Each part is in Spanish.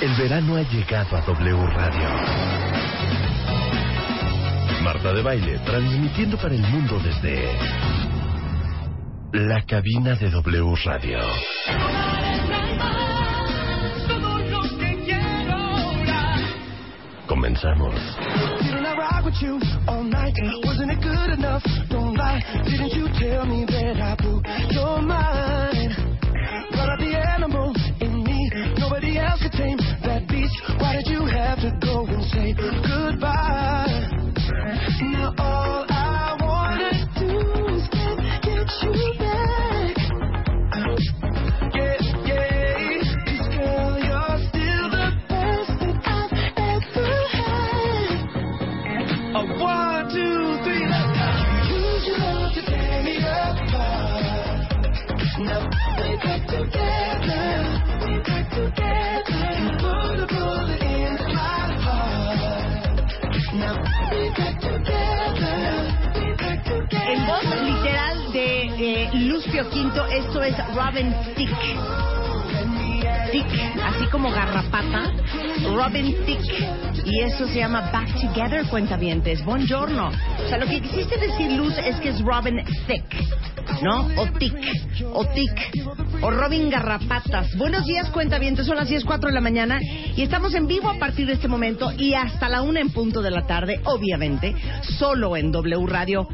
El verano ha llegado a W Radio. Marta de Baile transmitiendo para el mundo desde la cabina de W Radio. Comenzamos. Else could tame that beast. Why did you have to go and say goodbye? Now all I Quinto, esto es Robin Tick. Tick, así como garrapata. Robin Tick. Y eso se llama Back Together, cuentavientes. Buongiorno. O sea, lo que quisiste decir, Luz, es que es Robin Thick. ¿No? O Tick. O Tick. O Robin Garrapatas. Buenos días, cuentavientes. Son las 10.04 de la mañana. Y estamos en vivo a partir de este momento y hasta la una en punto de la tarde, obviamente, solo en W Radio.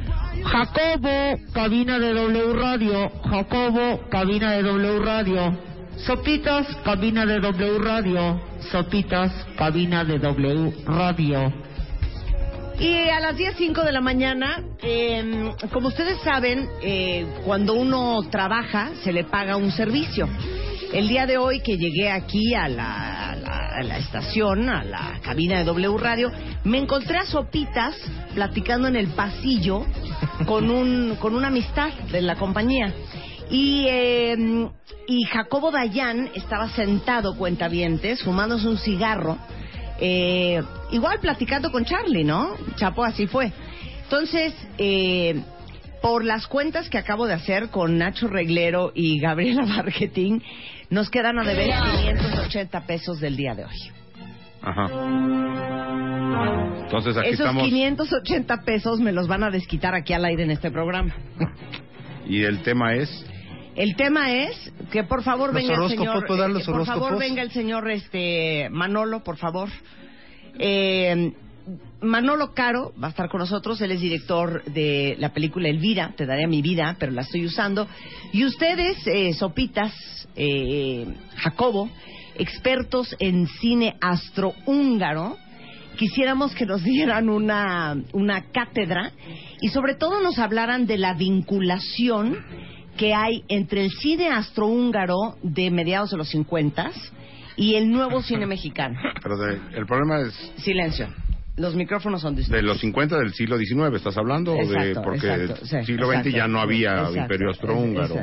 Jacobo, cabina de W Radio. Jacobo, cabina de W Radio. Sopitas, cabina de W Radio. Sopitas, cabina de W Radio. Y a las 10.05 de la mañana, eh, como ustedes saben, eh, cuando uno trabaja se le paga un servicio. El día de hoy que llegué aquí a la, a la- estación, a la cabina de W Radio, me encontré a Sopitas platicando en el pasillo con, un, con una amistad de la compañía. Y, eh, y Jacobo Dayan estaba sentado, cuentavientes, fumándose un cigarro eh, igual platicando con Charlie, ¿no? Chapo, así fue. Entonces, eh, por las cuentas que acabo de hacer con Nacho Reglero y Gabriela Marketing, nos quedan a deber 580 pesos del día de hoy. Ajá. Entonces aquí Esos estamos. 580 pesos me los van a desquitar aquí al aire en este programa. Y el tema es. El tema es que por favor Los venga el señor, ¿puedo dar eh, por favor venga el señor este Manolo, por favor. Eh, Manolo Caro va a estar con nosotros, él es director de la película Elvira, te daré mi vida, pero la estoy usando. Y ustedes, eh, Sopitas, eh, Jacobo, expertos en cine astrohúngaro, quisiéramos que nos dieran una, una cátedra y sobre todo nos hablaran de la vinculación que hay entre el cine astrohúngaro de mediados de los 50 y el nuevo cine mexicano. Pero de- el problema es Silencio. Los micrófonos son de ustedes. de los 50 del siglo XIX, ¿estás hablando? de porque exacto, sí, siglo XX exacto, ya no había exacto, imperio austrohúngaro.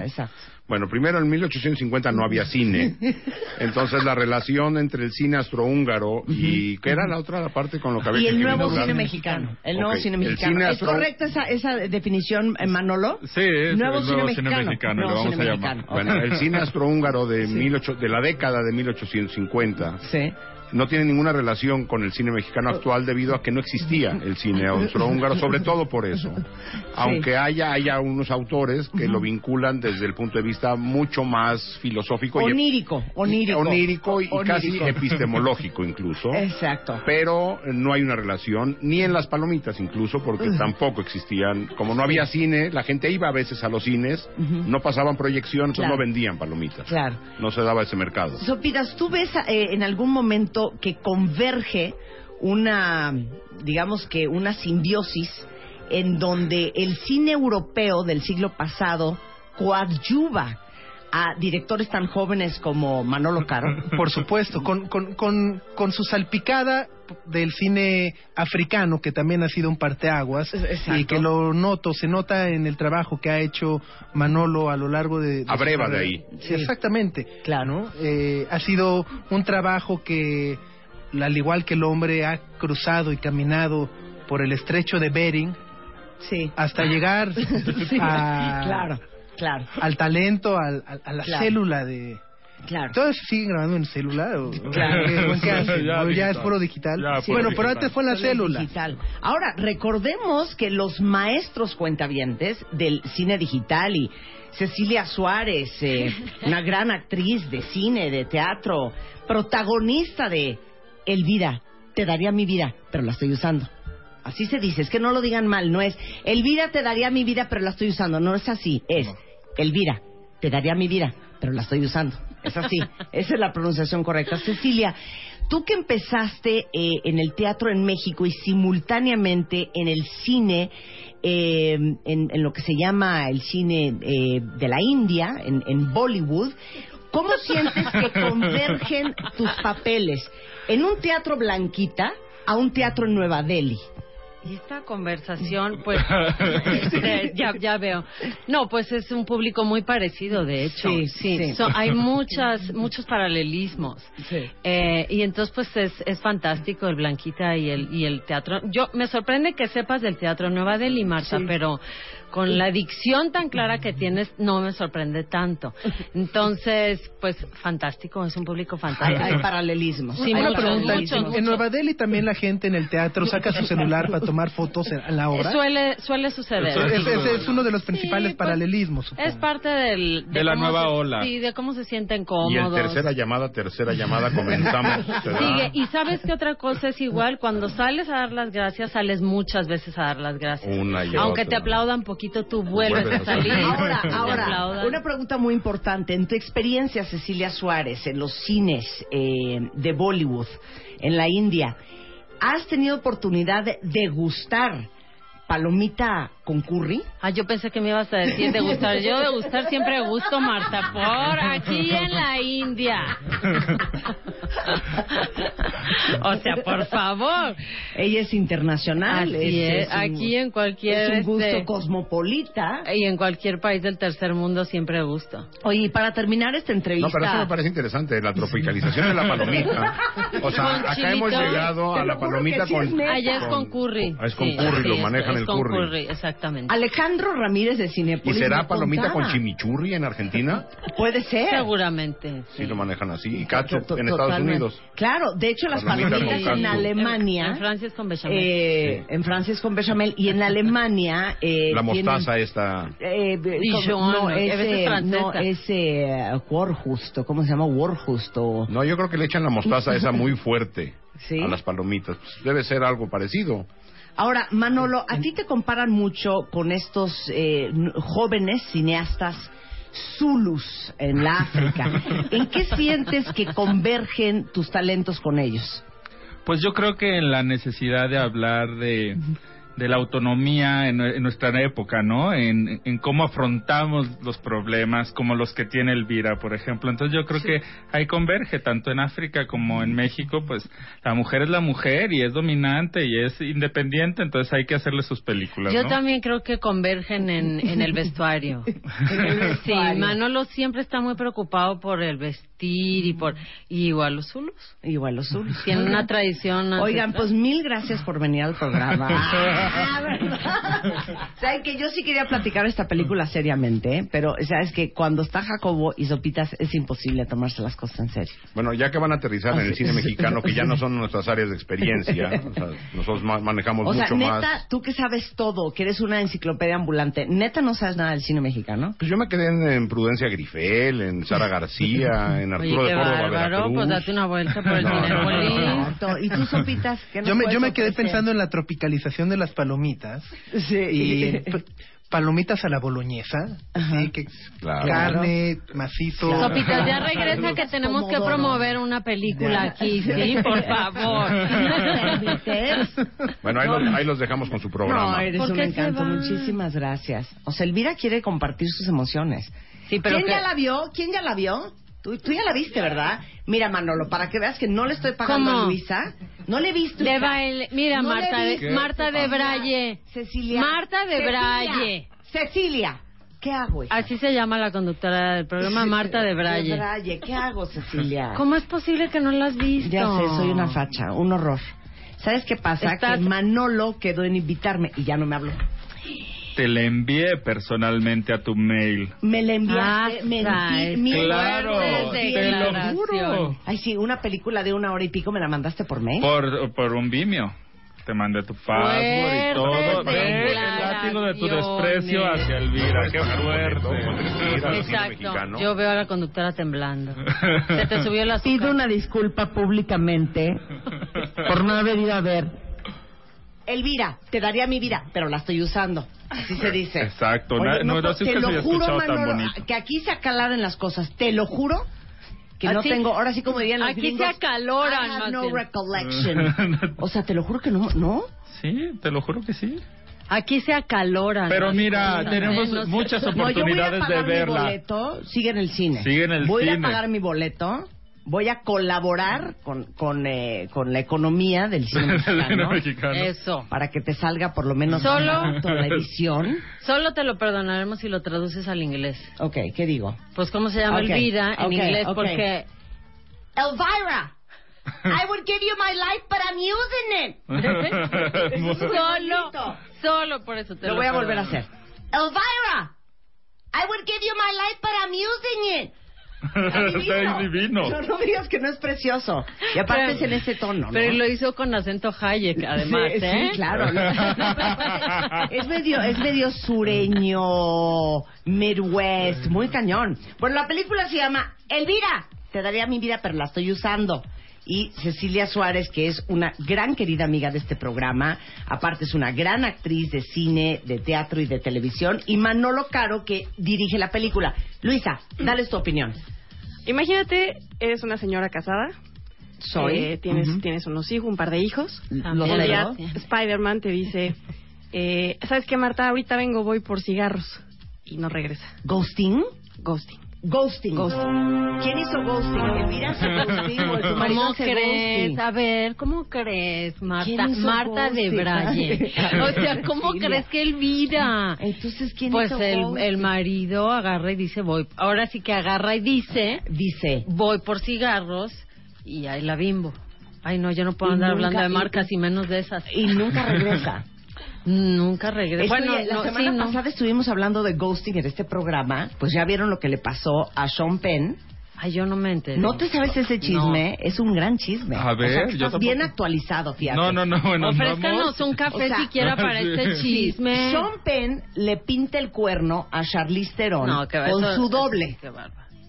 Bueno, primero en 1850 no había cine. Entonces la relación entre el cine astrohúngaro y ¿qué era la otra parte con lo que había Y que el nuevo cine mexicano. El nuevo cine mexicano. ¿Es astro- correcta esa, esa definición, eh, Manolo? Sí, es nuevo el nuevo cine mexicano. mexicano, Nuevo lo vamos cine a llamar. mexicano. Bueno, el cine astrohúngaro de, 18 de la década de 1850 Sí. No tiene ninguna relación con el cine mexicano actual debido a que no existía el cine austrohúngaro, sobre todo por eso. Aunque haya, haya unos autores que lo vinculan desde el punto de vista mucho más filosófico y Onírico, onírico. y Onírico. casi epistemológico incluso. Exacto. Pero no hay una relación, ni en las palomitas incluso, porque tampoco existían. Como no había cine, la gente iba a veces a los cines, no pasaban proyección, Claro. no vendían palomitas. Claro. No se daba ese mercado. Sopitas, ¿tú ves eh, en algún momento que converge una, digamos que una simbiosis en donde el cine europeo del siglo pasado coadyuva a directores tan jóvenes como Manolo Caro. Por supuesto, con, con, con, con su salpicada del cine africano, que también ha sido un parteaguas, Exacto. y que lo noto, se nota en el trabajo que ha hecho Manolo a lo largo de... de A su breva de ahí. Sí, exactamente. Claro. ¿no? Eh, ha sido un trabajo que, al igual que el hombre, ha cruzado y caminado por el estrecho de Bering Sí. hasta llegar Sí, a- Claro, claro, al talento, al- al- a la Claro. célula de... claro. ¿Todos siguen grabando en celular? ¿O, Claro. o qué- hacen? Ya ¿O ya digital. es puro digital? Ya, Sí. bueno, pero antes fue en la Solo célula. digital. Ahora, recordemos que los maestros cuentavientes del cine digital y Cecilia Suárez, eh, una gran actriz de cine, de teatro, protagonista de Elvira, te daría mi vida, pero la estoy usando. Así se dice, es que no lo digan mal, no es Elvira te daría mi vida, pero la estoy usando, no es así, es Elvira te daría mi vida, pero la estoy usando. Es así, esa es la pronunciación correcta. Cecilia, tú que empezaste eh, en el teatro en México y simultáneamente en el cine, eh, en, en lo que se llama el cine eh, de la India, en, en Bollywood, ¿cómo sientes que convergen tus papeles en un teatro blanquita a un teatro en Nueva Delhi? Y esta conversación, pues, este, ya, ya veo. No, pues es un público muy parecido, de hecho. Sí, sí. So- hay muchas, muchos paralelismos. Eh, y entonces, pues, es, es fantástico el Blanquita y el, y el teatro. Yo, me sorprende que sepas del teatro Nueva Delhi, Marta, Sí. pero con la dicción tan clara que tienes, no me sorprende tanto. Entonces, pues, fantástico, es un público fantástico. hay paralelismos. Sí, hay Una muchos, pregunta, muchos, en, muchos. en Nueva Delhi también la gente en el teatro saca su celular para tomar fotos en, en la obra. Suele, suele suceder. Es, es- es uno de los principales Sí, pues, paralelismos. supongo. Es parte del, De la nueva se- ola. Sí, de cómo se sienten Y el cómodos. tercera llamada, tercera llamada, comenzamos. Sigue. Y sabes que otra cosa es igual, cuando sales a dar las gracias, sales muchas veces a dar las gracias. Una y Aunque otra. te aplaudan poquito, tú vuelves Vuelves a salir. Ahora, ahora, una pregunta muy importante. En tu experiencia, Cecilia Suárez, en los cines eh, de Bollywood, en la India, ¿has tenido oportunidad de degustar palomita con curry? Ah, yo pensé que me ibas a decir de gustar. Yo de gustar siempre gusto, Marta, por aquí en la India. o sea, por favor. Ella es internacional. Así es, un- aquí en cualquier, Es un gusto este- cosmopolita. Y en cualquier país del tercer mundo siempre gusto. Oye, y para terminar esta entrevista... No, pero eso me parece interesante, la tropicalización de la palomita. O sea, acá chilito. hemos llegado a la palomita sí con... es neta. Allá es con curry. Ah, es con Sí, curry, sí, lo es- manejan es el con curry. Exactamente. Alejandro Ramírez de ¿Y Cinepolis será me palomita con chimichurri en Argentina? Puede ser. Seguramente. Sí, lo manejan así. Y To- en Estados totalmente. Unidos. Claro, de hecho las Palomita palomitas con en. Alemania... En Francia es con bechamel. Eh, En Francia es con bechamel y en Alemania eh, La mostaza tienen- esta... eh, Dijon, no, ese, francesa. no, ese eh, Warjusto, ¿cómo se llama? Warjusto. No, yo creo que le echan la mostaza esa muy fuerte ¿Sí? a las palomitas. Pues debe ser algo parecido. Ahora, Manolo, a ti te comparan mucho con estos eh, jóvenes cineastas Zulus en la África. ¿En qué sientes que convergen tus talentos con ellos? Pues yo creo que en la necesidad de hablar de, de la autonomía en, en nuestra época, ¿no? En, en cómo afrontamos los problemas, como los que tiene Elvira, por ejemplo. Entonces yo creo que ahí converge, tanto en África como en México, pues la mujer es la mujer y es dominante y es independiente, entonces hay que hacerle sus películas, Yo ¿no? también creo que convergen en, en el vestuario. Sí, Manolo siempre está muy preocupado por el y por y igual los zulus. Igual los Zulus. Tienen una tradición. Oigan, ancestral. pues mil gracias por venir al programa. Ah, ¿verdad? Saben que yo sí quería platicar esta película seriamente, ¿eh? pero sabes que cuando está Jacobo y Sopitas es imposible tomarse las cosas en serio. Bueno, ya que van a aterrizar en el cine mexicano, que ya no son nuestras áreas de experiencia, o sea, nosotros ma- manejamos O sea, mucho neta, más. tú que sabes todo, que eres una enciclopedia ambulante, neta no sabes nada del cine mexicano. Pues yo me quedé en, en Prudencia Grifel, en Sara García, en Oye, Arturo de Córdoba, bárbaro, Veracruz. pues date una vuelta por el No, no, no, no, no. ¿Y tú, Sopitas? ¿qué nos Yo me, yo puedes me quedé ofrecer? pensando en la tropicalización de las palomitas Sí. y palomitas a la boloñesa, Ajá. sí, que Claro. carne, macizo. Claro. Sopitas, ya regresa que tenemos que promover una película Ya. aquí, sí, por favor. Bueno, ahí, los, ahí los dejamos con su programa. No, eres ¿Por un encanto. Muchísimas gracias. O sea, Elvira quiere compartir sus emociones. Sí, pero ¿Quién que- ya la vio? ¿Quién ya la vio? Tú, tú ya la viste, ¿verdad? Mira, Manolo, para que veas que no le estoy pagando ¿Cómo? a Luisa. No le he visto. De baile. Mira, No Marta, de. Marta de Braille. Cecilia. Marta de Cecilia. Braille. Cecilia. ¿Qué hago, hija? Así se llama la conductora del programa, Marta de Braille. Braille. ¿Qué hago, Cecilia? ¿Cómo es posible que no la has visto? Ya sé, soy una facha, un horror. ¿Sabes qué pasa? Estás- Que Manolo quedó en invitarme y ya no me habló. Te le envié personalmente a tu mail. Me la enviaste, Ah, Claro, te lo juro. Ay, sí, una película de una hora y pico me la mandaste por mail. Por, por un Vimeo. Te mandé tu password y todo. Ve el látigo de tu desprecio hacia Elvira. Qué Exacto. fuerte. Exacto. Yo veo a la conductora temblando. Se te subió la Pido una disculpa públicamente por no haber ido a ver. Elvira, te daría mi vida, pero la estoy usando. Así se dice. Exacto. Oye, Na- no, no, te es que lo se juro, escuchado tan Manolo, bonito. que aquí se acalaran las cosas. Te lo juro que no Así- tengo, ahora sí como dirían los Aquí gringos, se acaloran, I have no bien. recollection. O sea, te lo juro que no, ¿no? Sí, te lo juro que sí. Aquí se acaloran. Pero mira, cosas, tenemos ¿eh? No muchas No, yo voy a oportunidades de pagar mi verla. boleto, sigue en el cine. Sigue en el voy cine. a pagar mi boleto, voy a colaborar con, con, eh, con la economía del cine mexicano. mexicano. Eso. Para que te salga por lo menos Solo- la edición. Solo te lo perdonaremos si lo traduces al inglés. Ok, ¿qué digo? Pues, ¿cómo se llama Ok, Elvira en ok, inglés? Porque Elvira, I would give you my life, but I'm using it. Solo, solo por eso te Lo lo voy a volver a hacer. Elvira, I would give you my life, but I'm using it. Está divino. No, digas que no es precioso. Y aparte Pero- es en ese tono, ¿no? Pero lo hizo con acento Hayek, además, sí, ¿eh? sí, claro. No, es medio, es medio sureño, Midwest, muy cañón. Bueno, la película se llama Elvira. Te daría mi vida, pero la estoy usando. Y Cecilia Suárez, que es una gran querida amiga de este programa, aparte es una gran actriz de cine, de teatro y de televisión, y Manolo Caro, que dirige la película. Luisa, dale tu opinión. Imagínate, eres una señora casada. Soy. eh, tienes, tienes unos hijos, un par de hijos. Los. Spider-Man te dice, eh, ¿sabes qué, Marta? Ahorita vengo, voy por cigarros. Y no regresa. ¿Ghosting? Ghosting. Ghosting. ¿Quién hizo ghosting? ¿Elvira hace ghosting o tu marido ¿Cómo hace crees? ghosting? A ver, ¿cómo crees, Marta? ¿Quién hizo Marta de ghosting? Braille. O sea, ¿cómo crees que Elvira? Entonces, ¿quién Pues hizo el, ghosting? el marido agarra y dice, voy. Ahora sí que agarra y dice, Dice. voy por cigarros y ahí la bimbo. Ay, no, yo no puedo Y andar nunca- hablando de y- marcas y menos de esas. Y nunca regresa. Nunca regresa. Esto Bueno, la no, semana sí, no. pasada estuvimos hablando de ghosting en este programa. Pues ya vieron lo que le pasó a Sean Penn. Ay, yo no me enteré. ¿No te sabes ese chisme? Es un gran chisme. A ver, O sea, yo estás bien actualizado, fíjate. No, no, no, bueno, Ofrézcanos un café O sea, siquiera para sí. este chisme. Sean Penn le pinta el cuerno a Charlize Theron No, que va, con eso- su doble. Qué.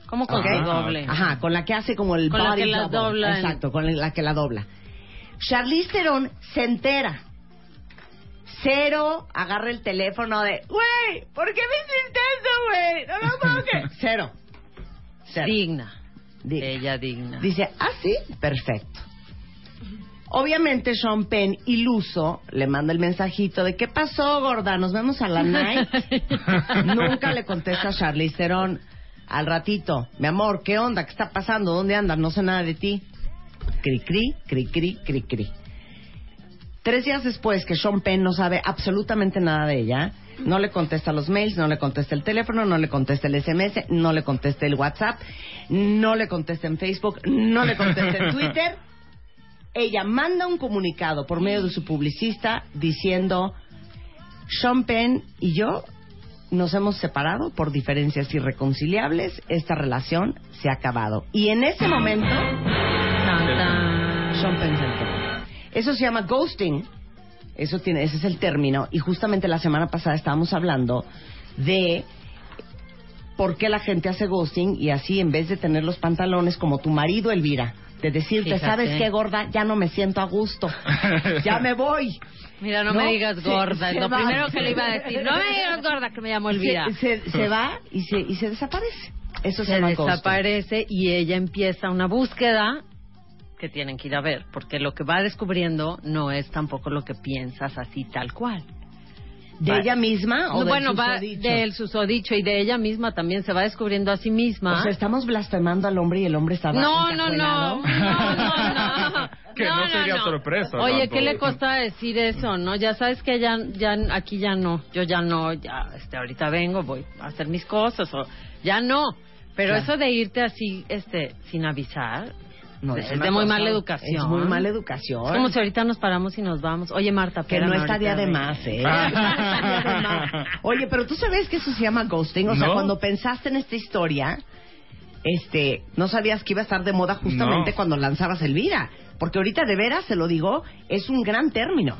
¿Cómo con ¿ok? su doble? Ajá, con la que hace como el Con la que la double. dobla en- Exacto, con la que la dobla. Charlize Theron se entera. Cero agarra el teléfono de, güey, ¿por qué me hiciste eso, güey? No lo puedo creer". Cero. Cero. Digna. Di- Ella digna. Dice, ah, sí, perfecto. Obviamente Sean Penn, iluso, le manda el mensajito de ¿qué pasó, gorda? Nos vemos a la night. Nunca le contesta a Charlize Theron. Al ratito, mi amor, ¿qué onda? ¿Qué está pasando? ¿Dónde andas? No sé nada de ti. Cri, cri, cri, cri, cri, cri. Tres días después que Sean Penn no sabe absolutamente nada de ella, no le contesta los mails, no le contesta el teléfono, no le contesta el SMS, no le contesta el WhatsApp, no le contesta en Facebook, no le contesta en Twitter. Ella manda un comunicado por medio de su publicista diciendo, Sean Penn y yo nos hemos separado por diferencias irreconciliables, esta relación se ha acabado. Y en ese momento. Sean Penn se enteró. Eso se llama ghosting. Eso tiene, ese es el término. Y justamente la semana pasada estábamos hablando de por qué la gente hace ghosting y así en vez de tener los pantalones como tu marido, Elvira, de decirte, Fíjate. ¿sabes qué, gorda? Ya no me siento a gusto. ya me voy. Mira, no, No, me digas gorda. se lo va. primero que le iba a decir. No me digas gorda, que me llamo Elvira. Se, se, se va y se, y se desaparece. Eso se, se llama ghosting. desaparece y ella empieza una búsqueda que tienen que ir a ver, porque lo que va descubriendo no es tampoco lo que piensas así tal cual. ¿De Va- ella misma o No, del bueno, va susodicho? del susodicho y de ella misma también se va descubriendo a sí misma. O sea, estamos blasfemando al hombre y el hombre estaba no, no, no, no, no, no. Que no sería sorpresa, Oye, ¿no? ¿qué le cuesta decir eso, no? Ya sabes que ya, ya aquí ya no, yo ya no, ya, este, ahorita vengo, voy a hacer mis cosas o ya no. Pero Claro. eso de irte así, este, sin avisar, No, es, una de muy mala educación. Es muy mala educación. Es como si ahorita nos paramos y nos vamos. Oye, Marta, Que no estaría ahorita de más, ¿eh? No estaría de más. Oye, pero tú sabes que eso se llama ghosting. O sea, No. cuando pensaste en esta historia, este, no sabías que iba a estar de moda justamente No. cuando lanzabas Elvira. Porque ahorita, de veras, se lo digo, es un gran término.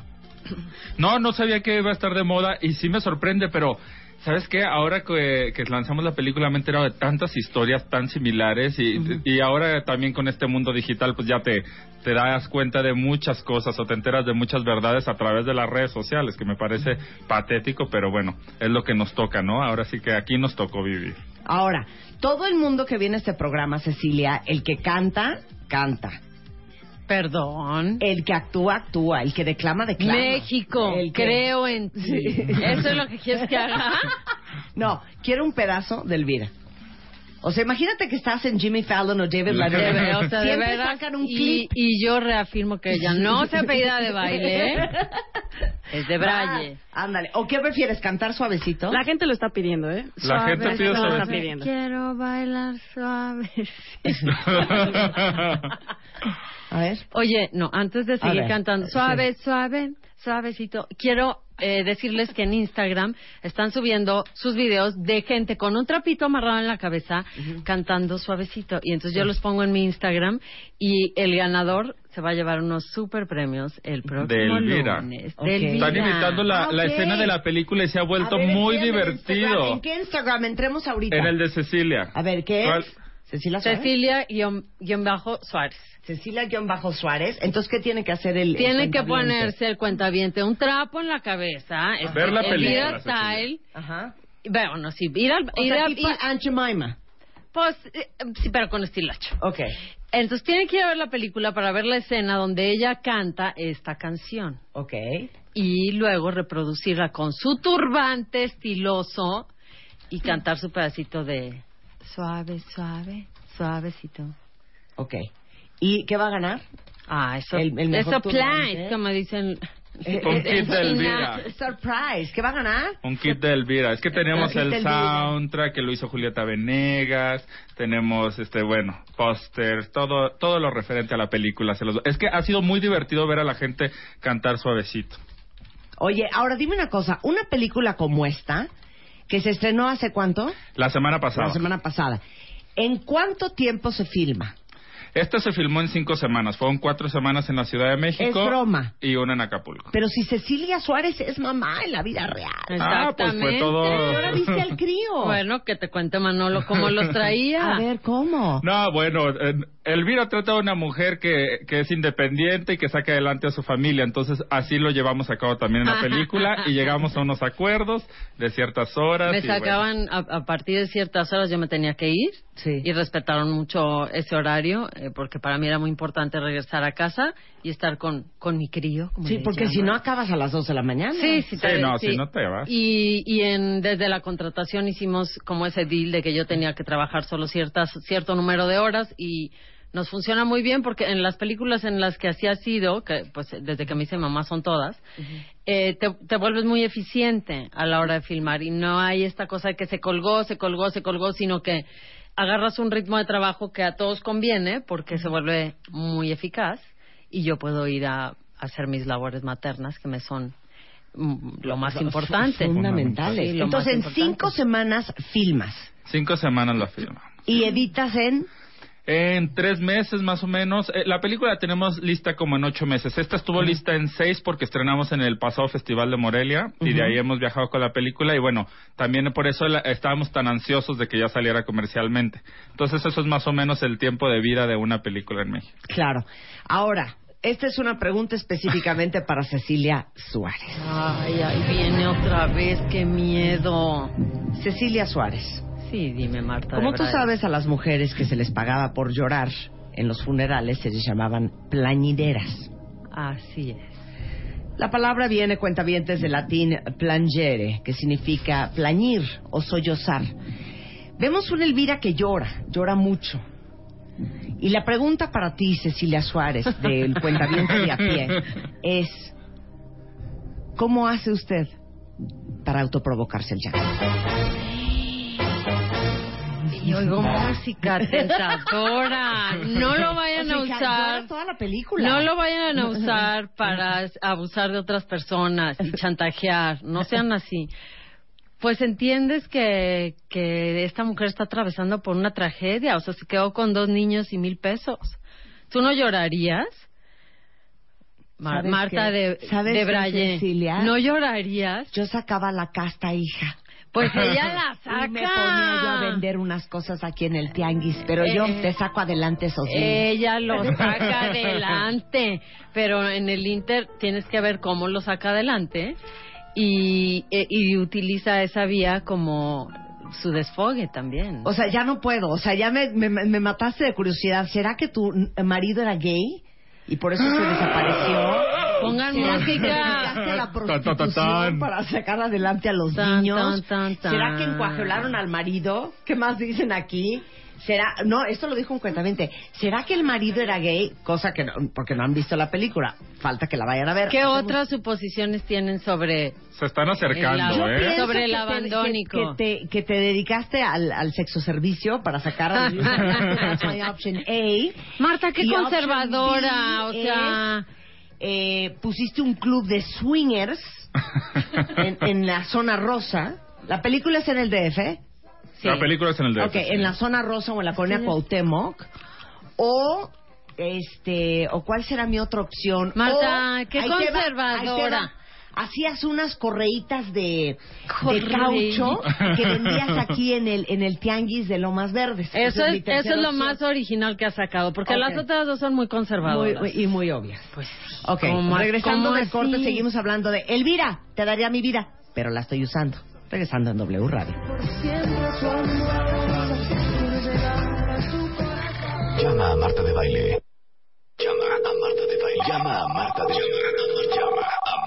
No, no sabía que iba a estar de moda y sí me sorprende, pero ¿sabes qué? Ahora que, que lanzamos la película me he enterado de tantas historias tan similares y, y ahora también con este mundo digital pues ya te, te das cuenta de muchas cosas o te enteras de muchas verdades a través de las redes sociales, que me parece patético, pero bueno, es lo que nos toca, ¿no? Ahora sí que aquí nos tocó vivir. Ahora, todo el mundo que viene a este programa, Cecilia, el que canta, canta. Perdón. El que actúa, actúa. El que declama, declama. México, El que- creo en ti. Sí. ¿Eso es lo que quieres que haga? No, quiero un pedazo de Elvira. O sea, imagínate que estás en Jimmy Fallon o David De Letterman. o sea, de Siempre veras, sacan un clip. y yo reafirmo que ella no se apellida de baile, es de Braille. Ah, ándale. ¿O qué prefieres, cantar suavecito? La gente lo está pidiendo, ¿eh? La gente pide suavecito. está pidiendo. Quiero bailar suave. A ver. Oye, no, antes de seguir cantando, sí. suave, suave, suavecito, quiero eh, decirles que en Instagram están subiendo sus videos de gente con un trapito amarrado en la cabeza cantando suavecito. Y entonces yo los pongo en mi Instagram y el ganador se va a llevar unos super premios el próximo lunes. De Elvira. Están imitando la, escena de la película y se ha vuelto A ver, muy divertido. ¿En qué Instagram? Entremos ahorita. En el de Cecilia. A ver, ¿qué es? Cecilia Suárez. Cecilia guion, guion bajo Suárez. Cecilia-Suárez. Entonces, ¿qué tiene que hacer el el Tiene que cuentaviente? ponerse el cuentaviente un trapo en la cabeza. este, Ver la película, Cecilia. Style. Ajá. Bueno, sí, ir al... O ir sea, a- ir- Aunt Jemima. pues, eh, sí, pero con estilacho. Ok. Entonces tiene que ir a ver la película para ver la escena donde ella canta esta canción. Ok. Y luego reproducirla con su turbante estiloso y cantar su pedacito de suave, suave, suavecito. Ok. ¿Y qué va a ganar? Ah, eso, El- el mejor eso turbante. plan, como dicen. Eh, Un eh, kit de eh, Elvira. Surprise. ¿Qué va a ganar? Un kit de Elvira. Es que tenemos el soundtrack que lo hizo Julieta Venegas, tenemos este bueno, póster, todo todo lo referente a la película. Se los- Es que ha sido muy divertido ver a la gente cantar suavecito. Oye, ahora dime una cosa. Una película como esta, que se estrenó hace cuánto? La semana pasada. La semana pasada. ¿En cuánto tiempo se filma? Esta se filmó en cinco semanas. Fueron cuatro semanas en la Ciudad de México. Es broma. Y una en Acapulco. Pero si Cecilia Suárez es mamá en la vida real. Ah, pues fue Exactamente. todo- Ahora viste al crío. Bueno, que te cuente Manolo cómo los traía. A ver, ¿cómo? No, bueno, Elvira trata de una mujer que, que es independiente y que saca adelante a su familia. Entonces, así lo llevamos a cabo también en la película y llegamos a unos acuerdos de ciertas horas. Me y bueno. sacaban a, a partir de ciertas horas yo me tenía que ir Sí. y respetaron mucho ese horario eh, porque para mí era muy importante regresar a casa y estar con, con mi crío. como Sí, porque si no acabas a las 2 de la mañana. Sí, sí, Sí, te- no, sí. si no te vas. Y, y en, desde la contratación hicimos como ese deal de que yo tenía que trabajar solo ciertas, cierto número de horas y nos funciona muy bien porque en las películas en las que así ha sido, que pues desde que me hice mamá son todas, eh, te, te vuelves muy eficiente a la hora de filmar y no hay esta cosa de que se colgó, se colgó, se colgó, sino que agarras un ritmo de trabajo que a todos conviene porque se vuelve muy eficaz y yo puedo ir a hacer mis labores maternas que me son mm, lo más importante. Fundamentales. Sí, lo Entonces, en más importante. cinco semanas filmas Cinco semanas la filma. y editas en... En tres meses más o menos. Eh, la película la tenemos lista como en ocho meses. Esta estuvo lista en seis porque estrenamos en el pasado Festival de Morelia y de ahí hemos viajado con la película y bueno, también por eso la- estábamos tan ansiosos de que ya saliera comercialmente. Entonces eso es más o menos el tiempo de vida de una película en México. Claro. Ahora, esta es una pregunta específicamente para Cecilia Suárez. Ay, ahí viene otra vez, qué miedo. Cecilia Suárez. Sí, dime, Marta. Como tú sabes, a las mujeres que se les pagaba por llorar en los funerales se les llamaban plañideras. Así es. La palabra viene, cuentavientes, del latín plangere, que significa plañir o sollozar. Vemos una Elvira que llora, llora mucho. Y la pregunta para ti, Cecilia Suárez, del cuentaviente de a pie, es, ¿cómo hace usted para autoprovocarse el llanto? Y oigo música tentadora. No lo vayan a O sea, usar. toda la película. No lo vayan a usar para abusar de otras personas y chantajear. No sean así. Pues entiendes que, que esta mujer está atravesando por una tragedia. O sea, se quedó con dos niños y mil pesos. ¿Tú no llorarías? Mar- ¿Sabes Marta qué? de, ¿Sabes de Braille. ¿No llorarías? Yo sacaba la casta hija. Pues ella la saca. Y me ponía yo a vender unas cosas aquí en el tianguis, pero yo Eh, te saco adelante niños. Ella lo saca adelante, pero en el Inter tienes que ver cómo lo saca adelante y, e- y utiliza esa vía como su desfogue también. O sea, ya no puedo. O sea, ya me, me, me mataste de curiosidad. ¿Será que tu marido era gay? Y por eso se desapareció. Pongan ¿Será que música. te dedicaste a la prostitución para sacar adelante a los Tan, niños? tan, tan, ¿Será que encuajolaron al marido? ¿Qué más dicen aquí? ¿Será? No, esto lo dijo un cuentamente. ¿Será que el marido era gay? Cosa que no, porque no han visto la película. Falta que la vayan a ver. ¿Qué otras suposiciones tienen sobre Se están acercando, Yo ¿eh? Sobre el que te- abandónico. Que, te, que te dedicaste al, al sexo servicio para sacar a. Marta, qué conservadora, o sea, eh, pusiste un club de swingers en, en la zona rosa. La película es en el DF. sí. La película es en el DF. Ok, en la zona rosa o en la colonia Cuauhtémoc. O, este, o cuál será mi otra opción. Marta, O, qué conservadora. Hacías unas correitas de, caucho que vendías aquí en el en el tianguis de Lomas Verdes. Eso es, eso es lo opción. más original que ha sacado, porque las otras dos son muy conservadoras. Muy- y muy obvias. Pues Ok, ¿Cómo- regresando cómo del corte, así? seguimos hablando de Elvira, te daría mi vida, pero la estoy usando. Regresando en W Radio. Llama a Marta de Baile. Llama a Marta de Baile. Llama a Marta de Baile. Llama a Marta de Baile.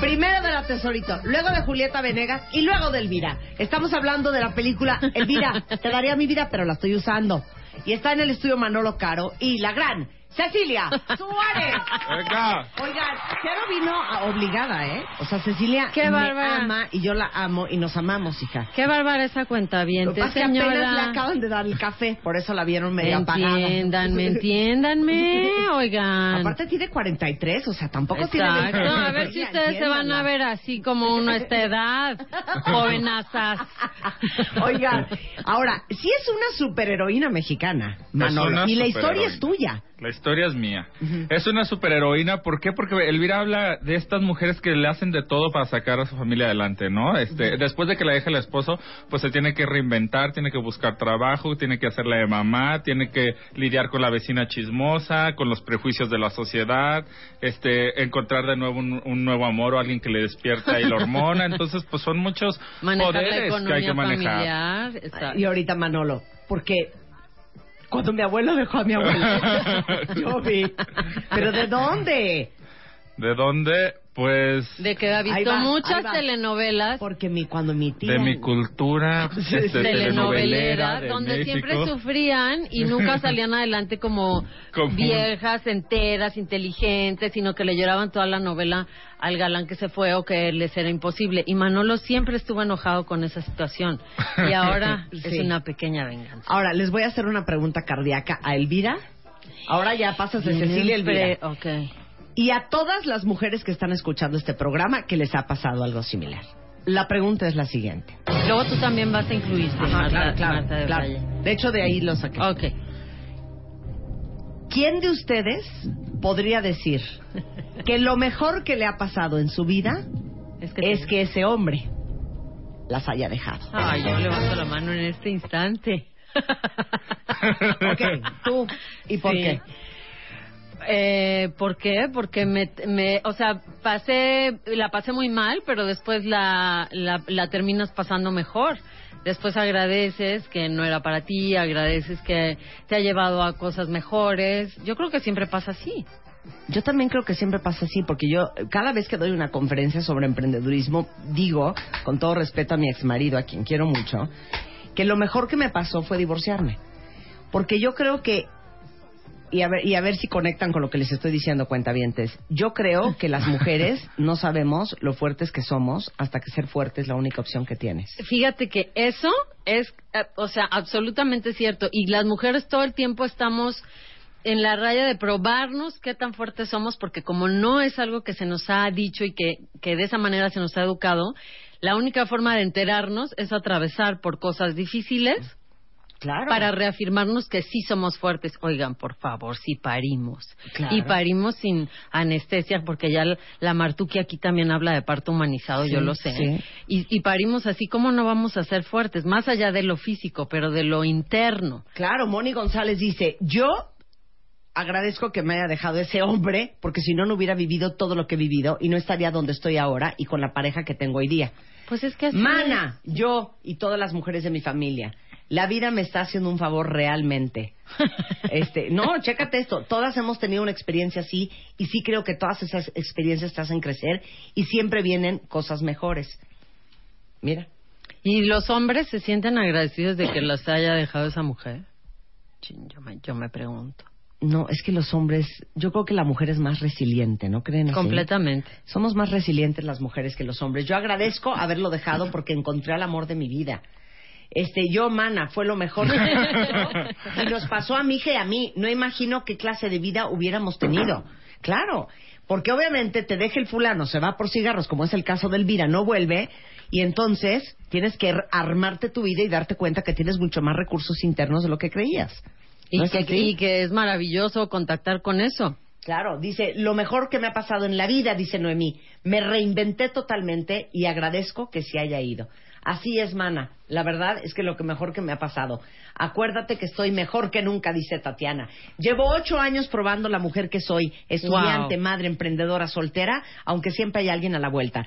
Primero de la Tesorito, luego de Julieta Venegas y luego de Elvira. Estamos hablando de la película Elvira, te daría mi vida, pero la estoy usando. Y está en el estudio Manolo Caro y la gran Cecilia Suárez. Venga. Oigan, Cero vino a- obligada, ¿eh? O sea, Cecilia Qué me bárbara. ama y yo la amo y nos amamos, hija. Qué bárbara esa cuenta bien, Lo que pasa es que apenas le señora. acaban de dar el café, por eso la vieron medio apagada. Entiéndanme, entiéndanme, oigan. Aparte tiene 43, o sea, tampoco tiene... Exacto, 20. a ver si ustedes se van a ver así como uno a esta edad, jovenazas. Oigan, ahora, si es una superheroína mexicana, Manolo, una y la historia es tuya. La historia es mía. Es una superheroína. ¿Por qué? Porque Elvira habla de estas mujeres que le hacen de todo para sacar a su familia adelante, ¿no? Este, Después de que la deja el esposo, pues se tiene que reinventar, tiene que buscar trabajo, tiene que hacerla de mamá, tiene que lidiar con la vecina chismosa, con los prejuicios de la sociedad, este, encontrar de nuevo un, un nuevo amor o alguien que le despierta y la hormona. Entonces, pues son muchos Manejar poderes que hay que manejar. familiar. Y ahorita Manolo, porque cuando mi abuelo dejó a mi abuela, yo vi. ¿Pero de dónde? ¿De dónde? Pues De que ha visto va, muchas telenovelas Porque mi, cuando mi tía... de mi cultura este, telenovelera de donde México. siempre sufrían y nunca salían adelante como Como- viejas, enteras, inteligentes, sino que le lloraban toda la novela al galán que se fue o que les era imposible. Y Manolo siempre estuvo enojado con esa situación. Y ahora es una pequeña venganza. Ahora, les voy a hacer una pregunta cardíaca a Elvira. Ahora ya pasas de Cecilia Elvira. Siempre- ok. Y a todas las mujeres que están escuchando este programa que les ha pasado algo similar. La pregunta es la siguiente. Luego tú también vas a incluirte, Marta, Marta de claro. Valle. De hecho, de ahí lo saqué. Ok. ¿Quién de ustedes podría decir que lo mejor que le ha pasado en su vida Es que, es que ese hombre las haya dejado. Ay, yo levanto la mano en este instante. Ok, tú, ¿y por Sí. qué? Eh, ¿Por qué? Porque me, me, o sea, pasé, la pasé muy mal, pero después la, la, la terminas pasando mejor. Después agradeces que no era para ti, agradeces que te ha llevado a cosas mejores. Yo creo que siempre pasa así. Yo también creo que siempre pasa así, porque yo cada vez que doy una conferencia sobre emprendedurismo, digo, con todo respeto a mi exmarido, a quien quiero mucho, que lo mejor que me pasó fue divorciarme. Porque yo creo que, y a ver, y a ver si conectan con lo que les estoy diciendo, cuentavientes, yo creo que las mujeres no sabemos lo fuertes que somos hasta que ser fuerte es la única opción que tienes. Fíjate que eso es, eh, o sea, absolutamente cierto. Y las mujeres todo el tiempo estamos en la raya de probarnos qué tan fuertes somos, porque como no es algo que se nos ha dicho y que, que de esa manera se nos ha educado, la única forma de enterarnos es atravesar por cosas difíciles Claro. para reafirmarnos que sí somos fuertes. Oigan, por favor, sí parimos. Claro. Y parimos sin anestesia, porque ya la, Martuki aquí también habla de parto humanizado, Sí, yo lo sé. sí. Y, y parimos así, ¿cómo no vamos a ser fuertes? Más allá de lo físico, pero de lo interno. Claro, Moni González dice, yo agradezco que me haya dejado ese hombre, porque si no, no hubiera vivido todo lo que he vivido y no estaría donde estoy ahora y con la pareja que tengo hoy día. Pues es que así Mana, yo y todas las mujeres de mi familia, la vida me está haciendo un favor realmente. Este, no, chécate esto. Todas hemos tenido una experiencia así y sí creo que todas esas experiencias te hacen crecer y siempre vienen cosas mejores. Mira. ¿Y los hombres se sienten agradecidos de que las haya dejado esa mujer? Yo me, yo me pregunto. No, es que los hombres, yo creo que la mujer es más resiliente, ¿no creen así? Completamente. Somos más resilientes las mujeres que los hombres. Yo agradezco haberlo dejado porque encontré al amor de mi vida. Este, yo, mana, fue lo mejor. Y nos pasó a mi hija y a mí. No imagino qué clase de vida hubiéramos tenido. Claro, porque obviamente te deja el fulano, se va por cigarros, como es el caso de Elvira, no vuelve, y entonces tienes que ar- armarte tu vida y darte cuenta que tienes mucho más recursos internos de lo que creías. Y, ¿No es que, y que es maravilloso contactar con eso. Claro, dice, lo mejor que me ha pasado en la vida, dice Noemí, me reinventé totalmente y agradezco que se haya ido. Así es, mana. La verdad es que lo que mejor que me ha pasado. Acuérdate que estoy mejor que nunca, dice Tatiana. Llevo ocho años probando la mujer que soy, estudiante, Wow. madre, emprendedora, soltera, aunque siempre hay alguien a la vuelta.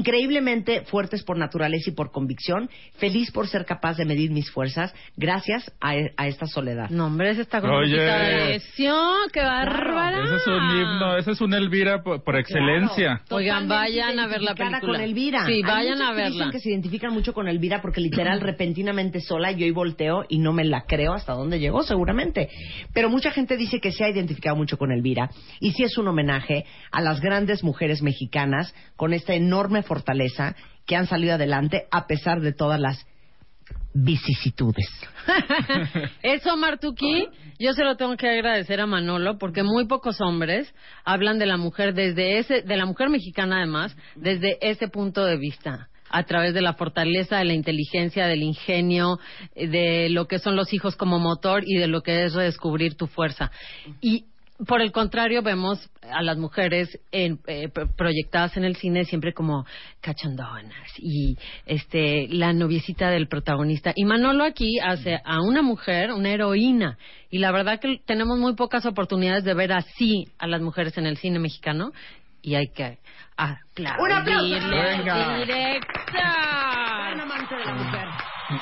Increíblemente fuertes por naturaleza y por convicción, feliz por ser capaz de medir mis fuerzas, gracias a, a esta soledad. No, hombre, esa está con Oye. poquita de lesión, qué bárbara. Ese es un himno, ese es un Elvira por, por excelencia. Claro, Oigan, vayan a ver la película. con Elvira. Sí, vayan a verla. dicen que se identifican mucho con Elvira porque literal repentinamente sola yo y volteo y no me la creo hasta dónde llegó seguramente. Pero mucha gente dice que se ha identificado mucho con Elvira y sí es un homenaje a las grandes mujeres mexicanas con esta enorme fortaleza que han salido adelante a pesar de todas las vicisitudes. Eso, Martuki, yo se lo tengo que agradecer a Manolo porque muy pocos hombres hablan de la mujer desde ese, de la mujer mexicana además, desde ese punto de vista a través de la fortaleza, de la inteligencia, del ingenio, de lo que son los hijos como motor y de lo que es redescubrir tu fuerza. Y por el contrario, vemos a las mujeres en, eh, pro- proyectadas en el cine siempre como cachondonas y este la noviecita del protagonista. Y Manolo aquí hace a una mujer una heroína. Y la verdad que tenemos muy pocas oportunidades de ver así a las mujeres en el cine mexicano. Y hay que aplaudirle. ¡Un aplauso! Venga. directa. Gran amante de la mujer.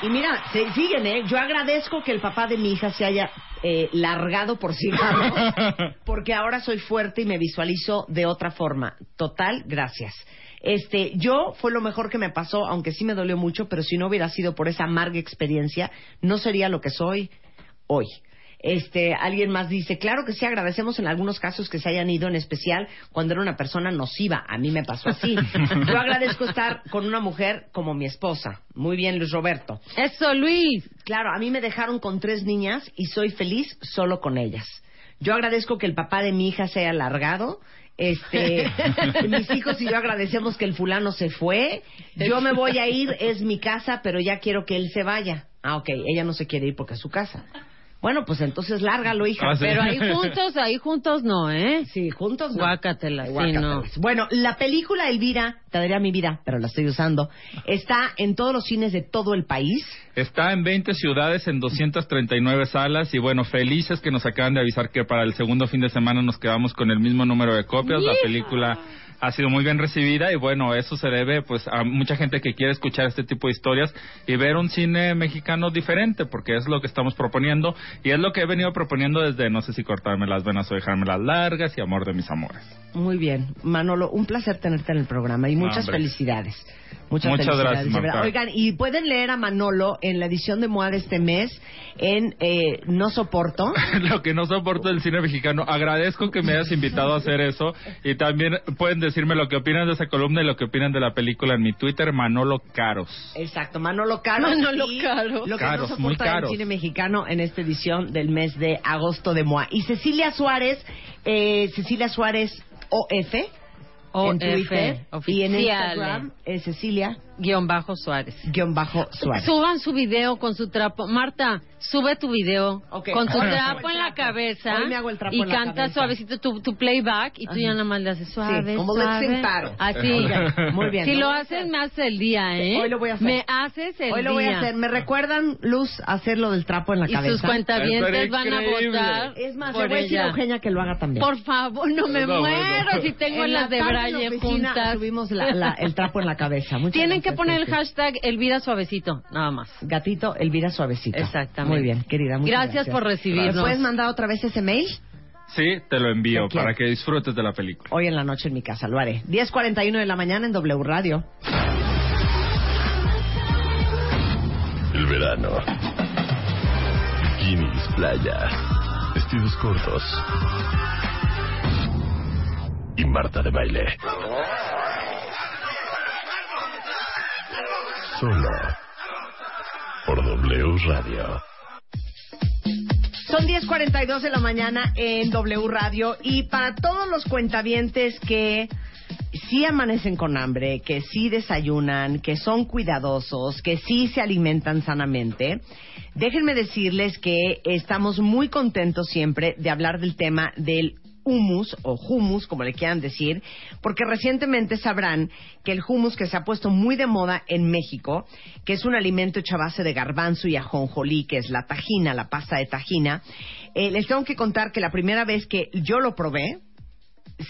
Y mira, se siguen, ¿eh? Yo agradezco que el papá de mi hija se haya eh, largado por cigarros, porque ahora soy fuerte y me visualizo de otra forma. Total, gracias. Este, yo fue lo mejor que me pasó, aunque sí me dolió mucho, pero si no hubiera sido por esa amarga experiencia, no sería lo que soy hoy. Este, alguien más dice, claro que sí, agradecemos en algunos casos que se hayan ido, en especial cuando era una persona nociva. A mí me pasó así. Yo agradezco estar con una mujer como mi esposa. Muy bien, Luis Roberto. Eso, Luis. Claro, a mí me dejaron con tres niñas y soy feliz solo con ellas. Yo agradezco que el papá de mi hija se haya largado. Este, mis hijos y yo agradecemos que el fulano se fue. Yo me voy a ir, es mi casa, pero ya quiero que él se vaya. Ah, ok, ella no se quiere ir porque es su casa. Bueno, pues entonces lárgalo, hija. Ah, sí. Pero ahí juntos, ahí juntos no, ¿eh? Sí, juntos no. Guácatelas, sí, Guácatelas. no. Bueno, la película Elvira, te daría mi vida, pero la estoy usando, está en todos los cines de todo el país. Está en 20 ciudades, en 239 salas y bueno, felices que nos acaban de avisar que para el segundo fin de semana nos quedamos con el mismo número de copias. La película ha sido muy bien recibida y bueno, eso se debe pues a mucha gente que quiere escuchar este tipo de historias y ver un cine mexicano diferente porque es lo que estamos proponiendo y es lo que he venido proponiendo desde no sé si cortarme las venas o dejármelas largas y amor de mis amores. Muy bien. Manolo, un placer tenerte en el programa y muchas felicidades. Muchas, Muchas gracias. Marta. Oigan, y pueden leer a Manolo en la edición de MOA de este mes en eh, No Soporto. lo que no soporto del cine mexicano. Agradezco que me hayas invitado a hacer eso y también pueden decirme lo que opinan de esa columna y lo que opinan de la película en mi Twitter, Manolo Caros. Exacto, Manolo Caro. Manolo y Caro. Lo que Caros, no muy soporta del caros. cine mexicano en esta edición del mes de agosto de MOA. Y Cecilia Suárez, eh, Cecilia Suárez OF. En Twitter y en. Instagram es Cecilia Guión bajo Suárez. guion bajo Suárez. Suban su video con su trapo. Marta, sube tu video con tu trapo en la cabeza Hoy me hago el trapo y en la canta cabeza. suavecito tu, tu playback y tú ya nada más le haces suave, Sí, como suave. Así. Ok, muy bien. Si Lo haces, me haces el día, ¿eh? Hoy lo voy a hacer. Me haces el Hoy lo voy día. a hacer. ¿Me recuerdan, Luz, hacer lo del trapo en la Y cabeza? sus cuentavientes van a votar Es más, por voy a decir a. Eugenia que lo haga también. Por favor, no me No, muero si tengo En la las de Braille juntas. Subimos la- la- el trapo en la cabeza. Muchas Tienen que poner el hashtag Elvira Suavecito, nada más. Gatito Elvira Suavecito. Exactamente. Muy bien, querida. muchas Gracias gracias por recibirnos. ¿Me puedes mandar otra vez ese mail? Sí, te lo envío para que disfrutes de la película. Hoy en la noche en mi casa, lo haré. 10.41 de la mañana en W Radio. El verano. Bikinis, playa, vestidos cortos. Y Marta de baile. Solo por W Radio. Son 10.42 de la mañana en W Radio y para todos los cuentavientes que sí amanecen con hambre, que sí desayunan, que son cuidadosos, que sí se alimentan sanamente, déjenme decirles que estamos muy contentos siempre de hablar del tema del humus o humus, como le quieran decir, porque recientemente sabrán que el humus que se ha puesto muy de moda en México, que es un alimento hecho a base de garbanzo y ajonjolí, que es la tajina, la pasta de tajina, eh, les tengo que contar que la primera vez que yo lo probé,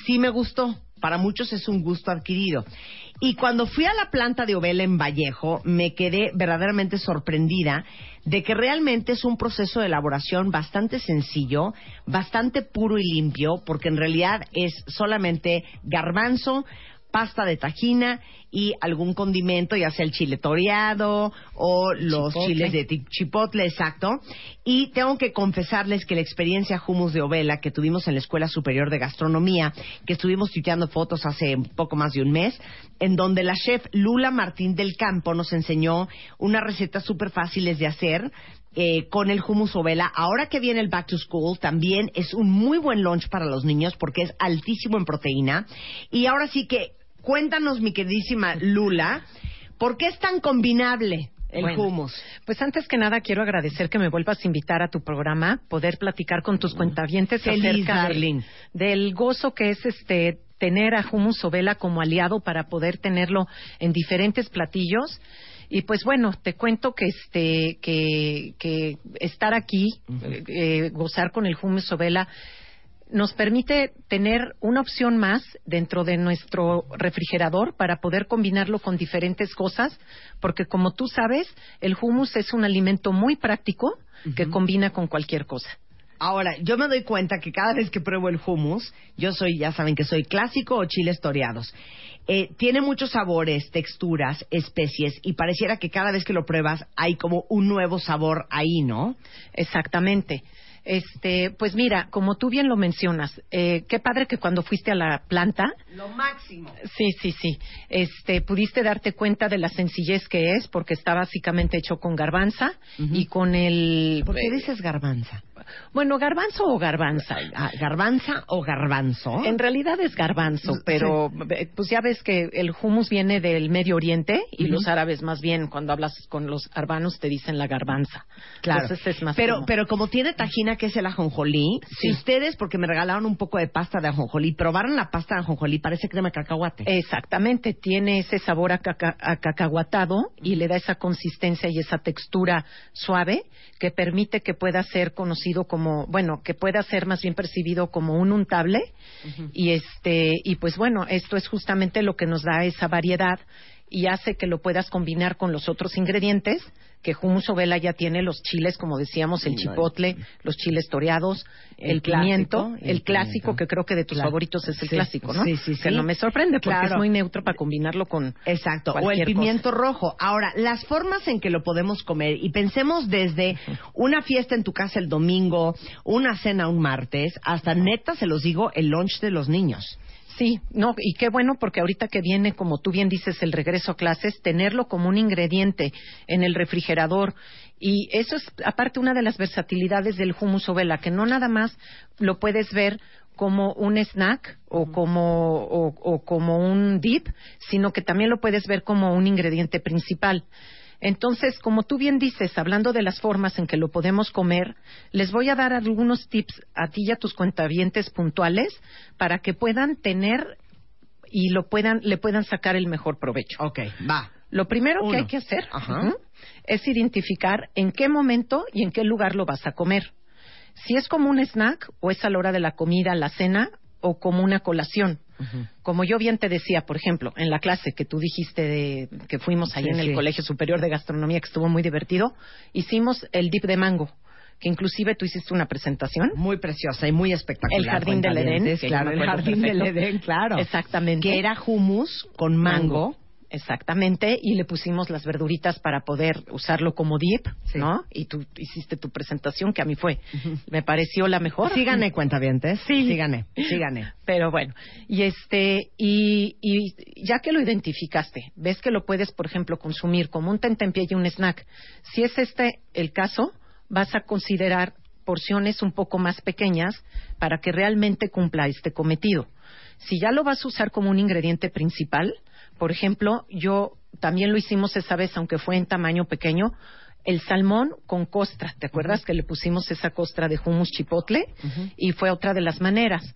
sí me gustó. Para muchos es un gusto adquirido. Y cuando fui a la planta de Ovela en Vallejo, me quedé verdaderamente sorprendida de que realmente es un proceso de elaboración bastante sencillo, bastante puro y limpio, porque en realidad es solamente garbanzo, pasta de tajina y algún condimento, ya sea el chile toreado o los Chipotle. chiles de chipotle, exacto. Y tengo que confesarles que la experiencia Humus de Ovela que tuvimos en la Escuela Superior de Gastronomía, que estuvimos tuiteando fotos hace poco más de un mes, en donde la chef Lula Martín del Campo nos enseñó unas recetas súper fáciles de hacer eh, con el hummus ovela. Ahora que viene el back to school, también es un muy buen lunch para los niños porque es altísimo en proteína. Y ahora sí que cuéntanos, mi queridísima Lula, ¿por qué es tan combinable el Bueno, hummus? Pues antes que nada quiero agradecer que me vuelvas a invitar a tu programa, poder platicar con tus cuentavientes Feliz, acerca de- del gozo que es este tener a Humus Ovela como aliado para poder tenerlo en diferentes platillos. Y pues bueno, te cuento que este que, que estar aquí, eh, gozar con el Humus Ovela nos permite tener una opción más dentro de nuestro refrigerador para poder combinarlo con diferentes cosas, porque como tú sabes, el hummus es un alimento muy práctico que combina con cualquier cosa. Ahora, yo me doy cuenta que cada vez que pruebo el hummus, yo soy, ya saben que soy clásico o chiles toreados. Eh, tiene muchos sabores, texturas, especies y pareciera que cada vez que lo pruebas hay como un nuevo sabor ahí, ¿no? Exactamente. Este, pues mira, como tú bien lo mencionas, eh, qué padre que cuando fuiste a la planta, Lo máximo. sí, sí, sí, este, pudiste darte cuenta de la sencillez que es, porque está básicamente hecho con garbanza y con el. ¿Por qué dices garbanza? Bueno, garbanzo o garbanza. Ah, ¿Garbanza o garbanzo? En realidad es garbanzo, pero eh, pues ya ves que el hummus viene del Medio Oriente y los árabes más bien cuando hablas con los arbanos te dicen la garbanza. Claro. Entonces es más pero, como- pero como tiene tajina, que es el ajonjolí, si ustedes, porque me regalaron un poco de pasta de ajonjolí, probaron la pasta de ajonjolí, parece crema de cacahuate. Exactamente, tiene ese sabor a, caca- a cacahuatado y le da esa consistencia y esa textura suave que permite que pueda ser conocido como, bueno, que pueda ser más bien percibido como un untable. Y este y pues bueno, esto es justamente lo que nos da esa variedad y hace que lo puedas combinar con los otros ingredientes que hummus o vela ya tiene los chiles, como decíamos, el chipotle, los chiles toreados, el el, pimiento, clásico, el el, clásico, que creo que de tus Claro. favoritos es el Sí, clásico, ¿no? sí, sí, Que sí. no me sorprende porque Claro. es muy neutro para combinarlo con Exacto, o el pimiento rojo. Ahora, las formas en que lo podemos comer, y pensemos desde una fiesta en tu casa el domingo, una cena un martes, hasta neta, se los digo, el lunch de los niños. Sí, no, y qué bueno porque ahorita que viene, como tú bien dices, el regreso a clases, tenerlo como un ingrediente en el refrigerador. Y eso es, aparte, una de las versatilidades del hummus o vela, que no nada más lo puedes ver como un snack o como, o, o como un dip, sino que también lo puedes ver como un ingrediente principal. Entonces, como tú bien dices, hablando de las formas en que lo podemos comer, les voy a dar algunos tips a ti y a tus cuentavientes puntuales para que puedan tener y lo puedan, le puedan sacar el mejor provecho. Ok, va. Lo primero Uno. que hay que hacer Ajá. es identificar en qué momento y en qué lugar lo vas a comer. Si es como un snack o es a la hora de la comida, la cena o como una colación. Como yo bien te decía, por ejemplo, en la clase que tú dijiste de, que fuimos ahí Sí, en el sí. Colegio Superior de Gastronomía, que estuvo muy divertido, hicimos el dip de mango, que inclusive tú hiciste una presentación. Muy preciosa y muy espectacular. El jardín del Edén. Claro, el jardín del. Edén, claro. Exactamente. Que era hummus con mango. Exactamente, y le pusimos las verduritas para poder usarlo como dip, ¿no? Y tú hiciste tu presentación que a mí fue, me pareció la mejor. Síganme, cuentavientes. Sí. Síganme, síganme. Pero bueno, y este, y, y ya que lo identificaste, ves que lo puedes, por ejemplo, consumir como un tentempié y un snack. Si es este el caso, vas a considerar porciones un poco más pequeñas para que realmente cumpla este cometido. Si ya lo vas a usar como un ingrediente principal, por ejemplo, yo también lo hicimos esa vez, aunque fue en tamaño pequeño, el salmón con costra. ¿Te acuerdas que le pusimos esa costra de hummus chipotle? Y fue otra de las maneras.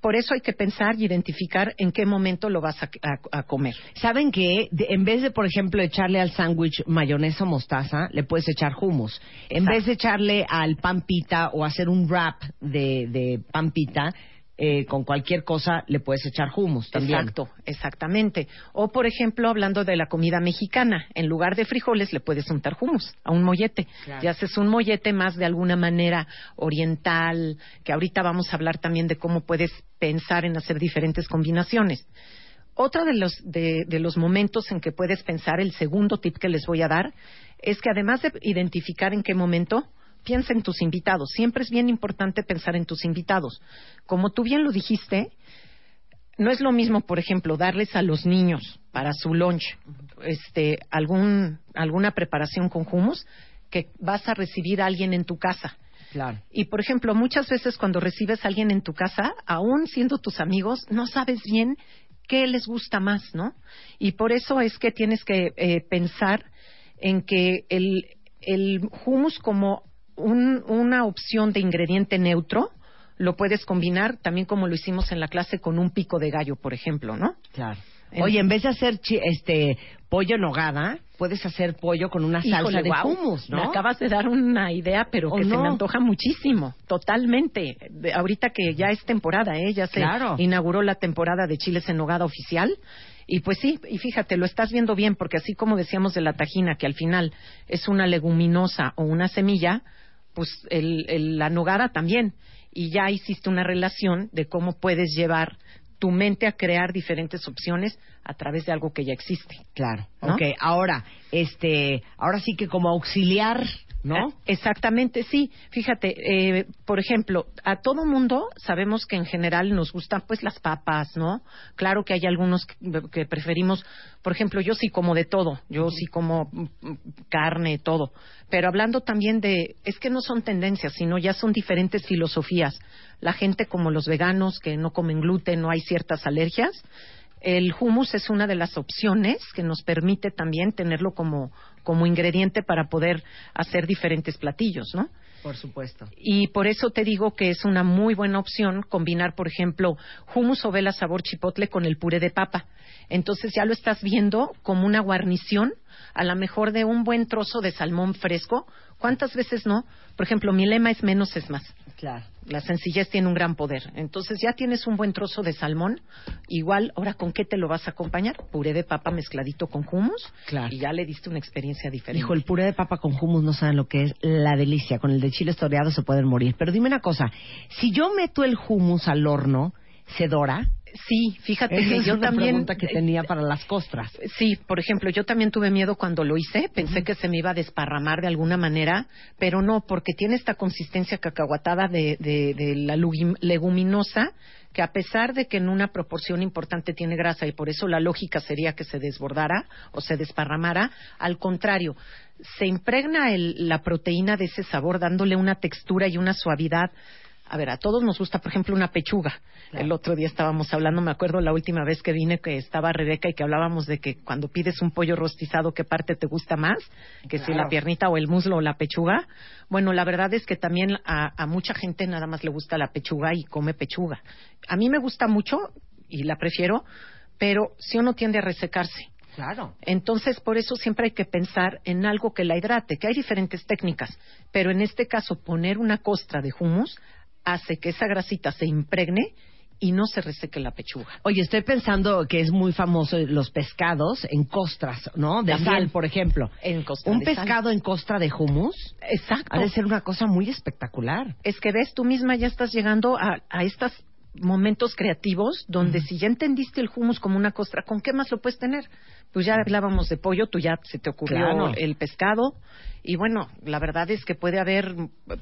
Por eso hay que pensar y identificar en qué momento lo vas a, a- a comer. ¿Saben que en vez de, por ejemplo, echarle al sándwich mayonesa o mostaza, le puedes echar hummus? En Exacto. vez de echarle al pan pita o hacer un wrap de, de pan pita, eh, con cualquier cosa le puedes echar hummus también. Exacto, exactamente. O, por ejemplo, hablando de la comida mexicana, en lugar de frijoles le puedes untar hummus a un mollete. Claro. Y haces un mollete más de alguna manera oriental, que ahorita vamos a hablar también de cómo puedes pensar en hacer diferentes combinaciones. Otro de los, de, de los momentos en que puedes pensar, el segundo tip que les voy a dar, es que además de identificar en qué momento, piensa en tus invitados. Siempre es bien importante pensar en tus invitados. Como tú bien lo dijiste, no es lo mismo, por ejemplo, darles a los niños para su lunch este, algún, alguna preparación con hummus que vas a recibir a alguien en tu casa. Claro. Y, por ejemplo, muchas veces cuando recibes a alguien en tu casa, aún siendo tus amigos, no sabes bien qué les gusta más, ¿no? Y por eso es que tienes que eh, pensar en que el, el hummus como un- una opción de ingrediente neutro lo puedes combinar también como lo hicimos en la clase con un pico de gallo, por ejemplo, ¿no? Claro. En- Oye, en vez de hacer chi- este pollo en nogada, puedes hacer pollo con una salsa de hummus, ¿no? Me acabas de dar una idea, pero ¿O que se no? me antoja muchísimo, totalmente. De- ahorita que ya es temporada, ¿eh? Ya se Claro. inauguró la temporada de chiles en nogada oficial. Y pues sí, y fíjate, lo estás viendo bien, porque así como decíamos de la tajina, que al final es una leguminosa o una semilla, pues el, el- la nogada también. Y ya hiciste una relación de cómo puedes llevar tu mente a crear diferentes opciones a través de algo que ya existe. Claro. ¿No? Ok, ahora, este, ahora sí que como auxiliar ¿no? Eh, Exactamente, sí. Fíjate, eh, por ejemplo, a todo mundo sabemos que en general nos gustan pues las papas, ¿no? Claro que hay algunos que, que preferimos, por ejemplo, yo sí como de todo, yo sí como mm, carne, todo. Pero hablando también de, es que no son tendencias, sino ya son diferentes filosofías. La gente como los veganos que no comen gluten, no hay ciertas alergias, el hummus es una de las opciones que nos permite también tenerlo como, como ingrediente para poder hacer diferentes platillos, ¿no? Por supuesto. Y por eso te digo que es una muy buena opción combinar, por ejemplo, hummus o vela sabor chipotle con el puré de papa. Entonces ya lo estás viendo como una guarnición, a lo mejor de un buen trozo de salmón fresco. ¿Cuántas veces no? Por ejemplo, mi lema es menos es más. Claro. La sencillez tiene un gran poder. Entonces ya tienes un buen trozo de salmón. Igual, ahora, ¿con qué te lo vas a acompañar? Puré de papa mezcladito con hummus. Claro. Y ya le diste una experiencia diferente. Dijo, el puré de papa con hummus no saben lo que es la delicia. Con el de chile toreado se pueden morir. Pero dime una cosa, si yo meto el hummus al horno, ¿se dora? Sí, fíjate Esa que es yo una también pregunta que tenía para las costras. Sí, por ejemplo, yo también tuve miedo cuando lo hice, pensé que se me iba a desparramar de alguna manera, pero no, porque tiene esta consistencia cacahuatada de, de, de la leguminosa, que a pesar de que en una proporción importante tiene grasa y por eso la lógica sería que se desbordara o se desparramara, al contrario, se impregna el- la proteína de ese sabor dándole una textura y una suavidad. A ver, a todos nos gusta, por ejemplo, una pechuga. El otro día estábamos hablando, me acuerdo la última vez que vine que estaba Rebeca y que hablábamos de que cuando pides un pollo rostizado, ¿qué parte te gusta más? Que si la piernita o el muslo o la pechuga. Bueno, la verdad es que también a, a mucha gente nada más le gusta la pechuga y come pechuga. A mí me gusta mucho y la prefiero, pero si uno tiende a resecarse. Claro. Entonces, por eso siempre hay que pensar en algo que la hidrate, que hay diferentes técnicas, pero en este caso poner una costra de hummus hace que esa grasita se impregne y no se reseque la pechuga. Oye, estoy pensando que es muy famoso los pescados en costras, ¿no? De También. sal, por ejemplo. En costra Un de sal. pescado en costra de hummus Exacto. ha de ser una cosa muy espectacular. Es que ves, tú misma ya estás llegando a, a estos momentos creativos donde si ya entendiste el hummus como una costra, ¿con qué más lo puedes tener? Pues ya hablábamos de pollo, tú ya se te ocurrió Claro. el pescado y bueno, la verdad es que puede haber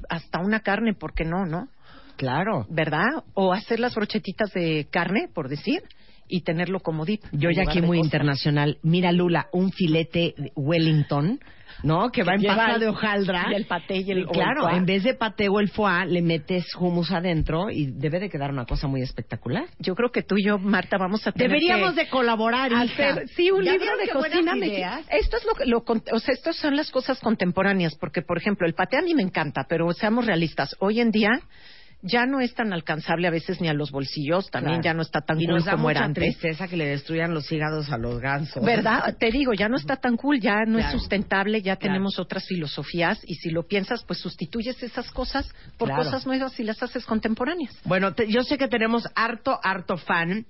hasta una carne, ¿por qué no, no? Claro. ¿Verdad? O hacer las brochetitas de carne, por decir, y tenerlo como dip. Yo ya aquí muy internacional. Mira, Lula, un filete Wellington, ¿no? Que, va en lleva pasta el- de hojaldra. y el paté y el- el Claro, foie. en vez de paté o el foie, le metes hummus adentro y debe de quedar una cosa muy espectacular. Yo creo que tú y yo, Marta, vamos a tener Deberíamos que de colaborar, hija. hacer sí un ¿Ya libro de cocina mexicana. Esto es lo, que- lo con- o sea, estas son las cosas contemporáneas, porque por ejemplo el paté a mí me encanta, pero seamos realistas, hoy en día ya no es tan alcanzable a veces ni a los bolsillos, también Claro. ya no está tan y cool nos da como era mucha antes. tristeza que le destruyan los hígados a los gansos. ¿Verdad? Te digo, ya no está tan cool, ya no es Claro. sustentable, ya Claro. tenemos otras filosofías y si lo piensas, pues sustituyes esas cosas por cosas nuevas y las haces contemporáneas. Bueno, te- yo sé que tenemos harto, harto fan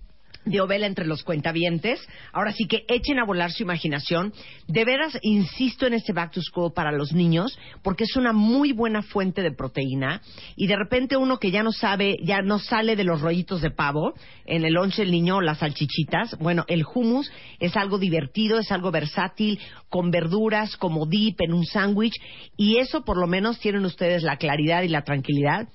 de Ovela entre los cuentavientes. Ahora sí que echen a volar su imaginación. De veras, insisto en este Back to School para los niños, porque es una muy buena fuente de proteína. Y de repente uno que ya no sabe, ya no sale de los rollitos de pavo, en el lonche del niño, las salchichitas. Bueno, el hummus es algo divertido, es algo versátil, con verduras, como dip en un sándwich. Y eso por lo menos tienen ustedes la claridad y la tranquilidad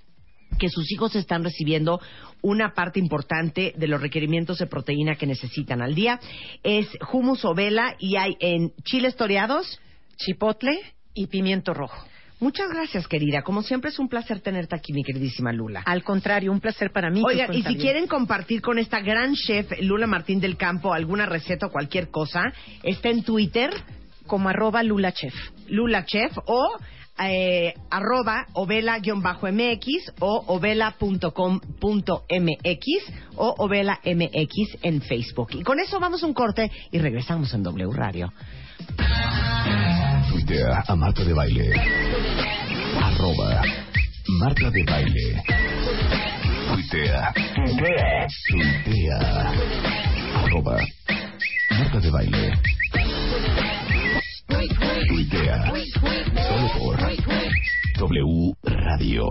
que sus hijos están recibiendo una parte importante de los requerimientos de proteína que necesitan al día. Es hummus o vela y hay en chiles toreados. Chipotle y pimiento rojo. Muchas gracias, querida. Como siempre es un placer tenerte aquí, mi queridísima Lula. Al contrario, un placer para mí. Oigan, tus y si quieren compartir con esta gran chef Lula Martín del Campo alguna receta o cualquier cosa, está en Twitter como arroba Lula Chef. Lula Chef o eh, arroba ovela-mx o ovela.com.mx o ovela mx en Facebook. Y con eso vamos a un corte y regresamos en W Radio. Tuitea a Marta de Baile. Arroba Marta de Baile. Tuitea. Tuitea. Arroba Marta de Baile. Tuitea. Solo por W Radio.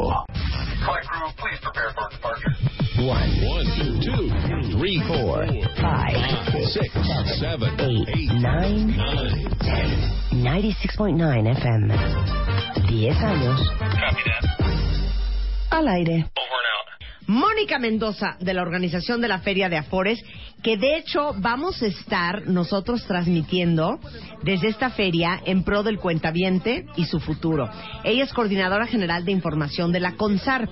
One, one, two, two. three, four, five, six, seven, eight, nine, ten. 96.9 FM. 10 años. Al aire. Mónica Mendoza, de la organización de la Feria de Afores, que de hecho vamos a estar nosotros transmitiendo desde esta feria en pro del cuentaviente y su futuro. Ella es coordinadora general de información de la CONSAR.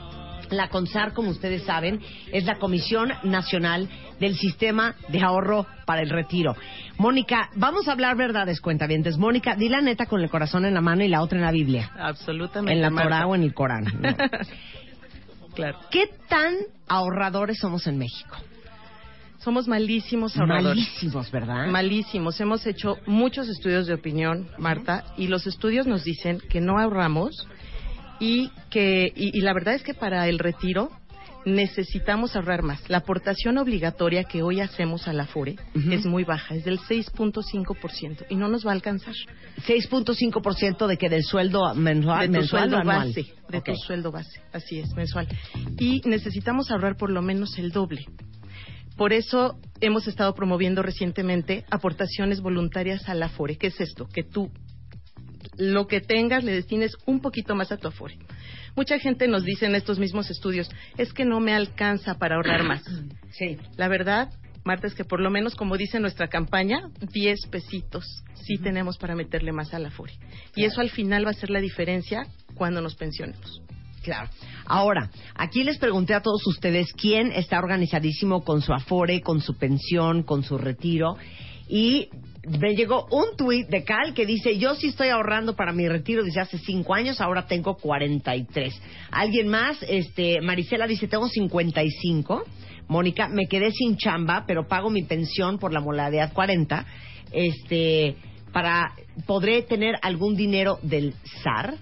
La CONSAR, como ustedes saben, es la Comisión Nacional del Sistema de Ahorro para el Retiro. Mónica, vamos a hablar verdades, cuentavientes. Mónica, di la neta con el corazón en la mano y la otra en la Biblia. Absolutamente. En la. Torah o en el Corán. ¿no? Claro. ¿Qué tan ahorradores somos en México? Somos malísimos ahorradores. Malísimos, ¿verdad? Malísimos. Hemos hecho muchos estudios de opinión, Marta, y los estudios nos dicen que no ahorramos y que y, y la verdad es que para el retiro necesitamos ahorrar más. La aportación obligatoria que hoy hacemos a la FORE es muy baja, es del 6.5% y no nos va a alcanzar. 6.5% de que del sueldo mensual, de tu mensual sueldo o anual. base, de tu sueldo base, así es, mensual. Y necesitamos ahorrar por lo menos el doble. Por eso hemos estado promoviendo recientemente aportaciones voluntarias a la Afore. ¿Qué es esto? Que tú lo que tengas le destines un poquito más a tu Afore. Mucha gente nos dice en estos mismos estudios, es que no me alcanza para ahorrar más. Sí. La verdad, Marta, es que por lo menos, como dice nuestra campaña, 10 pesitos sí tenemos para meterle más a la Afore. Y eso al final va a ser la diferencia cuando nos pensionemos. Claro. Ahora, aquí les pregunté a todos ustedes quién está organizadísimo con su afore, con su pensión, con su retiro. Y me llegó un tuit de Cal que dice, yo sí estoy ahorrando para mi retiro desde hace cinco años, ahora tengo 43. Alguien más, este, Marisela dice, tengo 55. Mónica, me quedé sin chamba, pero pago mi pensión por la modalidad 40. Este, para, ¿podré tener algún dinero del SAR?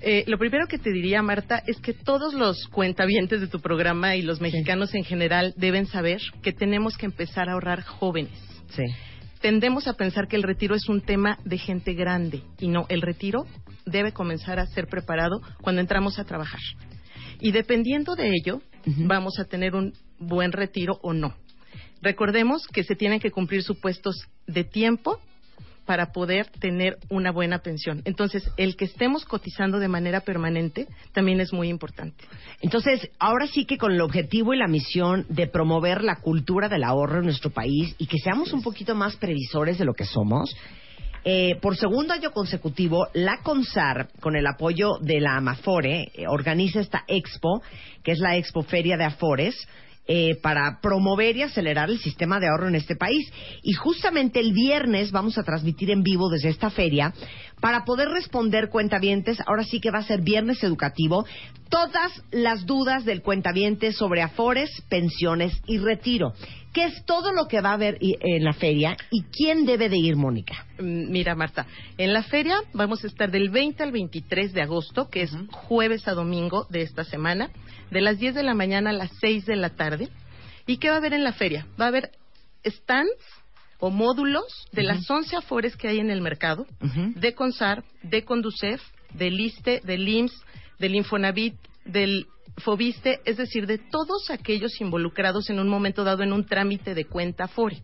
Eh, lo primero que te diría, Marta, es que todos los cuentavientes de tu programa y los mexicanos en general deben saber que tenemos que empezar a ahorrar jóvenes. Sí. Tendemos a pensar que el retiro es un tema de gente grande y no, el retiro debe comenzar a ser preparado cuando entramos a trabajar. Y dependiendo de ello, vamos a tener un buen retiro o no. Recordemos que se tienen que cumplir supuestos de tiempo para poder tener una buena pensión. Entonces, el que estemos cotizando de manera permanente también es muy importante. Entonces, ahora sí que con el objetivo y la misión de promover la cultura del ahorro en nuestro país y que seamos un poquito más previsores de lo que somos, eh, por segundo año consecutivo, la CONSAR, con el apoyo de la Amafore, eh, organiza esta expo, que es la Expo Feria de Afores, eh, para promover y acelerar el sistema de ahorro en este país. Y justamente el viernes vamos a transmitir en vivo desde esta feria para poder responder cuentavientes. Ahora sí que va a ser viernes educativo. Todas las dudas del cuentaviente sobre afores, pensiones y retiro. ¿Qué es todo lo que va a haber en la feria y quién debe de ir, Mónica? Mm, Mira, Marta, en la feria vamos a estar del 20 al 23 de agosto, que es jueves a domingo de esta semana, de las 10 de la mañana a las 6 de la tarde. ¿Y qué va a haber en la feria? Va a haber stands o módulos de las 11 afores que hay en el mercado, de CONSAR, de CONDUCEF, del ISTE, del IMSS, del Infonavit, del FOBISTE, es decir, de todos aquellos involucrados en un momento dado en un trámite de cuenta Afore.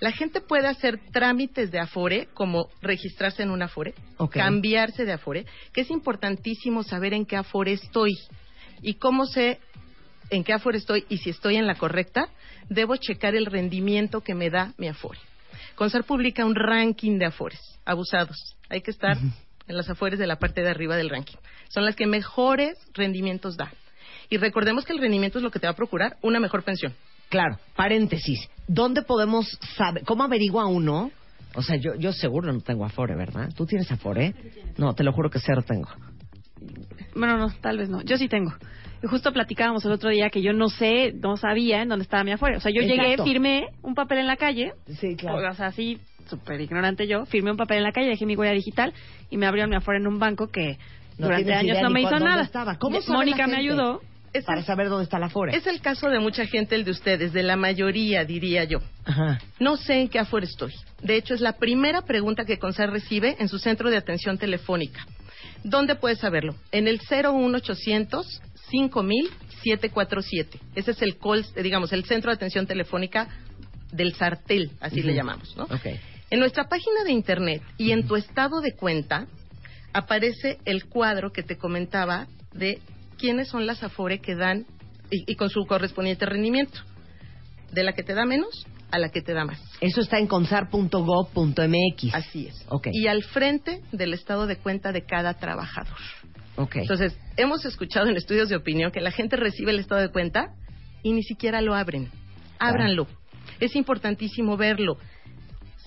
La gente puede hacer trámites de Afore, como registrarse en un Afore, cambiarse de Afore, que es importantísimo saber en qué Afore estoy y cómo sé en qué Afore estoy y si estoy en la correcta, debo checar el rendimiento que me da mi Afore. CONSAR publica un ranking de Afores abusados. Hay que estar en las Afores de la parte de arriba del ranking. Son las que mejores rendimientos dan. Y recordemos que el rendimiento es lo que te va a procurar una mejor pensión. Claro, paréntesis. ¿Dónde podemos saber? ¿Cómo averigua uno? O sea, yo, yo seguro no tengo Afore, ¿verdad? ¿Tú tienes Afore? No, te lo juro que cero tengo. Bueno, no, tal vez no. Yo sí tengo. Justo platicábamos el otro día que yo no sé, no sabía en dónde estaba mi afuera. O sea, yo Exacto. llegué, firmé un papel en la calle. Sí, claro. O sea, así, súper ignorante yo. Firmé un papel en la calle, dejé mi huella digital y me abrieron mi afuera en un banco que No durante años no me hizo nada. estaba. ¿Cómo Mónica me ayudó. Es Para el, saber dónde está la Afore. es el caso de mucha gente, el de ustedes, de la mayoría, diría yo. Ajá. No sé en qué afuera estoy. De hecho, es la primera pregunta que CONSAR recibe en su centro de atención telefónica. ¿Dónde puedes saberlo? En el 01800 5000 747. Ese es el call, eh, digamos, el centro de atención telefónica del sartel, así le llamamos, ¿no? Ok. En nuestra página de internet y en tu estado de cuenta aparece el cuadro que te comentaba de quiénes son las Afore que dan y, y con su correspondiente rendimiento. De la que te da menos a la que te da más. Eso está en consar.gov.mx. Así es. Ok. Y al frente del estado de cuenta de cada trabajador. Ok. Entonces, hemos escuchado en estudios de opinión que la gente recibe el estado de cuenta y ni siquiera lo abren. Ábranlo. Es importantísimo verlo.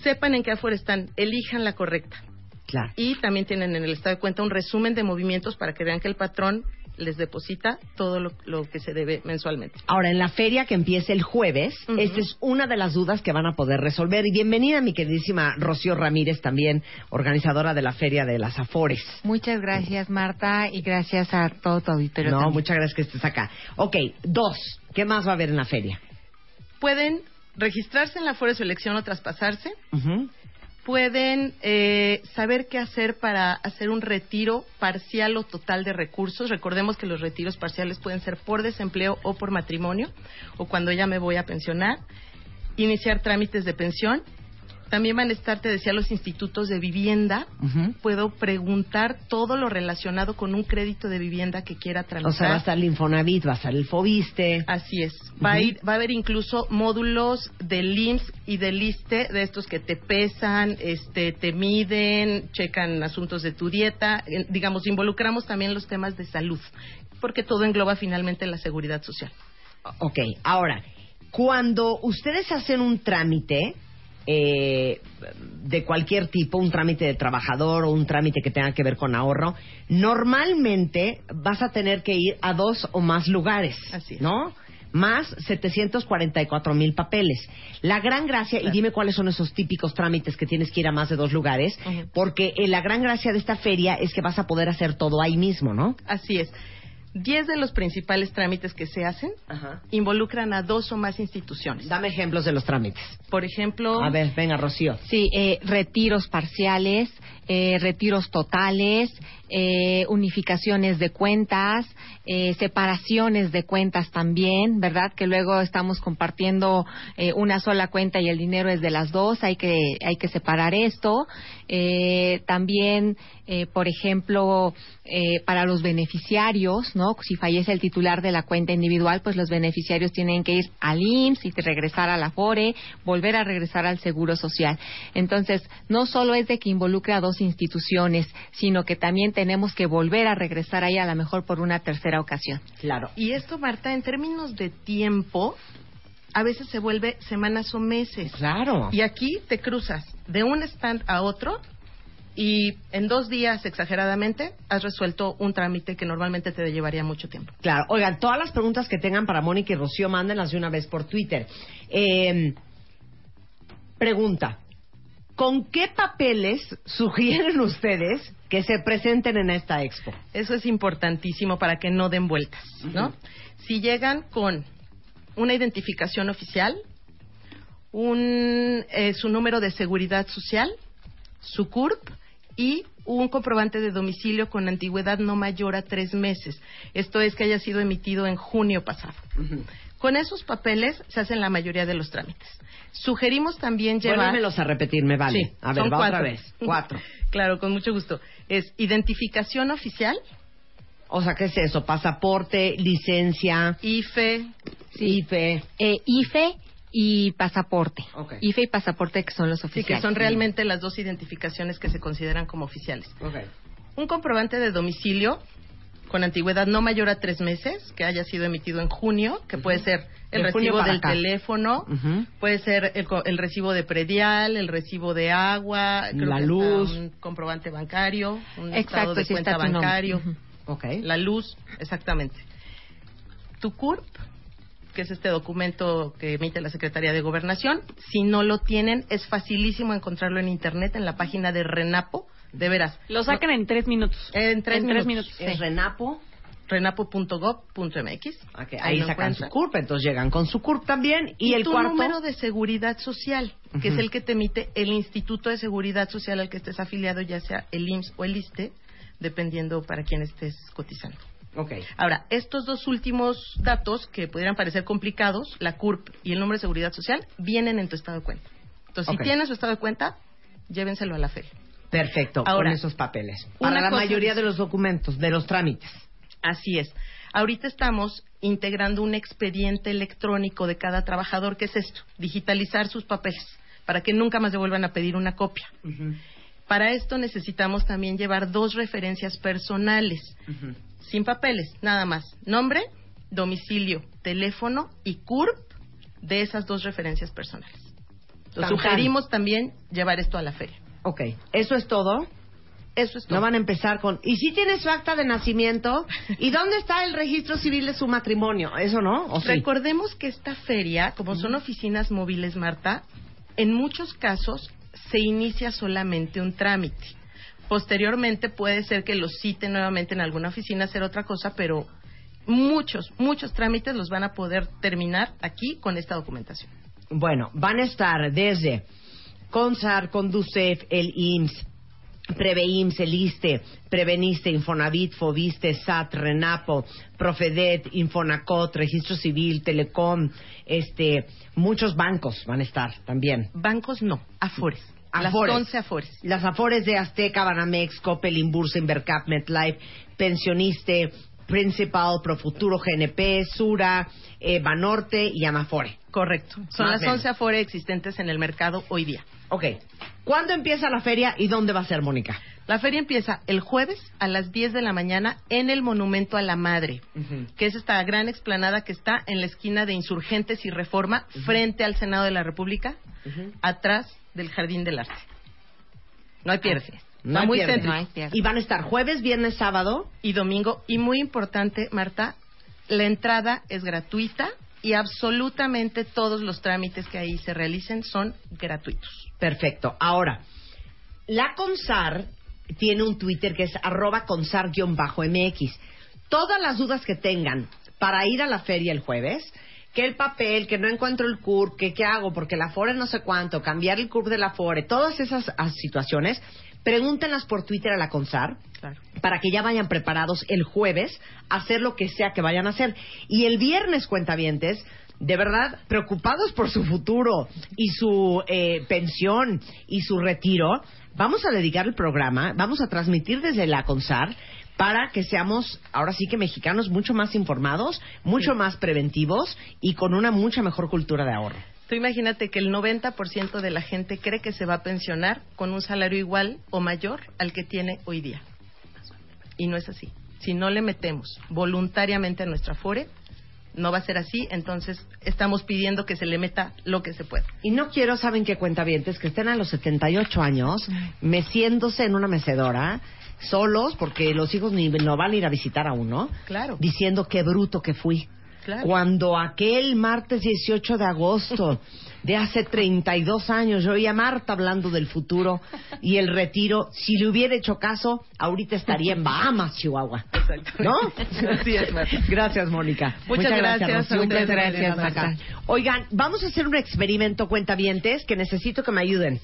Sepan en qué afuera están, elijan la correcta. Claro. Y también tienen en el estado de cuenta un resumen de movimientos para que vean que el patrón les deposita todo lo, lo que se debe mensualmente. Ahora, en la feria que empieza el jueves, Ujú. esta es una de las dudas que van a poder resolver. Y bienvenida, mi queridísima Rocío Ramírez, también organizadora de la Feria de las Afores. Muchas gracias, Marta, y gracias a todo tu auditorio. no, también. muchas gracias que estés acá. Ok, dos. ¿Qué más va a haber en la feria? Pueden registrarse en la Afore su elección o traspasarse. Ujú. Pueden eh, saber qué hacer para hacer un retiro parcial o total de recursos. Recordemos que los retiros parciales pueden ser por desempleo o por matrimonio, o cuando ya me voy a pensionar. Iniciar trámites de pensión. También van a estar, te decía, los institutos de vivienda. Puedo preguntar todo lo relacionado con un crédito de vivienda que quiera tramitar. O sea, va a estar el Infonavit, va a estar el Fobiste. Así es. Va, a ir, va a haber incluso módulos del IMSS y del ISTE, de estos que te pesan, este, te miden, checan asuntos de tu dieta. Eh, digamos, involucramos también los temas de salud, porque todo engloba finalmente la seguridad social. Ok, ahora, cuando ustedes hacen un trámite eh, de cualquier tipo, un trámite de trabajador o un trámite que tenga que ver con ahorro, normalmente vas a tener que ir a dos o más lugares, Así. ¿no? Más 744 mil papeles. La gran gracia, y dime cuáles son esos típicos trámites que tienes que ir a más de dos lugares, porque eh, la gran gracia de esta feria es que vas a poder hacer todo ahí mismo, ¿no? Así es. Diez de los principales trámites que se hacen Ajá. involucran a dos o más instituciones. Dame ejemplos de los trámites. Por ejemplo, A ver, venga, Rocío. Sí, eh, retiros parciales, eh, retiros totales, eh, unificaciones de cuentas, eh, separaciones de cuentas también, ¿verdad? Que luego estamos compartiendo eh, una sola cuenta y el dinero es de las dos, hay que, hay que separar esto. También, por ejemplo, para los beneficiarios, ¿no? Si fallece el titular de la cuenta individual, pues los beneficiarios tienen que ir al IMSS y regresar a la FORE, volver a regresar al Seguro Social. Entonces, no solo es de que involucre a dos instituciones, sino que también tenemos que volver a regresar ahí a lo mejor por una tercera ocasión. Claro. Y esto, Marta, en términos de tiempo, a veces se vuelve semanas o meses. Claro. Y aquí te cruzas de un stand a otro y en dos días, exageradamente, has resuelto un trámite que normalmente te llevaría mucho tiempo. Claro. Oigan, todas las preguntas que tengan para Mónica y Rocío, mándenlas de una vez por Twitter. Eh, pregunta. ¿Con qué papeles sugieren ustedes que se presenten en esta expo? Eso es importantísimo para que no den vueltas, ¿no? Si llegan con una identificación oficial, un, eh, su número de seguridad social, su CURP y un comprobante de domicilio con antigüedad no mayor a tres meses. Esto es que haya sido emitido en junio pasado. Con esos papeles se hacen la mayoría de los trámites. Sugerimos también llevar... Vuélvemelos a repetir, me vale. Sí, a ver, son va cuatro. otra vez. Cuatro. claro, con mucho gusto. Es identificación oficial, O sea, ¿qué es eso? Pasaporte, licencia, IFE, IFE. Eh, IFE y pasaporte. Ok. IFE y pasaporte que son los sí, oficiales. que son realmente las dos identificaciones que se consideran como oficiales. Ok. Un comprobante de domicilio con antigüedad no mayor a tres meses, que haya sido emitido en junio, que puede ser el De recibo del acá. teléfono, puede ser el, el recibo de predial, el recibo de agua, creo La que luz. un comprobante bancario, un Exacto, estado de cuenta bancario, la luz, exactamente. Tu CURP, que es este documento que emite la Secretaría de Gobernación, si no lo tienen, es facilísimo encontrarlo en Internet, en la página de Renapo, de veras. Lo sacan en tres minutos. En tres en minutos. tres minutos. Es sí. Renapo. renapo.gov.mx. Ok, Ahí lo sacan su CURP, entonces llegan con su CURP también. Y, Y, el tu cuarto. número de seguridad social, que es el que te emite el Instituto de Seguridad Social al que estés afiliado, ya sea el IMSS o el ISTE, dependiendo para quién estés cotizando. Ok. Ahora, estos dos últimos datos que pudieran parecer complicados, la CURP y el número de seguridad social, vienen en tu estado de cuenta. Entonces, si tienes su estado de cuenta, llévenselo a la feria. Perfecto, Ahora, con esos papeles. Para la mayoría es- de los documentos, de los trámites. Así es. Ahorita estamos integrando un expediente electrónico de cada trabajador. ¿Qué es esto? Digitalizar sus papeles para que nunca más le vuelvan a pedir una copia. Para esto necesitamos también llevar dos referencias personales, sin papeles, nada más. Nombre, domicilio, teléfono y CURP de esas dos referencias personales. Lo sugerimos también llevar esto a la feria. Ok, ¿eso es todo? Eso es todo. No van a empezar con... ¿Y si tiene su acta de nacimiento? ¿Y dónde está el registro civil de su matrimonio? ¿Eso no? ¿O sí? Recordemos que esta feria, como son oficinas móviles, Marta, en muchos casos se inicia solamente un trámite. Posteriormente puede ser que los citen nuevamente en alguna oficina a hacer otra cosa, pero muchos, muchos trámites los van a poder terminar aquí con esta documentación. Bueno, van a estar desde CONSAR, CONDUCEF, el IMSS, PREVEIMS, el ISTE, Preveniste, Infonavit, Fobiste, SAT, RENAPO, Profedet, Infonacot, Registro Civil, Telecom, este, muchos bancos van a estar también. Bancos no, Afores. Afores. Las 11 Afores. Las Afores de Azteca, Banamex, Coppel, Inbursa, Invercap, MetLife, Pensioniste, Principal, Profuturo, GNP, Sura, eh, Banorte y Amafore. Correcto. Son Más las o menos. 11 Afores existentes en el mercado hoy día. Ok. ¿Cuándo empieza la feria y dónde va a ser, Mónica? La feria empieza el jueves a las 10 de la mañana en el Monumento a la Madre, que es esta gran explanada que está en la esquina de Insurgentes y Reforma, frente al Senado de la República, atrás del Jardín del Arte. No hay pierde. No hay muy pierde. céntrico. Y van a estar jueves, viernes, sábado. Y domingo. Y muy importante, Marta, la entrada es gratuita y absolutamente todos los trámites que ahí se realicen son gratuitos. Perfecto. Ahora, la CONSAR tiene un Twitter que es arroba consar-mx. Todas las dudas que tengan para ir a la feria el jueves, que el papel, que no encuentro el CURP, que qué hago, porque la FORE no sé cuánto, cambiar el CURP de la FORE, todas esas ah, situaciones, pregúntenlas por Twitter a la CONSAR Claro. para que ya vayan preparados el jueves a hacer lo que sea que vayan a hacer. Y el viernes, cuentavientes, de verdad, preocupados por su futuro y su eh, pensión y su retiro, vamos a dedicar el programa, vamos a transmitir desde la CONSAR para que seamos, ahora sí que mexicanos, mucho más informados, mucho más preventivos y con una mucha mejor cultura de ahorro. Tú imagínate que el 90% de la gente cree que se va a pensionar con un salario igual o mayor al que tiene hoy día. Y no es así. Si no le metemos voluntariamente a nuestra FORE, no va a ser así. Entonces, estamos pidiendo que se le meta lo que se pueda. Y no quiero, saben qué cuentavientes, que estén a los 78 años meciéndose en una mecedora, solos, porque los hijos ni no van a ir a visitar a uno, Claro. diciendo qué bruto que fui. Claro. Cuando aquel martes 18 de agosto de hace 32 años yo oía a Marta hablando del futuro y el retiro, si le hubiera hecho caso, ahorita estaría en Bahamas, Chihuahua. ¿No? Marta. Gracias, Mónica. Muchas gracias, Muchas gracias, Marta. Oigan, vamos a hacer un experimento, cuentavientes, que necesito que me ayuden.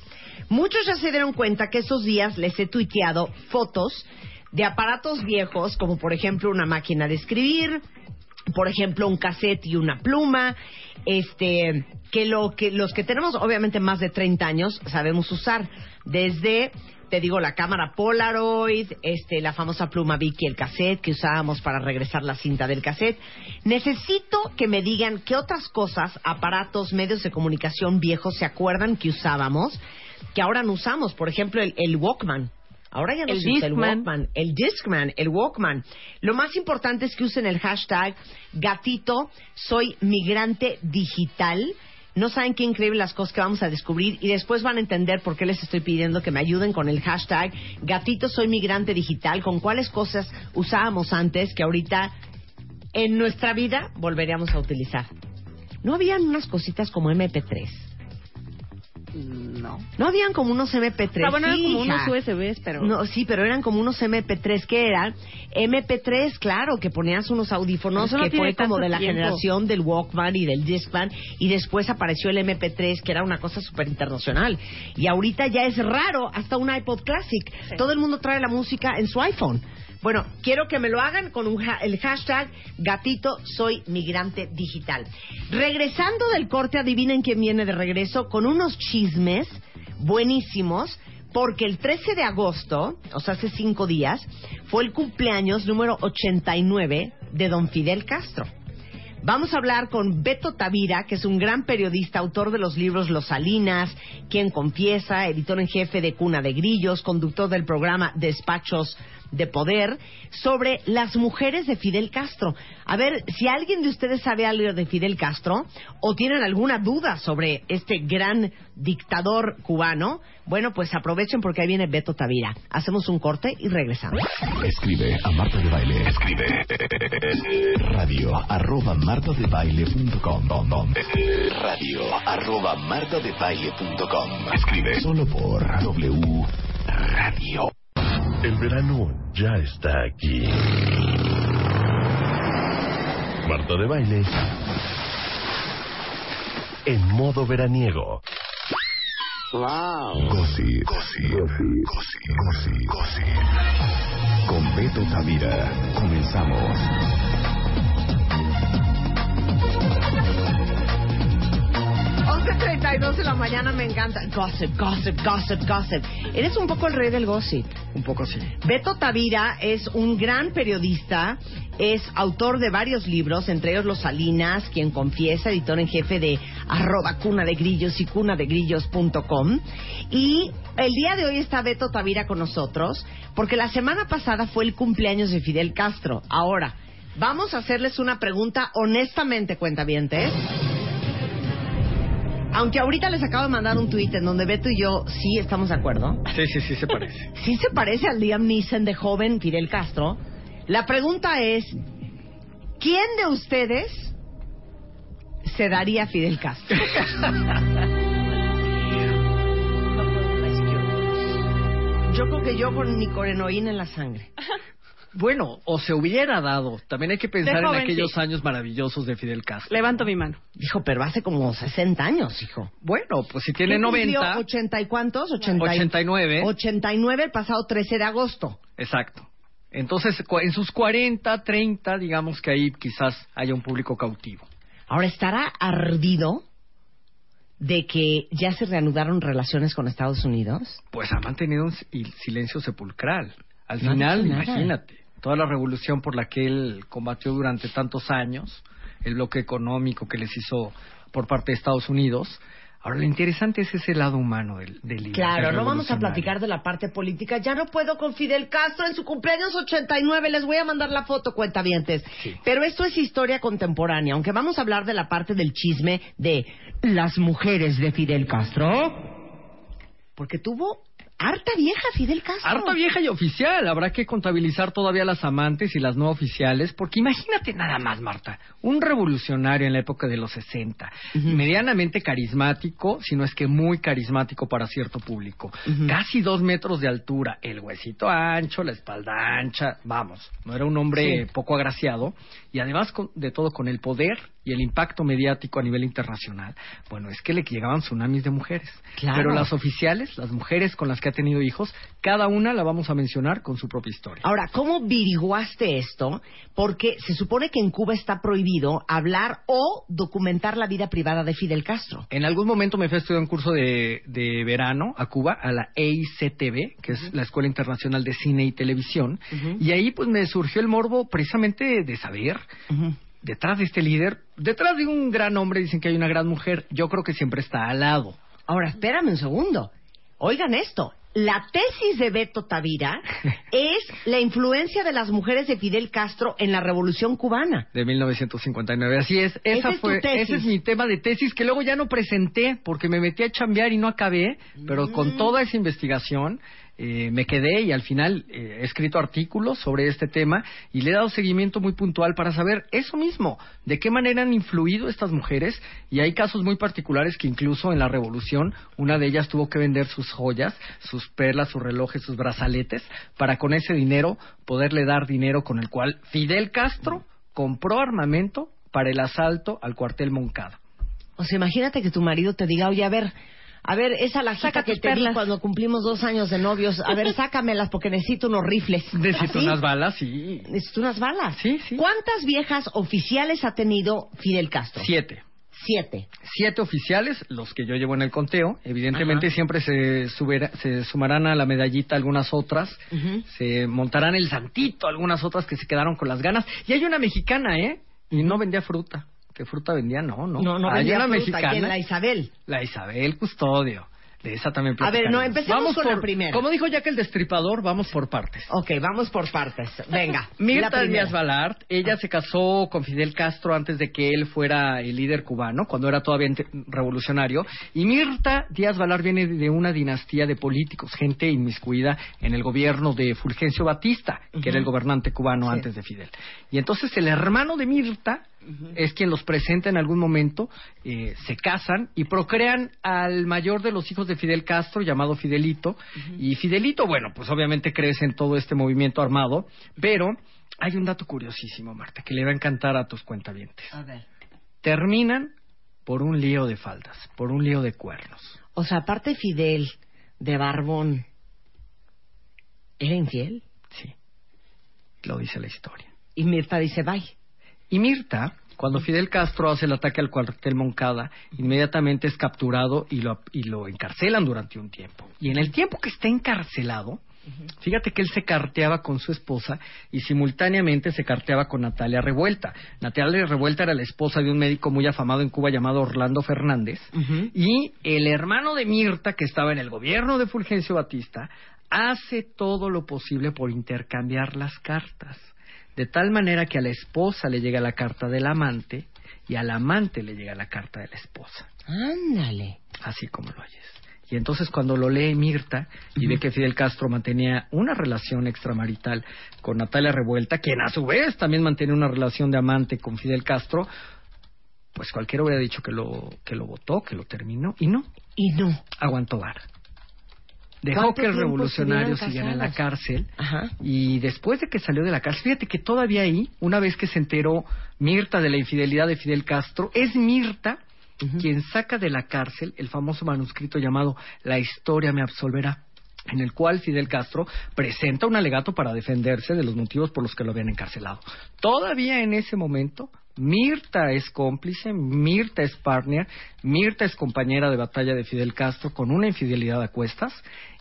Muchos ya se dieron cuenta que estos días les he tuiteado fotos de aparatos viejos, como por ejemplo una máquina de escribir, por ejemplo un cassette y una pluma, este, que lo que los que tenemos obviamente más de 30 años sabemos usar, desde te digo la cámara Polaroid, este la famosa pluma Vicky el cassette que usábamos para regresar la cinta del cassette. Necesito que me digan qué otras cosas, aparatos, medios de comunicación viejos se acuerdan que usábamos, que ahora no usamos, por ejemplo el, el Walkman. Ahora ya no El usa el. Walkman, el Discman, el Walkman. Lo más importante es que usen el hashtag gatito soy migrante digital. No saben qué increíble las cosas que vamos a descubrir y después van a entender por qué les estoy pidiendo que me ayuden con el hashtag gatito soy migrante digital, con cuáles cosas usábamos antes que ahorita en nuestra vida volveríamos a utilizar. ¿No habían unas cositas como MP3? No. No habían como unos MP3. Ah, bueno, eran como unos USBs, pero... No, sí, pero eran como unos MP3 que eran MP3, claro, que ponías unos audífonos no que fue como de la tiempo. generación del Walkman y del Discman y después apareció el MP3 que era una cosa súper internacional y ahorita ya es raro hasta un iPod Classic. Todo el mundo trae la música en su iPhone. Bueno, quiero que me lo hagan con un el hashtag gatito soy migrante digital. Regresando del corte, adivinen quién viene de regreso con unos chismes buenísimos porque el 13 de agosto, o sea, hace cinco días, fue el cumpleaños número 89 de don Fidel Castro. Vamos a hablar con Beto Tavira, que es un gran periodista, autor de los libros Los Salinas, Quien Confiesa, editor en jefe de Cuna de Grillos, conductor del programa Despachos de Poder, sobre las mujeres de Fidel Castro. A ver, si alguien de ustedes sabe algo de Fidel Castro o tienen alguna duda sobre este gran dictador cubano, bueno, pues aprovechen porque ahí viene Beto Tavira. Hacemos un corte y regresamos. Escribe a Marta de Baile. Escribe radio arroba martadebaile.com radio arroba martadebaile.com Escribe solo por W Radio. El verano ya está aquí. Marta de baile. En modo veraniego. Gossip, gossip, gossip, gossip, gossip. Con Beto Tavira comenzamos. 11.32 de la mañana me encanta. Gossip, gossip, gossip, gossip. Eres un poco el rey del gossip. Un poco sí. Beto Tavira es un gran periodista, es autor de varios libros, entre ellos Los Salinas, quien confiesa, editor en jefe de arroba cuna de grillos y cunadegrillos.com. Y el día de hoy está Beto Tavira con nosotros, porque la semana pasada fue el cumpleaños de Fidel Castro. Ahora, vamos a hacerles una pregunta honestamente, cuentavientes. Aunque ahorita les acabo de mandar un tuit en donde Beto y yo sí estamos de acuerdo. Sí, sí, sí se parece. Sí se parece al Liam Neeson de joven Fidel Castro. La pregunta es, ¿quién de ustedes se daría a Fidel Castro? Yo creo que yo con mi corenoína en la sangre. Bueno, o se hubiera dado. También hay que pensar en joven, aquellos sí. años maravillosos de Fidel Castro. Levanto mi mano. Dijo, pero hace como 60 años, hijo. Bueno, pues si tiene ¿Qué cumplió? 90, ¿80 y cuántos? 80 y- 89. 89 el pasado 13 de agosto. Exacto. Entonces, en sus 40, 30, digamos que ahí quizás haya un público cautivo. Ahora, ¿estará ardido de que ya se reanudaron relaciones con Estados Unidos? Pues ha mantenido un si- silencio sepulcral. Al No final, imagínate, toda la revolución por la que él combatió durante tantos años, el bloque económico que les hizo por parte de Estados Unidos. Ahora, lo interesante es ese lado humano del, del líder, Claro, no vamos a platicar de la parte política. Ya no puedo con Fidel Castro en su cumpleaños 89. Les voy a mandar la foto, cuentavientes. Pero esto es historia contemporánea. Aunque vamos a hablar de la parte del chisme de las mujeres de Fidel Castro. Porque tuvo harta vieja Fidel Castro. Harta vieja y oficial. Habrá que contabilizar todavía las amantes y las no oficiales, porque imagínate nada más, Marta, un revolucionario en la época de los 60, medianamente carismático, si no es que muy carismático para cierto público, casi dos metros de altura, el huesito ancho, la espalda ancha, vamos, no era un hombre Sí. poco agraciado, y además con- de todo con el poder y el impacto mediático a nivel internacional. Bueno, es que le llegaban tsunamis de mujeres. Claro. Pero las oficiales, las mujeres con las que ha tenido hijos, cada una la vamos a mencionar con su propia historia. Ahora, ¿cómo viriguaste esto? Porque se supone que en Cuba está prohibido hablar o documentar la vida privada de Fidel Castro. En algún momento me fui a estudiar un curso de, de verano a Cuba, a la EICTV, que es la Escuela Internacional de Cine y Televisión, y ahí pues me surgió el morbo precisamente de saber, detrás de este líder, detrás de un gran hombre dicen que hay una gran mujer, yo creo que siempre está al lado. Ahora, espérame un segundo. Oigan esto. La tesis de Beto Tavira es la influencia de las mujeres de Fidel Castro en la Revolución Cubana. De 1959, así es. Esa Esa es tu fue, tesis. ese es mi tema de tesis que luego ya no presenté porque me metí a chambear y no acabé, pero Mm. con toda esa investigación eh, me quedé y al final eh, he escrito artículos sobre este tema y le he dado seguimiento muy puntual para saber eso mismo, de qué manera han influido estas mujeres y hay casos muy particulares que incluso en la revolución una de ellas tuvo que vender sus joyas, sus perlas, sus relojes, sus brazaletes para con ese dinero poderle dar dinero con el cual Fidel Castro compró armamento para el asalto al cuartel Moncada. O sea, imagínate que tu marido te diga, oye, a ver, a ver, esa lajita Saca que te di perlas. cuando cumplimos dos años de novios, a ver, sácamelas porque necesito unos rifles. Necesito ¿Sí? unas balas, sí. Necesito unas balas. Sí, sí. ¿Cuántas viejas oficiales ha tenido Fidel Castro? Siete. Siete. Siete oficiales, los que yo llevo en el conteo. Evidentemente Ajá. siempre se, subera- se sumarán a la medallita algunas otras. Se montarán el santito algunas otras que se quedaron con las ganas. Y hay una mexicana, ¿eh? Y no vendía fruta. ¿Qué fruta vendía? No, no. No, no hay una fruta. mexicana. ¿Quién? La Isabel. La Isabel Custodio. De esa también A ver, no, empecemos Vamos con por- la primera. Como dijo Jack el Destripador, vamos por partes. Ok, vamos por partes. Venga. Mirta. Díaz Balart, ella se casó con Fidel Castro antes de que él fuera el líder cubano, cuando era todavía revolucionario. Y Mirta Díaz Balart viene de una dinastía de políticos, gente inmiscuida en el gobierno de Fulgencio Batista, que era el gobernante cubano Sí. antes de Fidel. Y entonces el hermano de Mirta es quien los presenta en algún momento, eh, se casan y procrean al mayor de los hijos de Fidel Castro, llamado Fidelito. Y Fidelito, bueno, pues obviamente crece en todo este movimiento armado, pero hay un dato curiosísimo, Marta, que le va a encantar a tus cuentavientes. A ver. Terminan por un lío de faldas, por un lío de cuernos. O sea, aparte Fidel, de Barbón, ¿era infiel? Sí, lo dice la historia. Y Mirta dice, bye. Y Mirta, cuando Fidel Castro hace el ataque al cuartel Moncada, inmediatamente es capturado y lo, y lo encarcelan durante un tiempo. Y en el tiempo que está encarcelado, fíjate que él se carteaba con su esposa y simultáneamente se carteaba con Natalia Revuelta. Natalia Revuelta era la esposa de un médico muy afamado en Cuba llamado Orlando Fernández. Y el hermano de Mirta, que estaba en el gobierno de Fulgencio Batista, hace todo lo posible por intercambiar las cartas. De tal manera que a la esposa le llega la carta del amante y al amante le llega la carta de la esposa. Ándale. Así como lo oyes. Y entonces cuando lo lee Mirta y ve que Fidel Castro mantenía una relación extramarital con Natalia Revuelta, quien a su vez también mantiene una relación de amante con Fidel Castro, pues cualquiera hubiera dicho que lo, que lo votó, que lo terminó, y no. Y no. Aguantó vara. Dejó ¿Cuánto que el revolucionario siguiera en la cárcel. Ajá. Y después de que salió de la cárcel, fíjate que todavía ahí, una vez que se enteró Mirta de la infidelidad de Fidel Castro, es Mirta quien saca de la cárcel el famoso manuscrito llamado La historia me absolverá en el cual Fidel Castro presenta un alegato para defenderse de los motivos por los que lo habían encarcelado. Todavía en ese momento, Mirta es cómplice, Mirta es partner, Mirta es compañera de batalla de Fidel Castro con una infidelidad a cuestas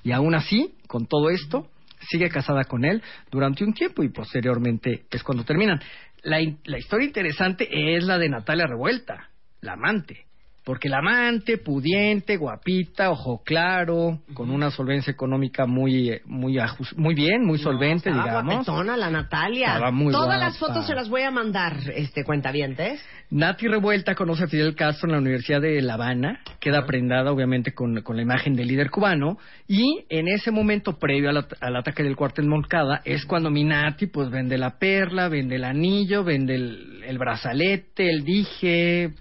y aún así, con todo esto, sigue casada con él durante un tiempo y posteriormente es cuando terminan. La, la historia interesante es la de Natalia Revuelta, la amante. Porque la amante, pudiente, guapita, ojo claro, con una solvencia económica muy, muy, muy bien, muy solvente, Estaba digamos. guapetona la Natalia. Estaba muy Todas guapa. las fotos se las voy a mandar, este cuentavientes. Nati Revuelta conoce a Fidel Castro en la Universidad de La Habana, queda prendada obviamente con, con la imagen del líder cubano y en ese momento previo al, al ataque del cuartel Moncada es cuando mi Nati pues vende la perla, vende el anillo, vende el, el brazalete, el dije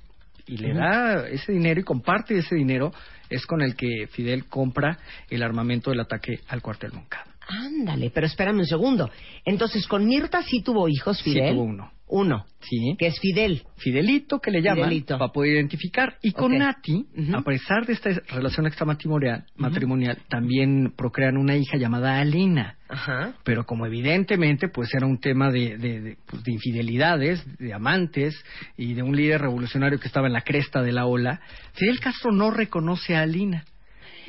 y le da ese dinero y comparte ese dinero es con el que Fidel compra el armamento del ataque al cuartel Moncada. Ándale, pero espérame un segundo. Entonces, con Mirta sí tuvo hijos, Sí Fidel. tuvo uno. Uno. Sí. Que es Fidel. Fidelito, que le llaman, Fidelito. para poder identificar. Y con Ok. Nati, a pesar de esta relación extramatrimonial, matrimonial, también procrean una hija llamada Alina. Ajá. Pero como evidentemente, pues era un tema de, de, de, pues, de infidelidades, de amantes y de un líder revolucionario que estaba en la cresta de la ola, Fidel Castro no reconoce a Alina.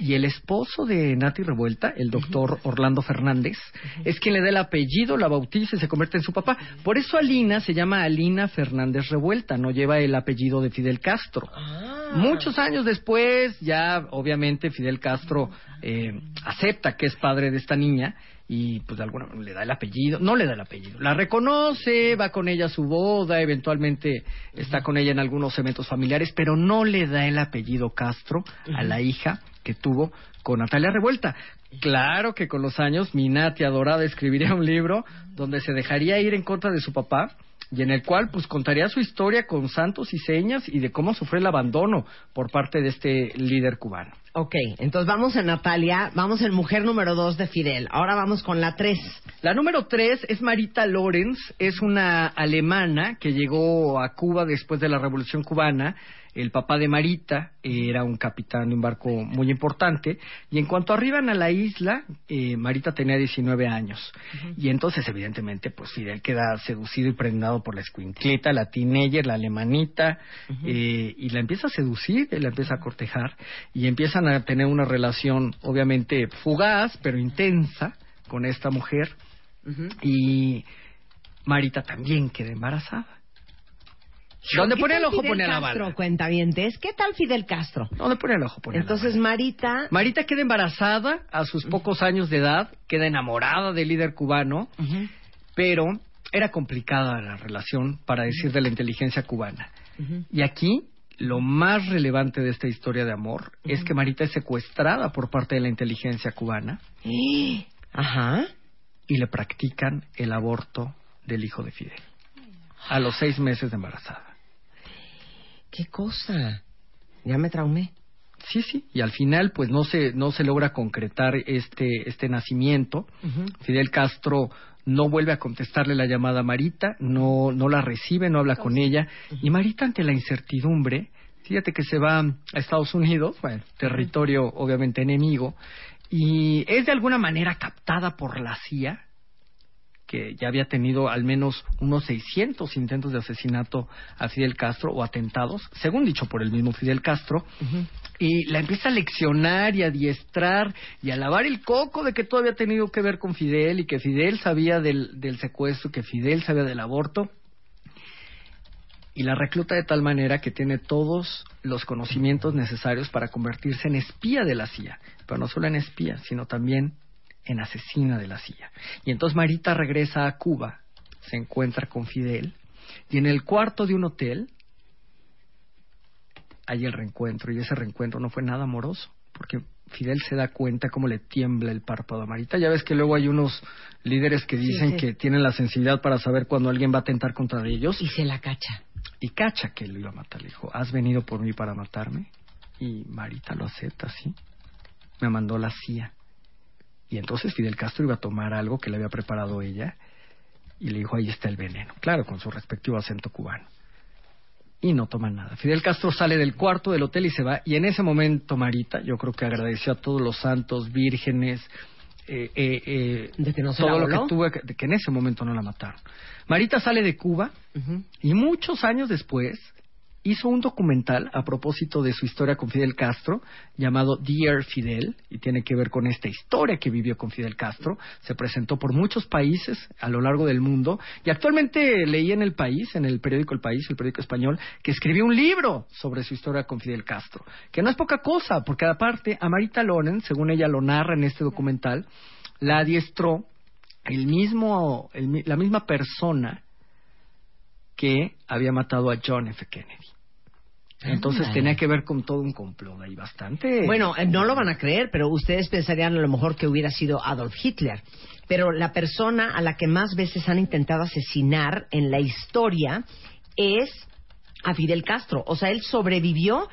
Y el esposo de Nati Revuelta, el doctor Orlando Fernández, es quien le da el apellido, la bautiza y se convierte en su papá. Por eso Alina se llama Alina Fernández Revuelta, no lleva el apellido de Fidel Castro. Muchos años después, ya obviamente Fidel Castro eh, acepta que es padre de esta niña y pues de alguna manera le da el apellido, no le da el apellido, la reconoce, va con ella a su boda, eventualmente está con ella en algunos eventos familiares, pero no le da el apellido Castro a la hija que tuvo con Natalia Revuelta. Claro que con los años mi Nati adorada escribiría un libro donde se dejaría ir en contra de su papá y en el cual pues contaría su historia con santos y señas y de cómo sufrió el abandono por parte de este líder cubano. Ok, entonces vamos en Natalia, vamos en mujer número dos de Fidel. Ahora vamos con la tres. La número tres es Marita Lorenz, es una alemana que llegó a Cuba después de la Revolución Cubana. El papá de Marita era un capitán de un barco muy importante. Y en cuanto arriban a la isla, eh, Marita tenía 19 años. Y entonces, evidentemente, pues Fidel queda seducido y prendado por la escuincleta, la teenager, la alemanita, eh, y la empieza a seducir, y la empieza a cortejar, y empiezan a tener una relación, obviamente, fugaz, pero intensa con esta mujer. Y Marita también queda embarazada. Donde ¿Qué pone el ojo Fidel pone la Castro, bala. cuentavientes? ¿Qué tal Fidel Castro? Donde pone el ojo pone la Entonces Marita... Marita queda embarazada a sus pocos años de edad, queda enamorada del líder cubano, pero era complicada la relación, para decir de la inteligencia cubana. Y aquí lo más relevante de esta historia de amor es que Marita es secuestrada por parte de la inteligencia cubana. Ajá. Y le practican el aborto del hijo de Fidel. A los seis meses de embarazada. ¿Qué cosa? Ya me traumé. Sí, sí. Y al final, pues no se, no se logra concretar este, este nacimiento. Fidel Castro no vuelve a contestarle la llamada a Marita, no, no la recibe, no habla con ella. Y Marita, ante la incertidumbre, fíjate que se va a Estados Unidos, bueno, territorio obviamente enemigo, y es de alguna manera captada por la CIA, que ya había tenido al menos unos 600 intentos de asesinato a Fidel Castro o atentados, según dicho por el mismo Fidel Castro, y la empieza a leccionar y a adiestrar y a lavar el coco de que todo había tenido que ver con Fidel y que Fidel sabía del, del secuestro, que Fidel sabía del aborto. Y la recluta de tal manera que tiene todos los conocimientos necesarios para convertirse en espía de la CIA. Pero no solo en espía, sino también en asesina de la CIA. Y entonces Marita regresa a Cuba, se encuentra con Fidel, y en el cuarto de un hotel hay el reencuentro, y ese reencuentro no fue nada amoroso, porque Fidel se da cuenta cómo le tiembla el párpado a Marita. Ya ves que luego hay unos líderes que dicen sí. que tienen la sensibilidad para saber cuando alguien va a atentar contra ellos. Y se la cacha. Y cacha que lo iba a matar. Le dijo, ¿has venido por mí para matarme? Y Marita lo acepta, ¿sí? Me mandó la CIA. Y entonces Fidel Castro iba a tomar algo que le había preparado ella y le dijo, ahí está el veneno. Claro, con su respectivo acento cubano. Y no toma nada. Fidel Castro sale del cuarto del hotel y se va. Y en ese momento, Marita, yo creo que agradeció a todos los santos, vírgenes, eh, eh, eh, De que no se todo lo que tuvo, que, de que en ese momento no la mataron. Marita sale de Cuba y muchos años después hizo un documental a propósito de su historia con Fidel Castro llamado Dear Fidel y tiene que ver con esta historia que vivió con Fidel Castro. Se presentó por muchos países a lo largo del mundo y actualmente leí en el país, en el periódico El País, el periódico español, que escribió un libro sobre su historia con Fidel Castro, que no es poca cosa, porque aparte a Marita Loren, según ella lo narra en este documental, la adiestró el mismo, el la misma persona que había matado a John F. Kennedy. Entonces tenía que ver con todo un complot ahí bastante. Bueno, eh, no lo van a creer, pero ustedes pensarían a lo mejor que hubiera sido Adolf Hitler. Pero la persona a la que más veces han intentado asesinar en la historia es a Fidel Castro. O sea, él sobrevivió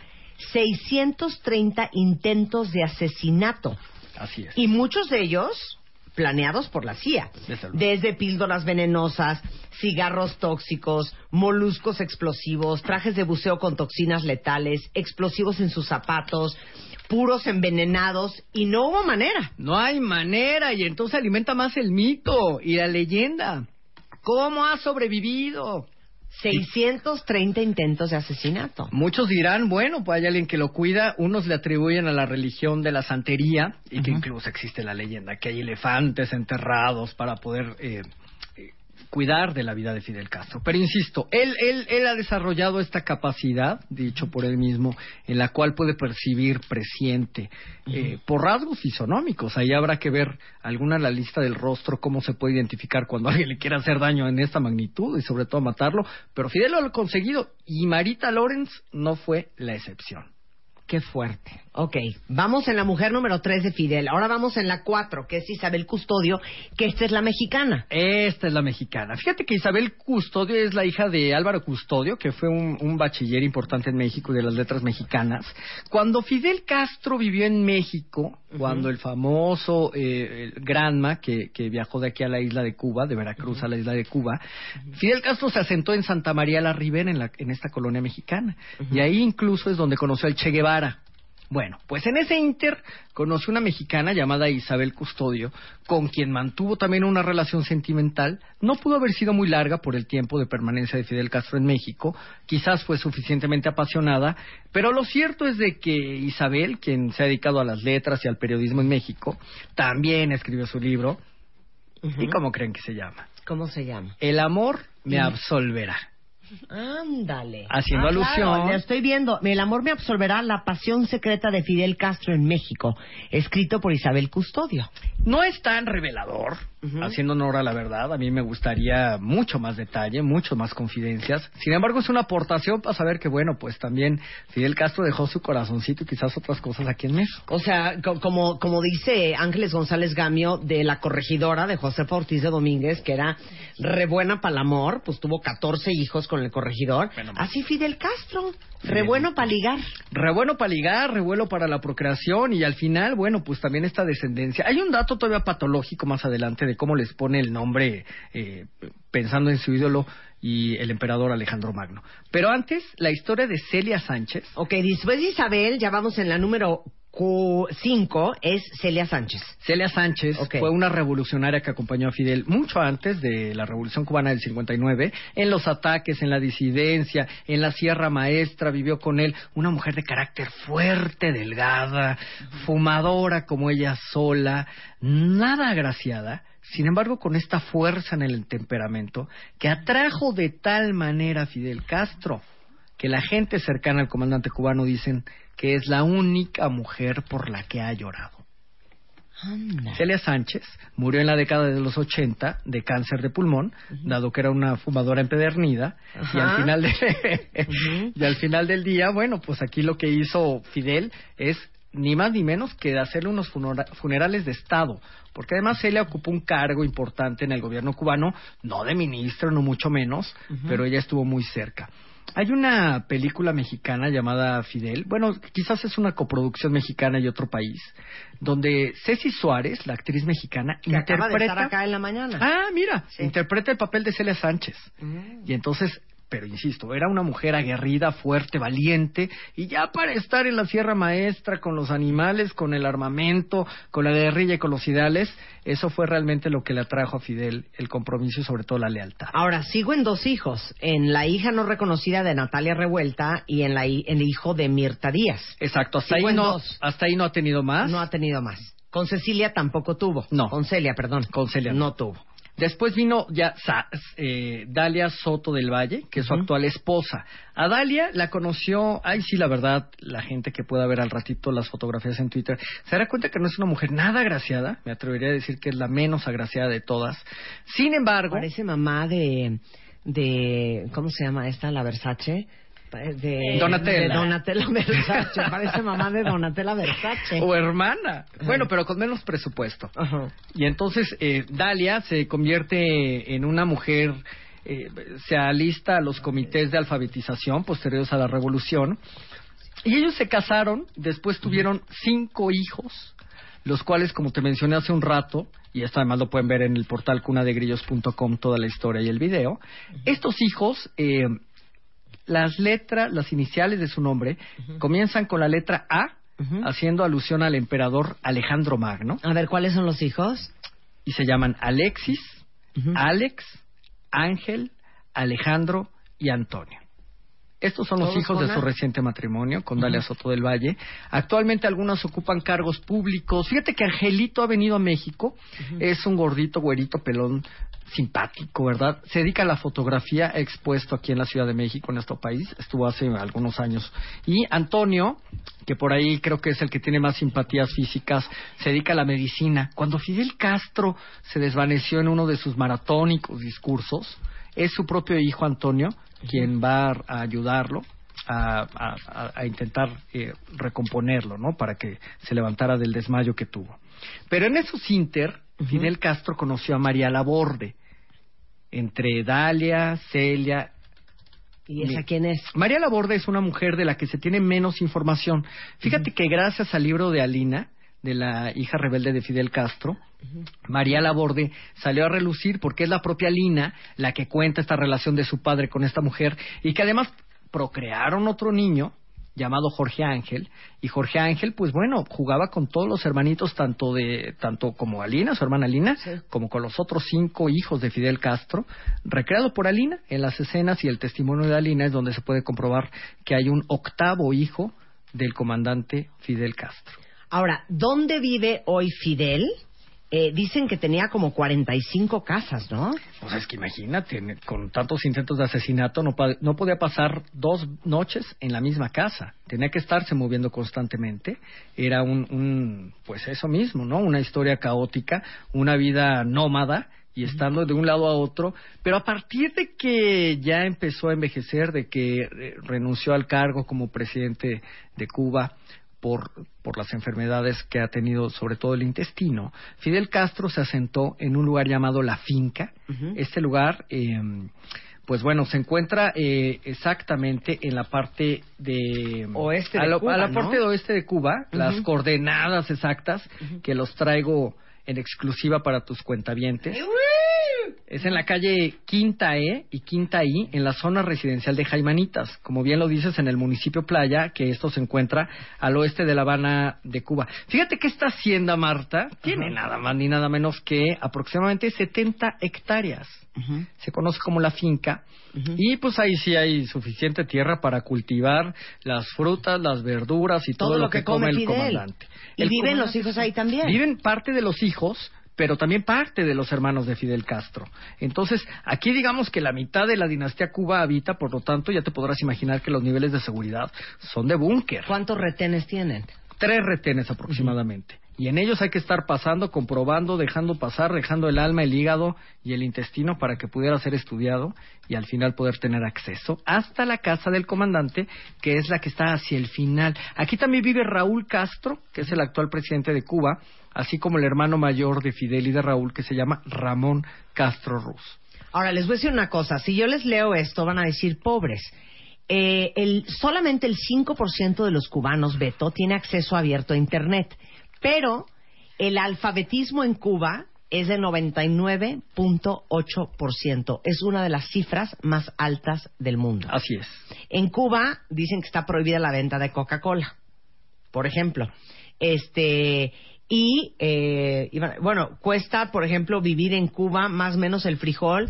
630 intentos de asesinato. Así es. Y muchos de ellos planeados por la CIA. Desde píldoras venenosas, cigarros tóxicos, moluscos explosivos, trajes de buceo con toxinas letales, explosivos en sus zapatos, puros envenenados, y no hubo manera. No hay manera, y entonces alimenta más el mito y la leyenda. ¿Cómo ha sobrevivido? 630 intentos de asesinato. Muchos dirán, bueno, pues hay alguien que lo cuida, unos le atribuyen a la religión de la santería y que incluso existe la leyenda que hay elefantes enterrados para poder eh, eh, cuidar de la vida de Fidel Castro. Pero insisto, él, él, él ha desarrollado esta capacidad, dicho por él mismo, en la cual puede percibir presiente eh, por rasgos fisonómicos. Ahí habrá que ver alguna la lista del rostro, cómo se puede identificar cuando alguien le quiere hacer daño en esta magnitud y sobre todo matarlo. Pero Fidel lo ha conseguido y Marita Lorenz no fue la excepción. Qué fuerte. Ok, vamos en la mujer número 3 de Fidel. Ahora vamos en la 4, que es Isabel Custodio, que esta es la mexicana. Esta es la mexicana. Fíjate que Isabel Custodio es la hija de Álvaro Custodio, que fue un, un bachiller importante en México y de las letras mexicanas. Cuando Fidel Castro vivió en México, cuando el famoso eh, el Granma, que, que viajó de aquí a la isla de Cuba, de Veracruz a la isla de Cuba, Fidel Castro se asentó en Santa María la Ribera, en, la, en esta colonia mexicana. Y ahí incluso es donde conoció al Che Guevara. Bueno, pues en ese inter conoció una mexicana llamada Isabel Custodio, con quien mantuvo también una relación sentimental. No pudo haber sido muy larga por el tiempo de permanencia de Fidel Castro en México, quizás fue suficientemente apasionada, pero lo cierto es de que Isabel, quien se ha dedicado a las letras y al periodismo en México, también escribió su libro. ¿Y cómo creen que se llama? ¿Cómo se llama? El amor me absolverá. Ándale. Haciendo Ah, claro, alusión. ya estoy viendo. El amor me absolverá la pasión secreta de Fidel Castro en México, escrito por Isabel Custodio. No es tan revelador, haciendo honor a la verdad. A mí me gustaría mucho más detalle, mucho más confidencias. Sin embargo, es una aportación para saber que, bueno, pues también Fidel Castro dejó su corazoncito y quizás otras cosas aquí en México. O sea, co- como, como dice Ángeles González Gamio de la corregidora de Josefa Ortiz de Domínguez, que era re buena para el amor, pues tuvo 14 hijos con el corregidor. Así Fidel Castro, re bueno para ligar. Re bueno para ligar, re bueno para la procreación y al final, bueno, pues también esta descendencia. Hay un dato todavía patológico más adelante de cómo les pone el nombre eh, pensando en su ídolo y el emperador Alejandro Magno. Pero antes, la historia de Celia Sánchez. Ok, después de Isabel, ya vamos en la número 5, es Celia Sánchez. Celia Sánchez fue una revolucionaria que acompañó a Fidel mucho antes de la Revolución Cubana del 59, en los ataques, en la disidencia, en la Sierra Maestra, vivió con él una mujer de carácter fuerte, delgada, fumadora como ella sola, nada agraciada, sin embargo con esta fuerza en el temperamento que atrajo de tal manera a Fidel Castro que la gente cercana al comandante cubano dicen que es la única mujer por la que ha llorado. Celia Sánchez murió en la década de los 80 de cáncer de pulmón, dado que era una fumadora empedernida, y al final de y al final del día, bueno, pues aquí lo que hizo Fidel es ni más ni menos que hacerle unos funerales de Estado, porque además Celia ocupó un cargo importante en el gobierno cubano, no de ministro, no mucho menos, pero ella estuvo muy cerca. Hay una película mexicana llamada Fidel, bueno, quizás es una coproducción mexicana y otro país, donde Ceci Suárez, la actriz mexicana, Que acaba de interpreta... estar acá en la mañana. Ah, mira, interpreta el papel de Celia Sánchez. Y entonces, pero insisto, era una mujer aguerrida, fuerte, valiente, y ya para estar en la Sierra Maestra con los animales, con el armamento, con la guerrilla y con los ideales, eso fue realmente lo que le atrajo a Fidel, el compromiso y sobre todo la lealtad. Ahora, sigo en dos hijos, en la hija no reconocida de Natalia Revuelta y en, la, en el hijo de Mirta Díaz. Exacto, hasta Sigo ahí, no, dos. hasta ahí no ha tenido más. No ha tenido más. Con Cecilia tampoco tuvo. No. Con Celia, perdón. Con Celia no tuvo. Después vino ya Sa- eh, Dalia Soto del Valle, que es su actual esposa. A Dalia la conoció, ay sí, la verdad, la gente que pueda ver al ratito las fotografías en Twitter, se dará cuenta que no es una mujer nada agraciada, me atrevería a decir que es la menos agraciada de todas. Sin embargo... Parece mamá de, de ¿cómo se llama esta? La Versace. De, Donatella. de Donatella Versace. Parece mamá de Donatella Versace. O hermana. Bueno, pero con menos presupuesto. Y entonces eh, Dalia se convierte en una mujer, eh, se alista a los comités de alfabetización posteriores a la revolución. Y ellos se casaron, después tuvieron cinco hijos, los cuales, como te mencioné hace un rato, y esto además lo pueden ver en el portal cunadegrillos.com, toda la historia y el video, estos hijos, eh, las letras, las iniciales de su nombre, comienzan con la letra A, haciendo alusión al emperador Alejandro Magno. A ver, ¿cuáles son los hijos? Y se llaman Alexis, Alex, Ángel, Alejandro y Antonio. Estos son los ¿Todos hijos de su reciente matrimonio con Dalia Soto del Valle. Actualmente algunos ocupan cargos públicos. Fíjate que Angelito ha venido a México. Es un gordito, güerito, pelón, simpático, ¿verdad? Se dedica a la fotografía, ha expuesto aquí en la Ciudad de México, en nuestro país. Estuvo hace algunos años. Y Antonio, que por ahí creo que es el que tiene más simpatías físicas, se dedica a la medicina. Cuando Fidel Castro se desvaneció en uno de sus maratónicos discursos, es su propio hijo Antonio quien va a ayudarlo a, a- a- a intentar eh, recomponerlo, ¿no? Para que se levantara del desmayo que tuvo. Pero en esos inter, Fidel Castro conoció a María Laborde, entre Dalia, Celia ¿Y esa quién es? María Laborde es una mujer de la que se tiene menos información. Fíjate que gracias al libro de Alina, de la hija rebelde de Fidel Castro, María Laborde salió a relucir porque es la propia Lina la que cuenta esta relación de su padre con esta mujer y que además procrearon otro niño llamado Jorge Ángel. Y Jorge Ángel pues bueno jugaba con todos los hermanitos tanto de tanto como Alina su hermana Alina como con los otros cinco hijos de Fidel Castro recreado por Alina en las escenas y el testimonio de Alina es donde se puede comprobar que hay un octavo hijo del comandante Fidel Castro Ahora, ¿dónde vive hoy Fidel? Eh, dicen que tenía como 45 casas, ¿no? Pues es que imagínate, con tantos intentos de asesinato no, no podía pasar dos noches en la misma casa. Tenía que estarse moviendo constantemente. Era un, un, pues eso mismo, ¿no? Una historia caótica, una vida nómada y estando de un lado a otro. Pero a partir de que ya empezó a envejecer, de que renunció al cargo como presidente de Cuba, por, por las enfermedades que ha tenido, sobre todo el intestino, Fidel Castro se asentó en un lugar llamado La Finca. Este lugar, eh, pues bueno, se encuentra eh, exactamente en la parte de Oeste a, de Cuba, a la ¿no? parte de oeste de Cuba, las coordenadas exactas que los traigo en exclusiva para tus cuentavientes. Es en la calle Quinta E y Quinta I, en la zona residencial de Jaimanitas, como bien lo dices, en el municipio Playa, que esto se encuentra al oeste de La Habana de Cuba. Fíjate que esta hacienda, Marta, tiene nada más ni nada menos que aproximadamente 70 hectáreas. Se conoce como la finca. Y pues ahí sí hay suficiente tierra para cultivar las frutas, las verduras y todo, lo que, come, el comandante. ¿Y El viven los hijos ahí también? Viven parte de los hijos, pero también parte de los hermanos de Fidel Castro. Entonces, aquí digamos que la mitad de la dinastía Cuba habita, por lo tanto, ya te podrás imaginar que los niveles de seguridad son de búnker. ¿Cuántos retenes tienen? Tres retenes aproximadamente. Y en ellos hay que estar pasando, comprobando, dejando pasar, dejando el alma, el hígado y el intestino para que pudiera ser estudiado y al final poder tener acceso hasta la casa del comandante, que es la que está hacia el final. Aquí también vive Raúl Castro, que es el actual presidente de Cuba, así como el hermano mayor de Fidel y de Raúl, que se llama Ramón Castro Ruz. Ahora, les voy a decir una cosa. Si yo les leo esto, van a decir pobres. Eh, el, solamente el 5% de los cubanos, Beto, tiene acceso abierto a Internet. Pero el alfabetismo en Cuba es de 99.8%. Es una de las cifras más altas del mundo. Así es. En Cuba dicen que está prohibida la venta de Coca-Cola, por ejemplo. Este y, eh, y bueno, cuesta, por ejemplo, vivir en Cuba más o menos el frijol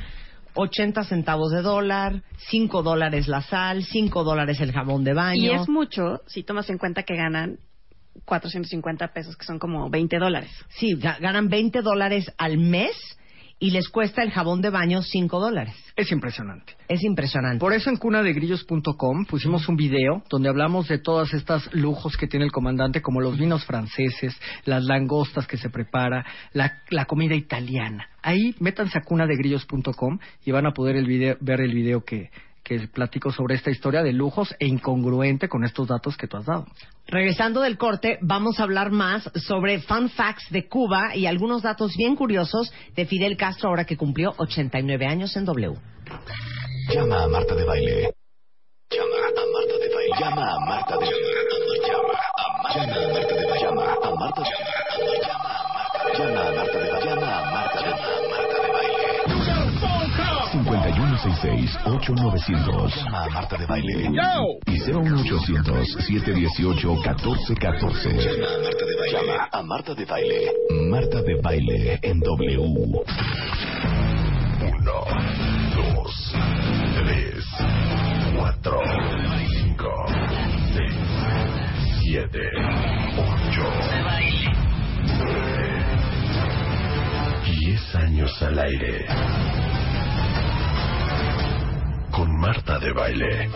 80 centavos de dólar, 5 dólares la sal, 5 dólares el jabón de baño. Y es mucho si tomas en cuenta que ganan 450 pesos, que son como 20 dólares. Sí, ga- ganan 20 dólares al mes y les cuesta el jabón de baño 5 dólares. Es impresionante. Es impresionante. Por eso en cunadegrillos.com pusimos un video donde hablamos de todas estas lujos que tiene el comandante, como los vinos franceses, las langostas que se prepara, la, la comida italiana. Ahí métanse a cunadegrillos.com y van a poder el video- ver el video que, que platico sobre esta historia de lujos e incongruente con estos datos que tú has dado. Regresando del corte, vamos a hablar más sobre fun facts de Cuba y algunos datos bien curiosos de Fidel Castro ahora que cumplió 89 años en W. Llama a Marta de Baile. Llama a Marta de Baile. Llama a Marta de Baile. Llama a Marta de Baile. Llama a Marta de Baile. Llama a Marta de Baile. 166-8900. Llama a Marta de Baile. Y 01800-718-1414. Llama a Marta de Baile. Llama a Marta de Baile. Marta de Baile en W. 1, 2, 3, 4, 5, 6, 7, 8. De Baile. 10 años al aire. Con Marta de Baile.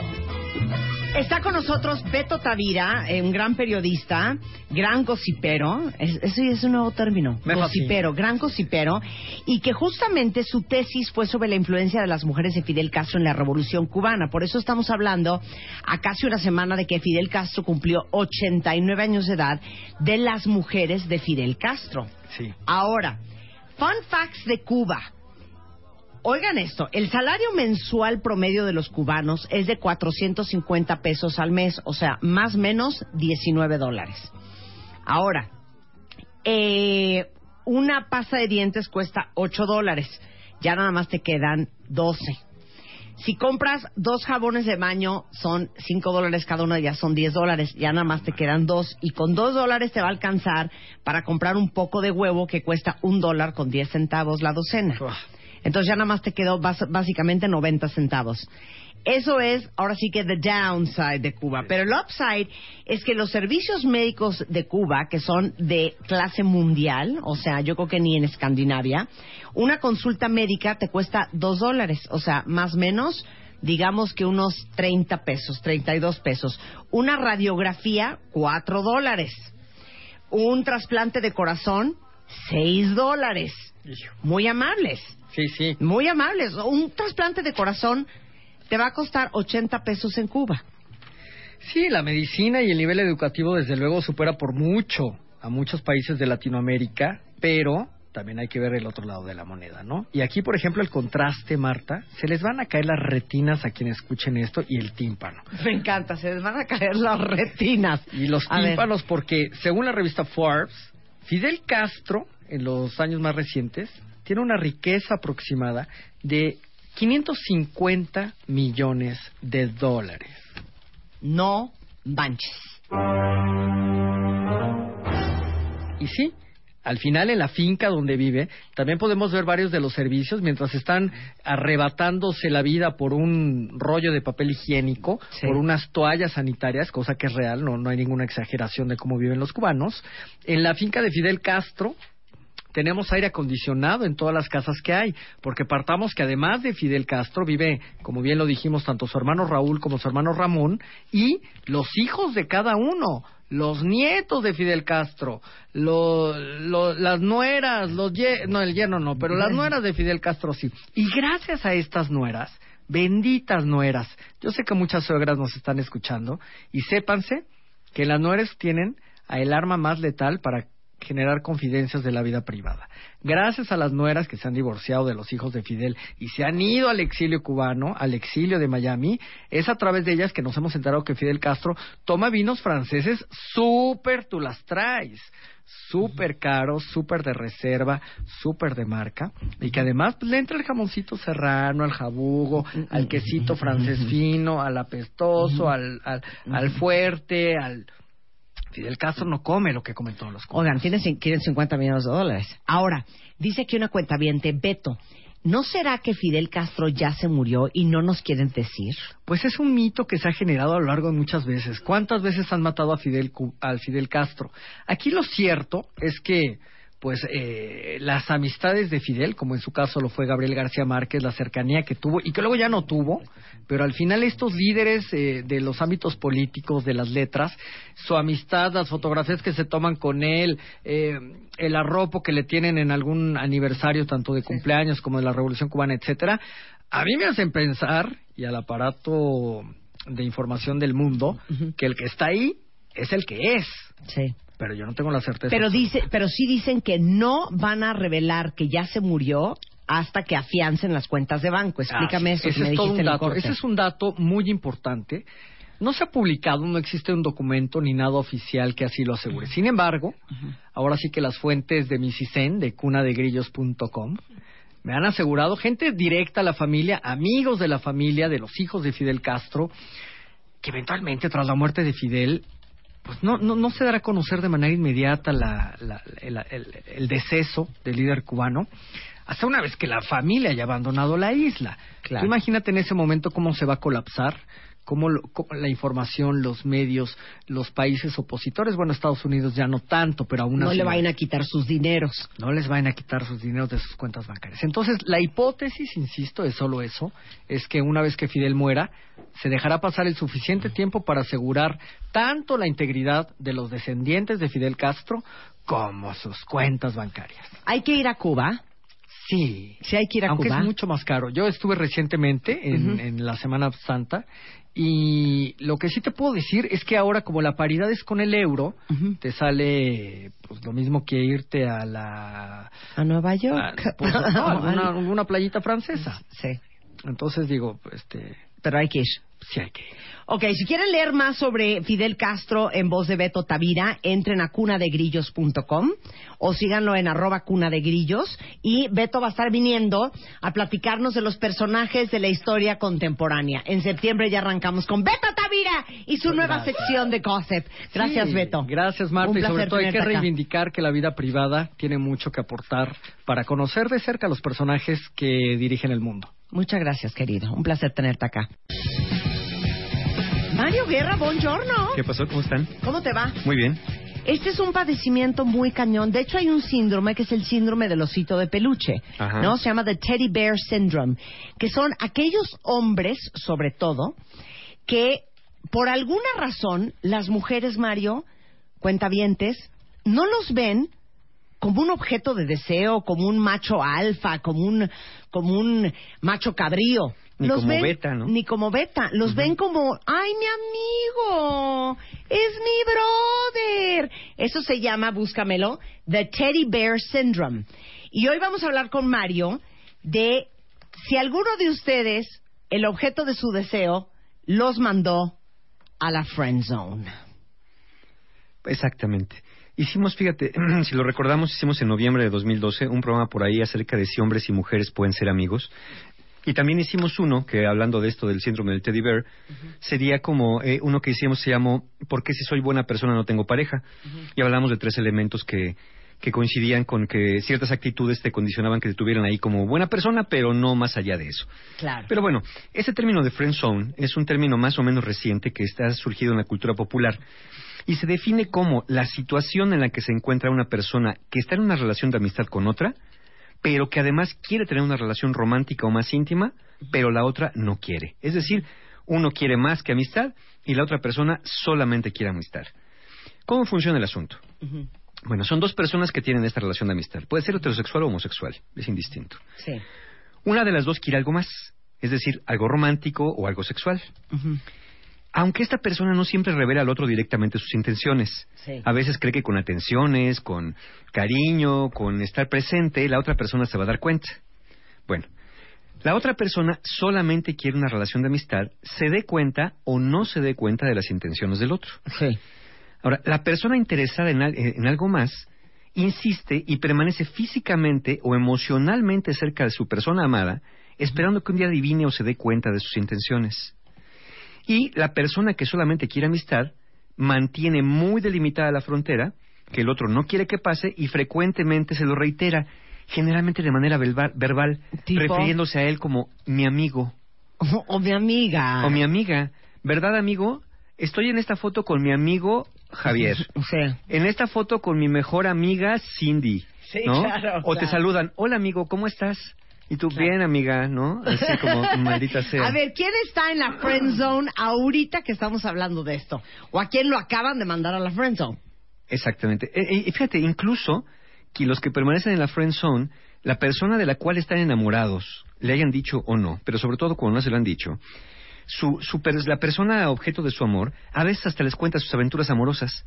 Está con nosotros Beto Tavira, eh, un gran periodista, gran gossipero, es- eso ya es un nuevo término, Me gossipero, gran gossipero, y que justamente su tesis fue sobre la influencia de las mujeres de Fidel Castro en la Revolución Cubana. Por eso estamos hablando a casi una semana de que Fidel Castro cumplió 89 años de edad de las mujeres de Fidel Castro. Sí. Ahora, fun facts de Cuba. Oigan esto, el salario mensual promedio de los cubanos es de 450 pesos al mes, o sea, más o menos 19 dólares. Ahora, eh, una pasta de dientes cuesta 8 dólares, ya nada más te quedan 12. Si compras dos jabones de baño, son 5 dólares cada uno, ya son 10 dólares, ya nada más te quedan dos. Y con 2 dólares te va a alcanzar para comprar un poco de huevo que cuesta un dólar con 10 centavos la docena. Entonces ya nada más te quedó básicamente 90 centavos. Eso es, ahora sí que the downside de Cuba. Pero el upside es que los servicios médicos de Cuba, que son de clase mundial, o sea, yo creo que ni en Escandinavia, una consulta médica te cuesta dos dólares, o sea, más o menos, digamos que unos 30 pesos, 32 pesos. Una radiografía, cuatro dólares. Un trasplante de corazón, seis dólares. Muy amables. Sí, sí. Muy amables. Un trasplante de corazón te va a costar 80 pesos en Cuba. Sí, la medicina y el nivel educativo desde luego supera por mucho a muchos países de Latinoamérica, pero también hay que ver el otro lado de la moneda, ¿no? Y aquí, por ejemplo, el contraste, Marta, se les van a caer las retinas a quienes escuchen esto y el tímpano. Me encanta, se les van a caer las retinas. Y los A ver. tímpanos porque, según la revista Forbes, Fidel Castro, en los años más recientes, tiene una riqueza aproximada de 550 millones de dólares. No manches. Y sí, al final en la finca donde vive, también podemos ver varios de los servicios mientras están arrebatándose la vida por un rollo de papel higiénico, por unas toallas sanitarias, cosa que es real, no, no hay ninguna exageración de cómo viven los cubanos. En la finca de Fidel Castro, tenemos aire acondicionado en todas las casas que hay, porque partamos que además de Fidel Castro vive, como bien lo dijimos, tanto su hermano Raúl como su hermano Ramón y los hijos de cada uno, los nietos de Fidel Castro, lo- lo- las nueras, los ye- no el yerno no, pero las nueras de Fidel Castro sí. Y gracias a estas nueras, benditas nueras, yo sé que muchas suegras nos están escuchando y sépanse que las nueras tienen a el arma más letal para generar confidencias de la vida privada. Gracias a las nueras que se han divorciado de los hijos de Fidel y se han ido al exilio cubano, al exilio de Miami, es a través de ellas que nos hemos enterado que Fidel Castro toma vinos franceses súper tú las traes, súper caros, súper de reserva, súper de marca y que además pues, le entra el jamoncito serrano, al jabugo, al quesito francés fino, al apestoso, al, al, al fuerte, al... Fidel Castro no come lo que comen todos los Oigan, tienen, quieren 50 millones de dólares. Ahora, dice aquí una cuenta Beto, ¿no será que Fidel Castro ya se murió y no nos quieren decir? Pues es un mito que se ha generado a lo largo de muchas veces. ¿Cuántas veces han matado a Fidel, al Fidel Castro? Aquí lo cierto es que pues eh, las amistades de Fidel, como en su caso lo fue Gabriel García Márquez, la cercanía que tuvo y que luego ya no tuvo, pero al final estos líderes eh, de los ámbitos políticos, de las letras, su amistad, las fotografías que se toman con él, eh, el arropo que le tienen en algún aniversario, tanto de cumpleaños como de la Revolución Cubana, etcétera, a mí me hacen pensar, y al aparato de información del mundo, que el que está ahí es el que es. Sí. Pero yo no tengo la certeza. Pero dice, pero sí dicen que no van a revelar que ya se murió hasta que afiancen las cuentas de banco. Explícame Ah, eso. ese que me es todo un dato. Ese es un dato muy importante. No se ha publicado, no existe un documento ni nada oficial que así lo asegure. Sin embargo, ahora sí que las fuentes de mi CISEN, de cunadegrillos.com, me han asegurado, gente directa a la familia, amigos de la familia, de los hijos de Fidel Castro, que eventualmente tras la muerte de Fidel, pues no, no, no se dará a conocer de manera inmediata la- la- el, el- el deceso del líder cubano, hasta una vez que la familia haya abandonado la isla. Claro. Tú imagínate en ese momento cómo se va a colapsar, cómo, lo- cómo la información, los medios, los países opositores, bueno, Estados Unidos ya no tanto, pero aún No así le vayan a quitar sus dineros. no les vayan a quitar sus dineros de sus cuentas bancarias. Entonces, la hipótesis, insisto, es solo eso, es que una vez que Fidel muera, se dejará pasar el suficiente tiempo para asegurar tanto la integridad de los descendientes de Fidel Castro como sus cuentas bancarias. ¿Hay que ir a Cuba? Sí. Sí, hay que ir a Aunque Cuba. es mucho más caro. Yo estuve recientemente en la Semana Santa y lo que sí te puedo decir es que ahora como la paridad es con el euro, te sale pues lo mismo que irte a la A Nueva York. a- pues, no, alguna, alguna playita francesa. Sí. Entonces digo, este, Pero hay que ir. Sí hay que ir. Ok, si quieren leer más sobre Fidel Castro en voz de Beto Tavira, entren a cunadegrillos.com o síganlo en arroba cunadegrillos y Beto va a estar viniendo a platicarnos de los personajes de la historia contemporánea. En septiembre ya arrancamos con Beto Tavira y su nueva sección de Gossip. Gracias, Sí, Beto. Gracias, Marta. Un Y sobre todo hay que tenerte acá. reivindicar que la vida privada tiene mucho que aportar para conocer de cerca a los personajes que dirigen el mundo. Muchas gracias, querido. Un placer tenerte acá. Mario Guerra, buongiorno. ¿Qué pasó? ¿Cómo están? ¿Cómo te va? Muy bien. Este es un padecimiento muy cañón. De hecho, hay un síndrome que es el síndrome del osito de peluche, Ajá. ¿no? Se llama the teddy bear syndrome, que son aquellos hombres, sobre todo, que por alguna razón las mujeres, Mario, cuentavientes, no los ven como un objeto de deseo, como un macho alfa, como un, como un macho cabrío. Ni Los como ven- beta, ¿no? Ni como beta. Los ven como, ay, mi amigo, es mi brother. Eso se llama, búscamelo, The Teddy Bear Syndrome. Y hoy vamos a hablar con Mario de si alguno de ustedes, el objeto de su deseo, los mandó a la friend zone. Exactamente. Hicimos, fíjate, si lo recordamos, hicimos en noviembre de 2012 un programa por ahí acerca de si hombres y mujeres pueden ser amigos. Y también hicimos uno que, hablando de esto del síndrome del teddy bear, sería como eh, uno que hicimos se llamó ¿Por qué si soy buena persona no tengo pareja? Y hablamos de tres elementos que, que coincidían con que ciertas actitudes te condicionaban que te tuvieran ahí como buena persona, pero no más allá de eso. Claro. Pero bueno, ese término de friend zone es un término más o menos reciente que está surgido en la cultura popular y se define como la situación en la que se encuentra una persona que está en una relación de amistad con otra, pero que además quiere tener una relación romántica o más íntima, pero la otra no quiere. Es decir, uno quiere más que amistad y la otra persona solamente quiere amistad. ¿Cómo funciona el asunto? Bueno, son dos personas que tienen esta relación de amistad. Puede ser heterosexual o homosexual, es indistinto. Sí. Una de las dos quiere algo más, es decir, algo romántico o algo sexual. Aunque esta persona no siempre revela al otro directamente sus intenciones. Sí. A veces cree que con atenciones, con cariño, con estar presente, la otra persona se va a dar cuenta. Bueno, la otra persona solamente quiere una relación de amistad, se dé cuenta o no se dé cuenta de las intenciones del otro. Sí. Ahora, la persona interesada en, al- en algo más insiste y permanece físicamente o emocionalmente cerca de su persona amada, esperando que un día adivine o se dé cuenta de sus intenciones. Y la persona que solamente quiere amistad mantiene muy delimitada la frontera, que el otro no quiere que pase y frecuentemente se lo reitera, generalmente de manera verbal, verbal refiriéndose a él como mi amigo O, mi amiga. o mi amiga. ¿Verdad, amigo? Estoy en esta foto con mi amigo Javier. Sí. En esta foto con mi mejor amiga Cindy. Sí, ¿no? claro, O te saludan, hola amigo, ¿cómo estás? Y tú, bien amiga, ¿no? Así como, maldita sea. A ver, ¿quién está en la friend zone ahorita que estamos hablando de esto? ¿O a quién lo acaban de mandar a la friend zone? Exactamente. E- e- Y fíjate, incluso que los que permanecen en la friend zone, la persona de la cual están enamorados, le hayan dicho o no, pero sobre todo cuando no se lo han dicho, su, su la persona objeto de su amor, a veces hasta les cuenta sus aventuras amorosas.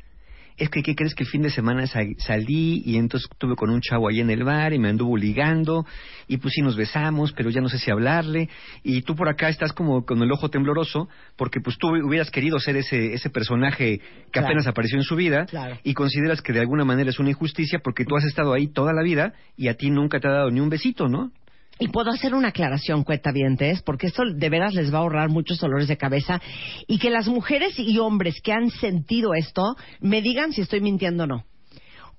Es que, ¿qué crees que el fin de semana sa- salí y entonces estuve con un chavo ahí en el bar y me anduvo ligando y pues sí nos besamos, pero ya no sé si hablarle y tú por acá estás como con el ojo tembloroso porque pues tú hubieras querido ser ese, ese personaje que Claro. apenas apareció en su vida Claro. y consideras que de alguna manera es una injusticia porque tú has estado ahí toda la vida y a ti nunca te ha dado ni un besito, ¿no? Y puedo hacer una aclaración, cuentavientes, porque esto de veras les va a ahorrar muchos dolores de cabeza y que las mujeres y hombres que han sentido esto me digan si estoy mintiendo o no.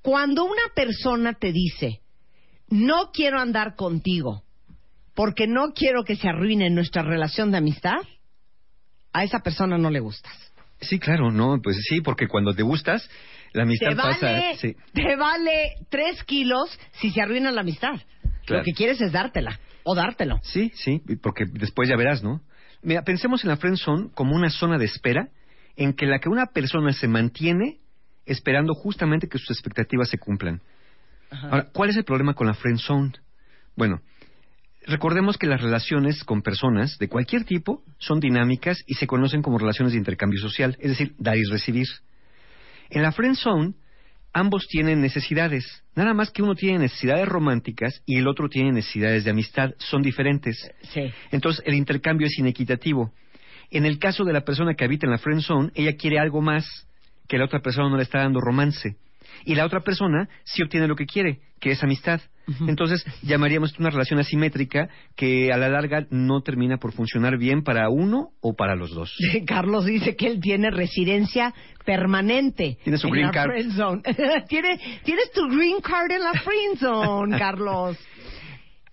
Cuando una persona te dice, no quiero andar contigo porque no quiero que se arruine nuestra relación de amistad, a esa persona no le gustas. Sí, claro, no, pues sí, porque cuando te gustas, la amistad Te pasa. Sí, te vale tres kilos si se arruina la amistad. Claro. Lo que quieres es dártela o dártelo. sí, sí, porque después ya verás, ¿no? Mira, pensemos en la friend zone como una zona de espera en que la que una persona se mantiene esperando justamente que sus expectativas se cumplan. Ahora, ¿cuál es el problema con la friend zone? Bueno, recordemos que las relaciones con personas de cualquier tipo son dinámicas y se conocen como relaciones de intercambio social, es decir, dar y recibir. En la friend zone, ambos tienen necesidades, nada más que uno tiene necesidades románticas y el otro tiene necesidades de amistad, son diferentes. Sí. Entonces, el intercambio es inequitativo. En el caso de la persona que habita en la friend zone, ella quiere algo más que la otra persona no le está dando romance. Y la otra persona sí obtiene lo que quiere, que es amistad. Entonces, llamaríamos una relación asimétrica que a la larga no termina por funcionar bien para uno o para los dos. Carlos dice que él tiene residencia permanente. Tiene su en green la card. friend zone. Tiene- tienes tu green card en la friend zone, Carlos.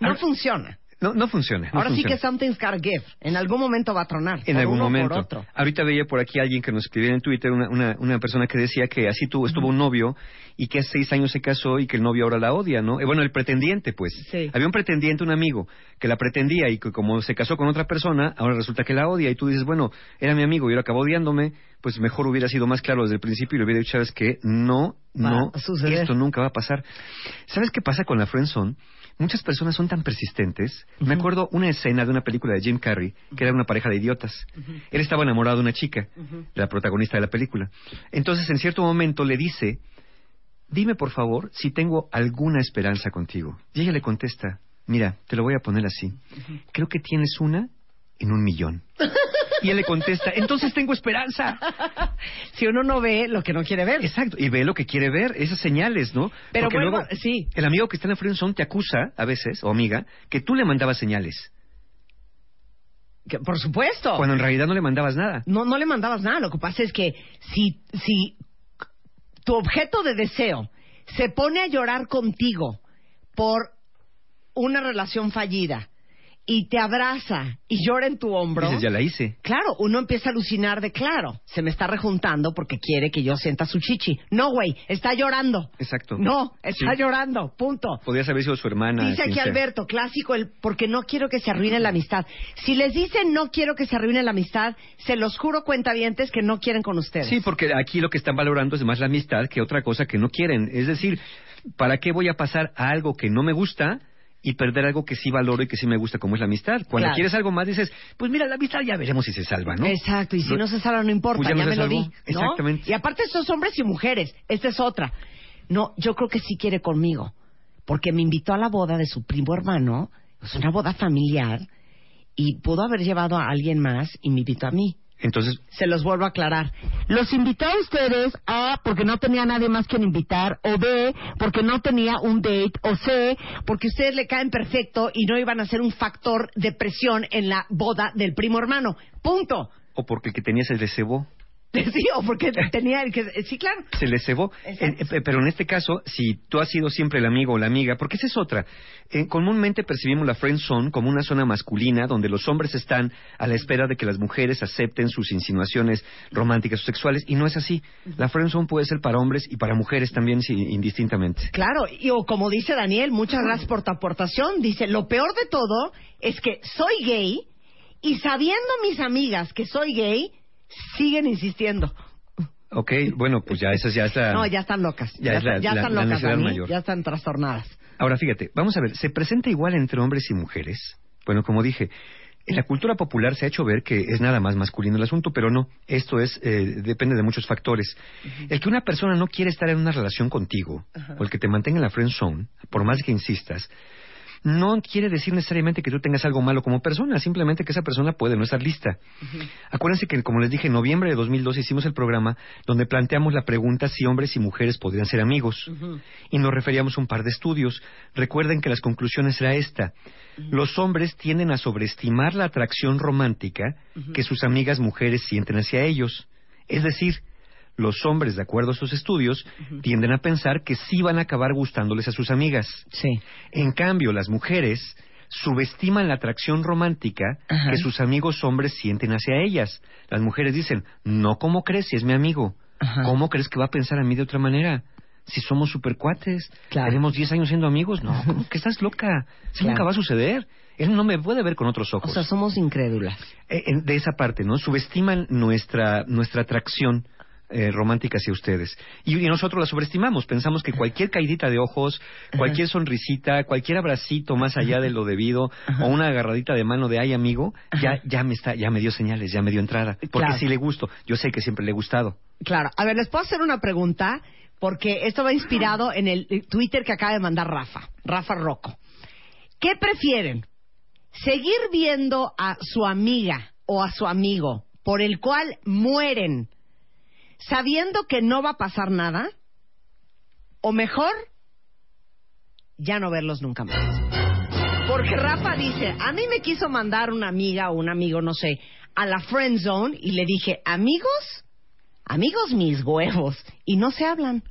No funciona. No, no funciona. no Ahora sí que something's gotta give. En algún momento va a tronar. En algún momento. Otro. Ahorita veía por aquí alguien que nos escribía en Twitter, una, una, una persona que decía que así tuvo, estuvo un novio y que hace seis años se casó y que el novio ahora la odia, ¿no? Eh, bueno, el pretendiente, pues. Sí. Había un pretendiente, un amigo, que la pretendía y que como se casó con otra persona, ahora resulta que la odia y tú dices, bueno, era mi amigo y ahora acabó odiándome, pues mejor hubiera sido más claro desde el principio y le hubiera dicho, ¿sabes qué? No, Va no, a esto nunca va a pasar. ¿Sabes qué pasa con la friendzone? Muchas personas son tan persistentes. Me acuerdo una escena de una película de Jim Carrey, que era una pareja de idiotas. Él estaba enamorado de una chica, la protagonista de la película. Entonces, en cierto momento le dice, dime por favor si tengo alguna esperanza contigo. Y ella le contesta, mira, te lo voy a poner así. Creo que tienes una en un millón. Y él le contesta, entonces tengo esperanza. Si uno no ve lo que no quiere ver. Exacto, y ve lo que quiere ver, esas señales, ¿no? Pero Porque vuelvo- luego sí. el amigo que está en friendzone te acusa, a veces, o amiga, que tú le mandabas señales, Que, por supuesto. cuando en realidad no le mandabas nada. No, no le mandabas nada. Lo que pasa es que si, si tu objeto de deseo se pone a llorar contigo por una relación fallida y te abraza y llora en tu hombro. Dices, ya la hice. Claro, uno empieza a alucinar de claro, se me está rejuntando porque quiere que yo sienta su chichi. No, güey, está llorando. Exacto. No, está Sí. llorando, punto. Podrías haber sido su hermana. Dice aquí sea. Alberto, clásico, el porque no quiero que se arruine la amistad. Si les dicen no quiero que se arruine la amistad, se los juro cuentavientes que no quieren con ustedes. Sí, porque aquí lo que están valorando es más la amistad que otra cosa que no quieren. Es decir, ¿para qué voy a pasar a algo que no me gusta y perder algo que sí valoro y que sí me gusta, como es la amistad? Cuando Claro. quieres algo más, dices, pues mira, la amistad ya veremos si se salva, ¿no? Exacto, y si no se salva no importa, Pues ya ya, no me lo di. ¿no? Exactamente. Y aparte estos hombres y mujeres, esta es otra. No, yo creo que sí quiere conmigo, porque me invitó a la boda de su primo hermano, es una boda familiar, y pudo haber llevado a alguien más y me invitó a mí. Entonces, Se los vuelvo a aclarar. Los invitó a ustedes A, porque no tenía nadie más que invitar, o B, porque no tenía un date, o C, porque ustedes le caen perfecto y no iban a ser un factor de presión en la boda del primo hermano. Punto. o porque el que tenía se le cebó. Sí, o porque tenía el que... Sí, claro. se le cebó. Eh, pero en este caso, si tú has sido siempre el amigo o la amiga, porque esa es otra. Eh, comúnmente percibimos la friend zone como una zona masculina donde los hombres están a la espera de que las mujeres acepten sus insinuaciones románticas o sexuales, y no es así. La friend zone puede ser para hombres y para mujeres también, sí, indistintamente. Claro, y o como dice Daniel, muchas gracias por tu aportación. Dice, lo peor de todo es que soy gay y sabiendo mis amigas que soy gay, siguen insistiendo. Ok, bueno, pues ya esa ya está. No, ya están locas. Ya Ya, es la- ya la- están la locas, Dani, mayor. Ya están trastornadas. Ahora fíjate, vamos a ver, ¿se presenta igual entre hombres y mujeres? Bueno, como dije, en la cultura popular se ha hecho ver que es nada más masculino el asunto, pero no, esto es eh, depende de muchos factores. El que una persona no quiere estar en una relación contigo, o el que te mantenga en la friend zone, por más que insistas, no quiere decir necesariamente que tú tengas algo malo como persona, simplemente que esa persona puede no estar lista. Acuérdense que, como les dije, en noviembre de 2012 hicimos el programa donde planteamos la pregunta si hombres y mujeres podrían ser amigos. Y nos referíamos a un par de estudios. Recuerden que las conclusiones era esta. Los hombres tienden a sobreestimar la atracción romántica que sus amigas mujeres sienten hacia ellos. Es decir, los hombres, de acuerdo a sus estudios, tienden a pensar que sí van a acabar gustándoles a sus amigas. Sí. En cambio, las mujeres subestiman la atracción romántica que sus amigos hombres sienten hacia ellas. Las mujeres dicen, no, ¿cómo crees si es mi amigo? ¿Cómo crees que va a pensar a mí de otra manera? Si somos supercuates, tenemos 10 años siendo amigos, no, ¿cómo que estás loca? Eso Claro. nunca va a suceder. Él no me puede ver con otros ojos. O sea, somos incrédulas. Eh, en- de esa parte, ¿no? Subestiman nuestra, nuestra atracción eh, romántica hacia ustedes. Y, y nosotros la sobreestimamos. Pensamos que cualquier caidita de ojos, cualquier sonrisita, cualquier abracito más allá de lo debido, o una agarradita de mano de ay amigo, ya, ya me está, ya me dio señales, ya me dio entrada. Porque Claro. sí le gusto. Yo sé que siempre le he gustado. Claro. A ver, les puedo hacer una pregunta porque esto va inspirado en el Twitter que acaba de mandar Rafa, Rafa Rocco. ¿Qué prefieren? ¿Seguir viendo a su amiga o a su amigo por el cual mueren sabiendo que no va a pasar nada? ¿O mejor, ya no verlos nunca más? Porque Rafa dice, a mí me quiso mandar una amiga o un amigo, no sé, a la friend zone y le dije, amigos, amigos mis huevos, y no se hablan.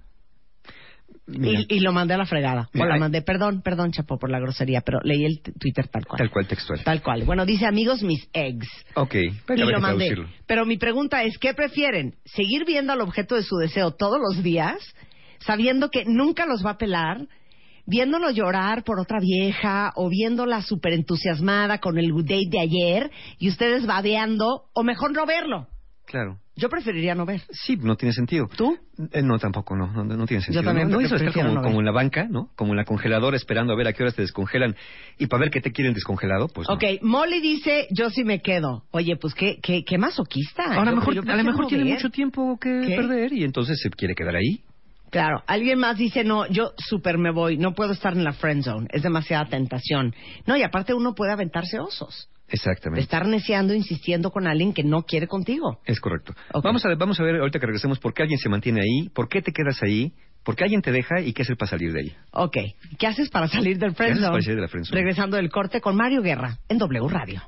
Y, y lo mandé a la fregada. Mira, o la mandé, perdón, perdón, Chapo, por la grosería, pero leí el Twitter tal cual. Tal cual textual. Tal cual. Bueno, dice amigos mis eggs. Ok, Y pero lo mandé. Pero mi pregunta es, ¿qué prefieren? ¿Seguir viendo al objeto de su deseo todos los días, sabiendo que nunca los va a pelar, viéndolo llorar por otra vieja o viéndola súper entusiasmada con el date de ayer y ustedes babeando, o mejor no verlo? Claro. Yo preferiría no ver. Sí, no tiene sentido. ¿Tú? Eh, no, tampoco, no, no, no tiene sentido. también no, no eso estar como, no como en la banca, ¿no? Como en la congeladora esperando a ver a qué horas te descongelan y para ver qué te quieren descongelado, pues no. Ok, Molly dice, yo sí me quedo. Oye, pues qué, qué, qué masoquista. Ahora Yo- mejor, yo a lo mejor tiene ver. mucho tiempo que ¿Qué? perder y entonces se quiere quedar ahí. Claro, alguien más dice, no, yo súper me voy, no puedo estar en la friend zone, es demasiada tentación. No, y aparte uno puede aventarse osos, de Exactamente. estar neciando, insistiendo con alguien que no quiere contigo. Es correcto. Vamos, a ver, vamos a ver ahorita que regresemos por qué alguien se mantiene ahí, por qué te quedas ahí, por qué alguien te deja y qué hacer para salir de ahí. Ok, ¿qué haces para salir del ¿Qué friend haces zone? para salir de la friend zone? Regresando del corte con Mario Guerra en W Radio.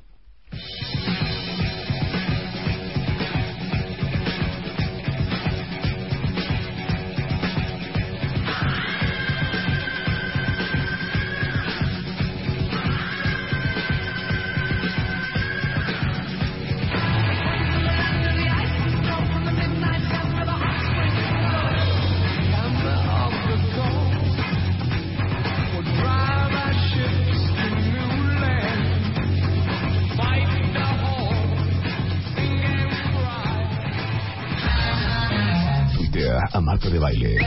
Tuitea a Marta de Baile.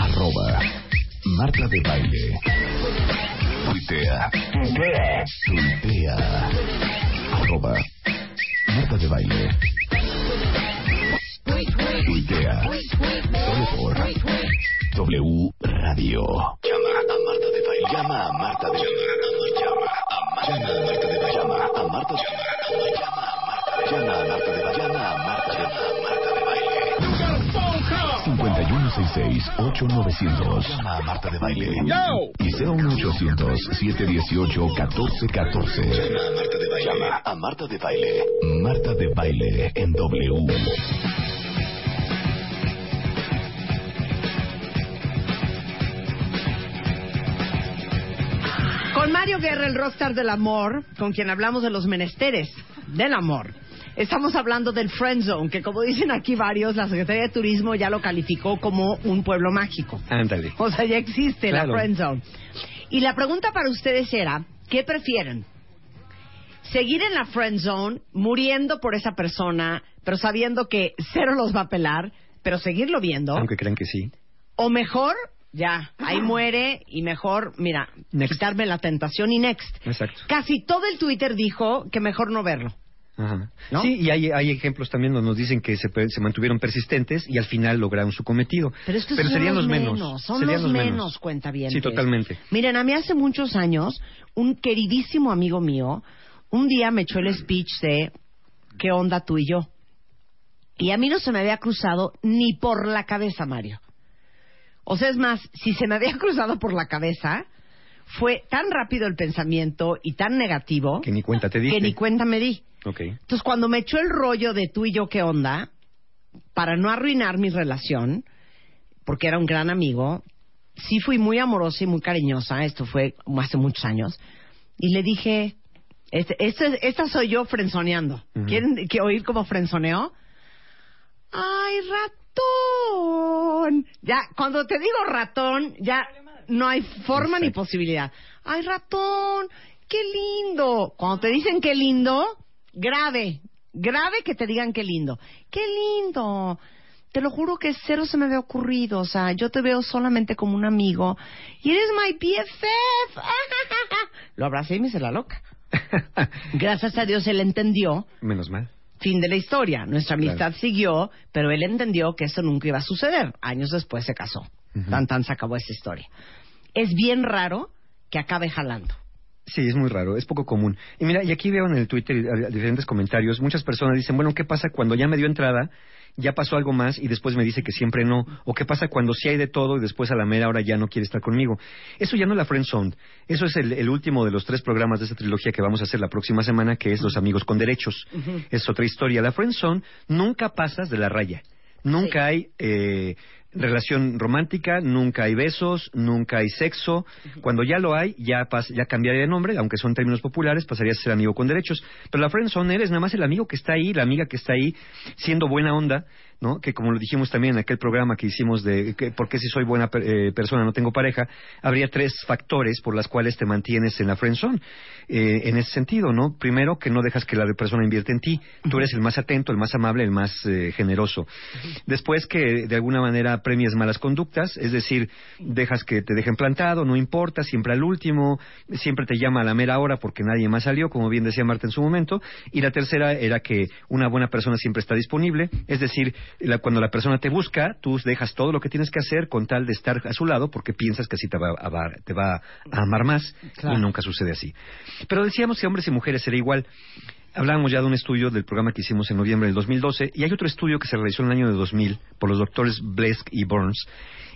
Arroba Marta de Baile. Tuitea. Tuitea. Arroba Marta de Baile. Tuitea. Solo por W Radio. Llama a Marta de Baile. Llama a Marta de Baile. Llama a Marta de Baile. Llama a Marta de Baile. Llama 5166-8900. Llama a Marta de Baile. Y 01800-718-1414. Llama a Marta de Baile. Llama a Marta de Baile. Marta de Baile en W. Con Mario Guerra, el rockstar del amor, con quien hablamos de los menesteres del amor. Estamos hablando del Friend Zone, que como dicen aquí varios, la Secretaría de Turismo ya lo calificó como un pueblo mágico. Ándale. O sea, ya existe Claro. la Friend Zone. Y la pregunta para ustedes era, ¿qué prefieren? ¿Seguir en la Friend Zone, muriendo por esa persona, pero sabiendo que cero los va a pelar, pero seguirlo viendo? Aunque crean que sí. O mejor, ya, ahí muere y mejor, mira, Next. quitarme la tentación y next. Exacto. Casi todo el Twitter dijo que mejor no verlo. Ajá. ¿No? Sí, y hay, hay ejemplos también donde nos dicen que se, se mantuvieron persistentes y al final lograron su cometido. Pero estos son serían los menos. son serían los menos, cuenta bien. Sí, totalmente. Miren, a mí hace muchos años, un queridísimo amigo mío, un día me echó el speech de ¿qué onda tú y yo? Y a mí no se me había cruzado ni por la cabeza, Mario. O sea, es más, si se me había cruzado por la cabeza, fue tan rápido el pensamiento y tan negativo Que ni cuenta te diste. que ni cuenta me di. Entonces, cuando me echó el rollo de tú y yo, ¿qué onda? Para no arruinar mi relación, porque era un gran amigo, sí fui muy amorosa y muy cariñosa, esto fue hace muchos años, Y le dije, este, este- esta soy yo frenzoneando. ¿Quieren que oír como frenzoneo? ¡Ay, ratón! Ya, cuando te digo ratón, ya no hay forma ni posibilidad. ¡Ay, ratón! ¡Qué lindo! Cuando te dicen qué lindo, grave, grave que te digan qué lindo. ¡Qué lindo! Te lo juro que cero se me había ocurrido. O sea, yo te veo solamente como un amigo. Y eres my BFF. Lo abracé y me hice la loca. Gracias a Dios él entendió. Menos mal. Fin de la historia. Nuestra amistad Claro. siguió, pero él entendió que eso nunca iba a suceder. Años después se casó. Tan tan se acabó esa historia. Es bien raro que acabe jalando. Sí, es muy raro, es poco común. Y mira, y aquí veo en el Twitter eh, diferentes comentarios, muchas personas dicen, bueno, ¿qué pasa cuando ya me dio entrada, ya pasó algo más y después me dice que siempre no? ¿O qué pasa cuando sí hay de todo y después a la mera hora ya no quiere estar conmigo? Eso ya no es la friend zone, eso es el, el último de los tres programas de esta trilogía que vamos a hacer la próxima semana, que es Los Amigos con Derechos. Es otra historia. La friend zone nunca pasas de la raya. Nunca hay eh, relación romántica, nunca hay besos, nunca hay sexo. Cuando ya lo hay, ya, pas- ya cambiaría de nombre, aunque son términos populares, pasaría a ser amigo con derechos. Pero la friendzone eres nada más el amigo que está ahí, la amiga que está ahí, siendo buena onda, ¿no? Que como lo dijimos también en aquel programa que hicimos de que, por qué si soy buena eh, persona no tengo pareja, habría tres factores por las cuales te mantienes en la friendzone. Eh, en ese sentido, ¿no? Primero, que no dejas que la persona invierte en ti. Tú eres el más atento, el más amable, el más eh, generoso. Después, que de alguna manera premias malas conductas, es decir, dejas que te dejen plantado, no importa, siempre al último, siempre te llama a la mera hora porque nadie más salió, como bien decía Marta en su momento. Y la tercera era que una buena persona siempre está disponible, es decir, la- cuando la persona te busca, tú dejas todo lo que tienes que hacer con tal de estar a su lado porque piensas que así te va a, va- te va a amar más Claro. y nunca sucede así. Pero decíamos que hombres y mujeres era igual. Hablábamos ya de un estudio del programa que hicimos en noviembre del 2012 y hay otro estudio que se realizó en el año de 2000 por los doctores Blesk y Burns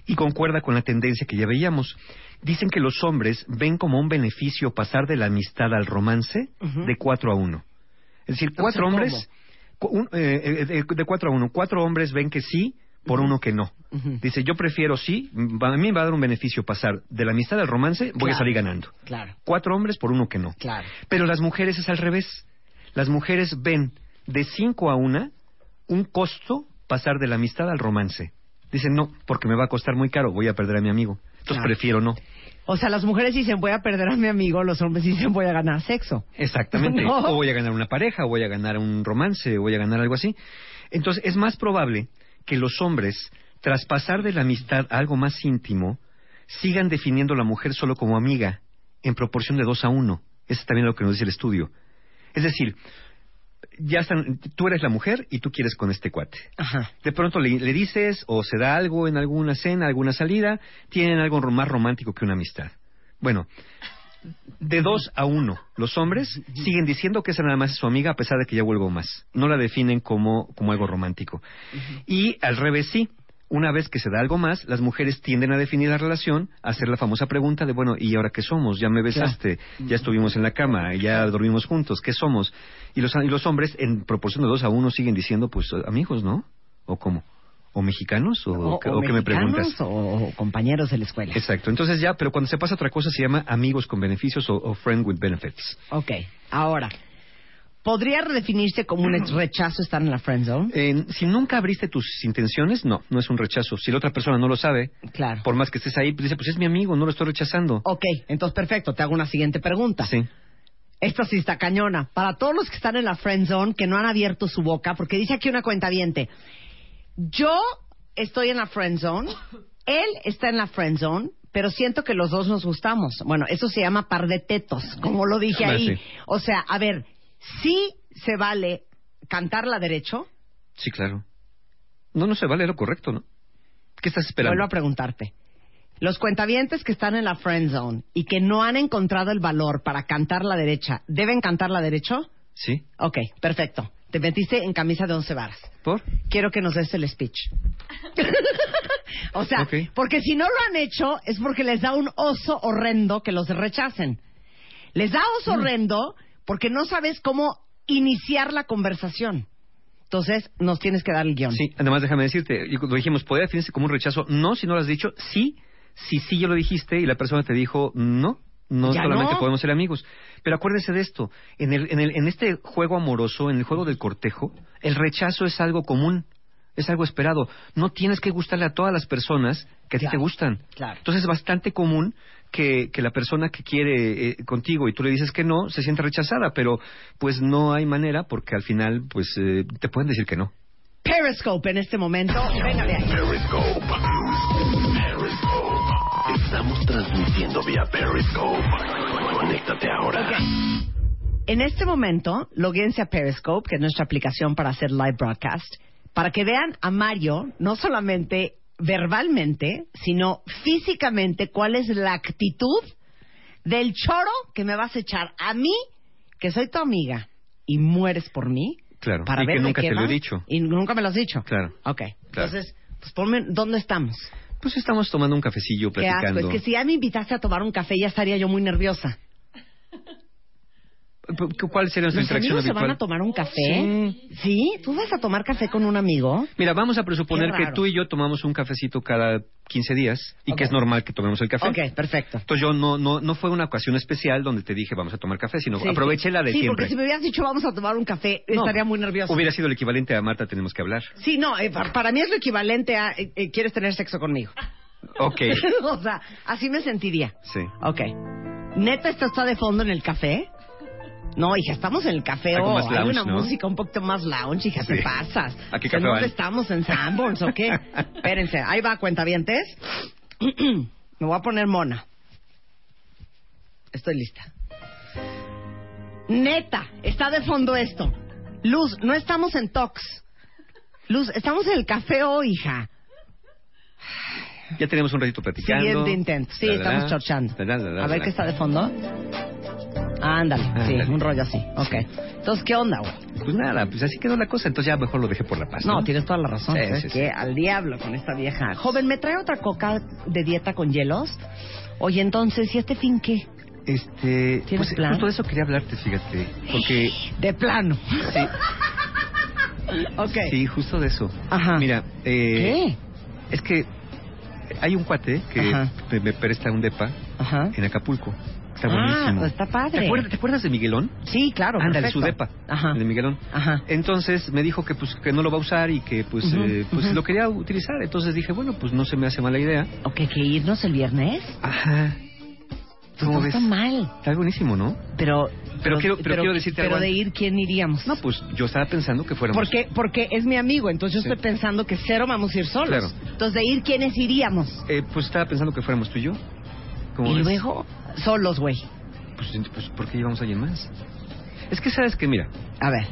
y concuerda con la tendencia que ya veíamos. Dicen que los hombres ven como un beneficio pasar de la amistad al romance de 4 a 1. Es decir, cuatro hombres, un- eh, eh, de, de cuatro a uno, cuatro hombres ven que sí por uno que no. Dice, yo prefiero sí, a mí me va a dar un beneficio pasar de la amistad al romance, voy a salir ganando. Claro, Cuatro hombres por uno que no. claro. Pero las mujeres es al revés. Las mujeres ven de cinco a una un costo pasar de la amistad al romance. Dicen, no, porque me va a costar muy caro, voy a perder a mi amigo. Entonces Claro. prefiero no. O sea, las mujeres dicen voy a perder a mi amigo, los hombres dicen voy a ganar sexo. Exactamente. No. O voy a ganar una pareja, o voy a ganar un romance, o voy a ganar algo así. Entonces, es más probable que los hombres, tras pasar de la amistad a algo más íntimo, sigan definiendo a la mujer solo como amiga, en proporción de dos a uno. Eso es también lo que nos dice el estudio. Es decir, ya están, tú eres la mujer y tú quieres con este cuate. Ajá. De pronto le, le dices o se da algo en alguna cena, alguna salida, tienen algo más romántico que una amistad. Bueno, de dos a uno, los hombres siguen diciendo que esa nada más es su amiga a pesar de que ya vuelvo más. No la definen como, como algo romántico. Y al revés sí. Una vez que se da algo más, las mujeres tienden a definir la relación, a hacer la famosa pregunta de, bueno, ¿y ahora qué somos? Ya me besaste, ya estuvimos en la cama, ya dormimos juntos, ¿qué somos? Y los, y los hombres, en proporción de dos a uno, siguen diciendo, pues, amigos, ¿no? ¿O cómo? ¿O mexicanos? ¿O, O, me preguntas? O, compañeros de la escuela. Exacto. Entonces ya, pero cuando se pasa a otra cosa se llama amigos con beneficios o, o friend with benefits. Ok, ahora, ¿podría redefinirse como un rechazo estar en la friend zone? Eh, si nunca abriste tus intenciones, no, no es un rechazo. Si la otra persona no lo sabe, Claro. por más que estés ahí, pues dice, pues es mi amigo, no lo estoy rechazando. Ok, entonces perfecto, te hago una siguiente pregunta. Sí. Esta sí está cañona. Para todos los que están en la friend zone, que no han abierto su boca, porque dice aquí una cuenta yo estoy en la friend zone, él está en la friend zone, pero siento que los dos nos gustamos. Bueno, eso se llama par de tetos, como lo dije Ah, ahí. O sea, a ver, sí se vale cantarla derecho. Sí, claro. No, no se vale lo correcto, ¿no? ¿Qué estás esperando? Vuelvo a preguntarte. Los cuentavientes que están en la friend zone y que no han encontrado el valor para cantar la derecha, ¿deben cantar la derecho? Sí. Ok, perfecto. Te metiste en camisa de once varas. ¿Por? Quiero que nos des el speech. o sea, Ok. porque si no lo han hecho es porque les da un oso horrendo que los rechacen. Les da Mm. oso horrendo porque no sabes cómo iniciar la conversación. Entonces, nos tienes que dar el guion. Sí, además déjame decirte, lo dijimos, ¿puede definirse como un rechazo? No, si no lo has dicho. Sí, si sí yo lo dijiste y la persona te dijo no, no Ya solamente no. podemos ser amigos. Pero acuérdese de esto, en, el, en, el, en este juego amoroso, en el juego del cortejo, el rechazo es algo común, es algo esperado. No tienes que gustarle a todas las personas que a ti te gustan. Claro. Entonces es bastante común que, que la persona que quiere eh, contigo y tú le dices que no, se sienta rechazada, pero pues no hay manera porque al final pues eh, te pueden decir que no. Periscope en este momento. Venga de ahí. Periscope. Periscope. Estamos transmitiendo vía Periscope. Conéctate ahora. En este momento, loguense a Periscope, que es nuestra aplicación para hacer live broadcast, para que vean a Mario, no solamente verbalmente, sino físicamente, cuál es la actitud del choro que me vas a echar a mí, que soy tu amiga, y mueres por mí, Claro. para y ver que nunca te lo he dicho. Y nunca me lo has dicho. Claro. Ok. Claro. Entonces, pues ponme, ¿dónde estamos? Pues estamos tomando un cafecillo, Qué asco. platicando. Es que si ya me invitaste a tomar un café, ya estaría yo muy nerviosa. ¿Cuál sería nuestra ¿Los interacción amigos se habitual? van a tomar un café? Sí. ¿Tú vas a tomar café con un amigo? Mira, vamos a presuponer Qué que raro. tú y yo tomamos un cafecito cada 15 días y Ok. que es normal que tomemos el café. Ok, perfecto. Entonces yo no, no, no fue una ocasión especial donde te dije vamos a tomar café, sino Sí, aproveché la de Sí, siempre. porque si me hubieras dicho vamos a tomar un café, No, estaría muy nerviosa. Hubiera sido el equivalente a Marta, tenemos que hablar. Sí, no, eh, pa- para mí es lo equivalente a eh, eh, ¿quieres tener sexo conmigo? Ok. o sea, así me sentiría. Sí. Ok. ¿Neta esto está de fondo en el café? No, hija, estamos en el café o hay lounge, una ¿no? música un poquito más lounge, hija, Sí. te pasas. ¿A qué ¿En café van? estamos? ¿En Sanborns o qué? Espérense, ahí va, cuentavientes. me voy a poner mona. Estoy lista. Neta, está de fondo esto. Luz, no estamos en Tox. Luz, estamos en el café hoy, hija. Ya tenemos un ratito platicando. Siguiente intento. Sí, estamos chorchando. A ver qué está de fondo. Ándale, sí, Ándale. un rollo así. Ok. Entonces, ¿qué onda, güey? Pues nada, pues así quedó la cosa, entonces ya mejor lo dejé por la paz. No, tienes toda la razón. Sí, ¿sabes sí, qué? sí. Al diablo con esta vieja. Joven, ¿me trae otra coca de dieta con hielos? Oye, entonces, ¿y este fin qué? Este, ¿Tienes pues plan? justo de eso quería hablarte, fíjate, porque De plano. Sí. ok. Sí, justo de eso. Ajá. Mira, eh, es que hay un cuate que Ajá. me, me presta un depa Ajá. en Acapulco. Está Ah, buenísimo. pues está padre. ¿Te acuerdas, te acuerdas de Miguelón? Sí, claro. Ándale, perfecto. su depa. Ajá. De Miguelón. Ajá. Entonces me dijo que pues que no lo va a usar y que pues eh, pues lo quería utilizar. Entonces dije, bueno, pues no se me hace mala idea. Ok, que irnos el viernes. Ajá. Pues ¿Cómo no ves? está mal. Está buenísimo, ¿no? Pero, Pero quiero- pero quiero decirte pero algo de antes. ir, ¿quién iríamos? No, pues yo estaba pensando que fuéramos. Porque, porque es mi amigo, entonces yo Sí. estoy pensando que cero vamos a ir solos. Claro. Entonces, de ir, ¿quiénes iríamos? Eh, pues estaba pensando que fuéramos tú y yo. ¿Cómo Y ves? luego, solos, güey. Pues, pues, ¿por qué llevamos a alguien más? Es que sabes que, mira, A ver,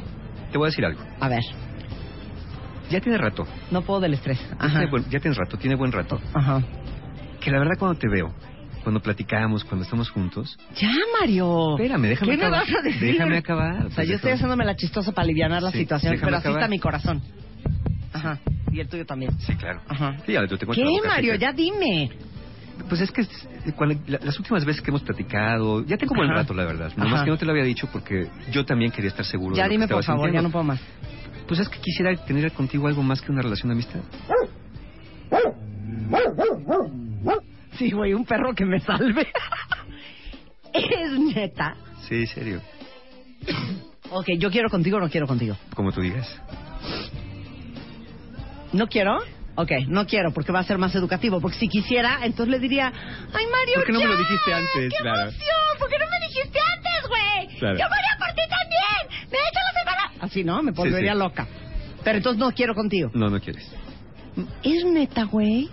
te voy a decir algo. a ver. Ya tiene rato. No puedo del estrés. Ajá. buen- ya tienes rato, tiene buen rato. Ajá. Que la verdad cuando te veo, cuando platicamos, cuando estamos juntos... Ya, Mario. Espérame, déjame ¿Qué me acabar. vas a decir? Déjame acabar. O sea, pues, yo estoy haciéndome la chistosa para aliviar la Sí, situación, pero así acabar. está mi corazón. Ajá. Y el tuyo también. Sí, claro. Ajá. Sí, ya, yo te ¿Qué, Mario? Ya dime. Pues es que cuando- las últimas veces que hemos platicado, ya tengo buen rato, la verdad. Nomás Ajá. que no te lo había dicho porque yo también quería estar seguro Ya de lo dime, que por favor, ya sintiendo. no puedo más. Pues es que quisiera tener contigo algo más que una relación de amistad. Sí, güey, un perro que me salve. ¿Es neta? Sí, serio. Ok, yo quiero contigo o no quiero contigo. Como tú digas. ¿No quiero? Ok, no quiero porque va a ser más educativo. Porque si quisiera, entonces le diría, ay Mario, ¿Por qué no me lo dijiste antes? ¡Qué Claro. emoción! ¿Por qué no me dijiste antes, güey? Claro. Yo moría por ti también. Me he hecho la semana. Así, ¿no? Me volvería sí. loca. Pero entonces no quiero contigo. No, no quieres. ¿Es neta, güey?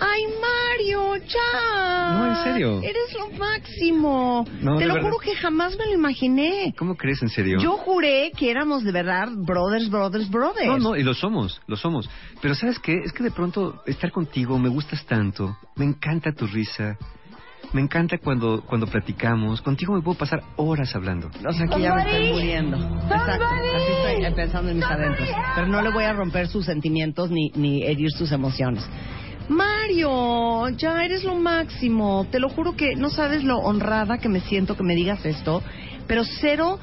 Ay, Mario, ya. No, en serio. Eres lo máximo. No, Te de lo verdad. juro que jamás me lo imaginé. ¿Cómo crees en serio? Yo juré que éramos de verdad brothers, brothers, brothers. No, no, y lo somos, lo somos. Pero ¿sabes qué? Es que de pronto estar contigo me gustas tanto. Me encanta tu risa. Me encanta cuando, cuando platicamos. Contigo me puedo pasar horas hablando. O sea, que ya me estoy muriendo. Exacto. Así estoy pensando en mis adentros. Pero no le voy a romper sus sentimientos ni, ni herir sus emociones. Mario, ya eres lo máximo. Te lo juro que no sabes lo honrada que me siento que me digas esto. Pero cero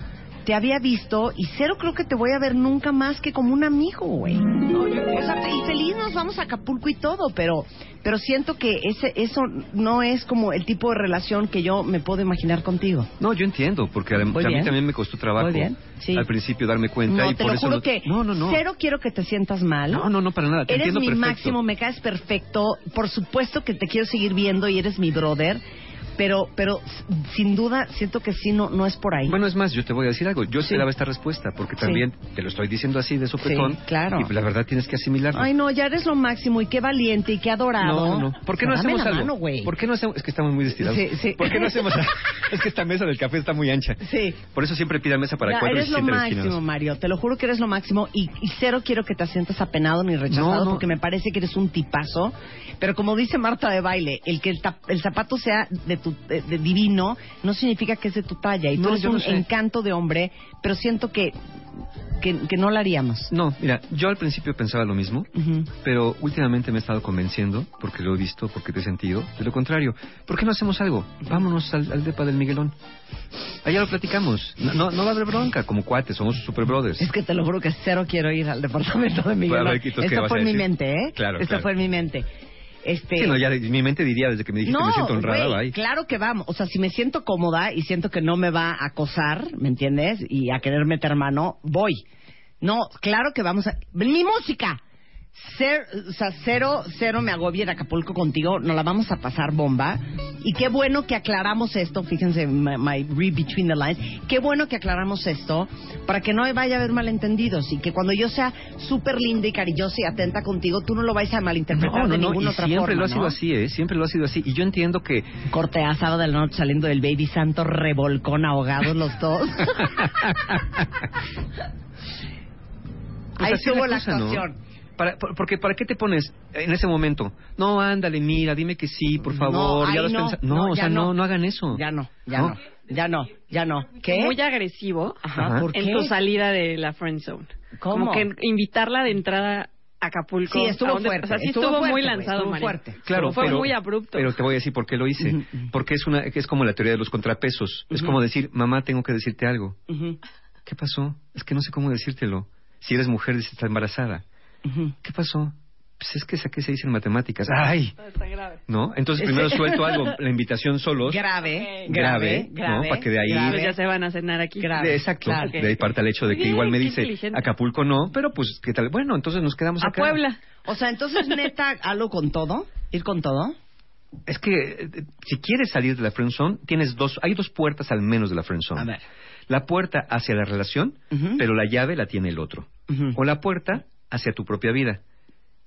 te había visto y cero creo que te voy a ver nunca más que como un amigo, güey. O sea, y feliz nos vamos a Acapulco y todo, pero pero siento que ese eso no es como el tipo de relación que yo me puedo imaginar contigo. No, yo entiendo, porque Muy a mí también me costó trabajo Muy bien, sí. al principio darme cuenta No, y te por lo eso juro no- que no, no, no. cero quiero que te sientas mal. No, no, no, para nada. Te Eres entiendo mi perfecto. máximo, me caes perfecto. Por supuesto que te quiero seguir viendo y eres mi brother. Pero, pero sin duda siento que sí, no, no es por ahí. Bueno, es más, yo te voy a decir algo. Yo esperaba esta respuesta porque Sí. también te lo estoy diciendo así de sopetón. Sí, claro. Y la verdad tienes que asimilarlo. Ay, no, ya eres lo máximo y qué valiente y qué adorado. No, no. ¿Por qué no hacemos algo? mano. ¿Por qué no hacemos? Es que estamos muy destilados. Sí, sí. ¿Por qué no hacemos? es que esta mesa del café está muy ancha. Sí. Por eso siempre pida mesa para Ya, cuatro eres lo máximo. Mario. Te lo juro que eres lo máximo y, y cero quiero que te sientas apenado ni rechazado No, no. porque me parece que eres un tipazo. Pero como dice Marta de baile, el que el, tap- el zapato sea de tu de, de divino no significa que es de tu talla y tú No, eres yo lo un sé. encanto de hombre, pero siento que que, que no lo haríamos. No, mira, yo al principio pensaba lo mismo, pero últimamente me he estado convenciendo, porque lo he visto, porque te he sentido, de lo contrario. ¿Por qué no hacemos algo? Vámonos al, al depa del Miguelón. Allá lo platicamos. No, no, no va a haber bronca, como cuates, somos super brothers. Es que te lo juro que cero quiero ir al departamento de Miguel. Bueno, a ver, Quitos, ¿qué Esto fue en mi mente, ¿eh? Claro, Esto claro. fue en mi mente. Este, Sí, no, ya mi mente diría desde que me dijiste no, me siento honrada, claro que vamos. O sea, si me siento cómoda y siento que no me va a acosar, ¿me entiendes? Y a querer meter mano, voy. No, claro que vamos a... ¡Mi música! Cer- o sea, cero, cero me agobia en Acapulco contigo, nos la vamos a pasar bomba. Y qué bueno que aclaramos esto, fíjense, my, my read between the lines, qué bueno que aclaramos esto para que no vaya a haber malentendidos y que cuando yo sea súper linda y cariñosa y atenta contigo, tú no lo vayas a malinterpretar No, no, de no, ninguna y otra siempre forma, lo ha sido ¿no? así, ¿eh? Siempre lo ha sido así. Y yo entiendo que... Corte a sábado de la noche saliendo del Baby Santo, revolcón, ahogados los dos. Pues Ahí así es estuvo la ¿no? actuación. Para, por- porque ¿para qué te pones en ese momento? No, ándale, mira, dime que sí, por favor. no, ya has no, pensado. no, No, o ya sea, no, no. no hagan eso. Ya no, ya no, ya no, ya no. ¿Qué? Muy agresivo Ajá, ¿por en qué? tu salida de la friend zone. ¿Cómo? Como que invitarla de entrada a Acapulco. Sí, estuvo donde- fuerte, O sea, sí estuvo estuvo, fuerte, muy lanzado, estuvo fuerte. Claro, Fue pero, muy abrupto. pero te voy a decir por qué lo hice. Porque es una es como la teoría de los contrapesos. Es Ujú. como decir, mamá, tengo que decirte algo. Ujú, ¿Qué pasó? Es que no sé cómo decírtelo. Si eres mujer, dices, está embarazada. ¿Qué pasó? Pues es que saqué seis en matemáticas. ¡Ay! Está grave. ¿No? Entonces primero suelto algo, la invitación solos. Grave, Grave, grave, ¿no? Para que de ahí... Pues ya se van a cenar aquí. De- exacto. Claro. De ahí parte el hecho de que igual me dice. Acapulco no, pero pues, ¿qué tal? Bueno, entonces nos quedamos A acá. Puebla. O sea, entonces, neta, algo con todo. Ir con todo. Es que eh, si quieres salir de la friendzone, tienes dos, hay dos puertas al menos de la friendzone. A ver. La puerta hacia la relación, pero la llave la tiene el otro. O la puerta hacia tu propia vida,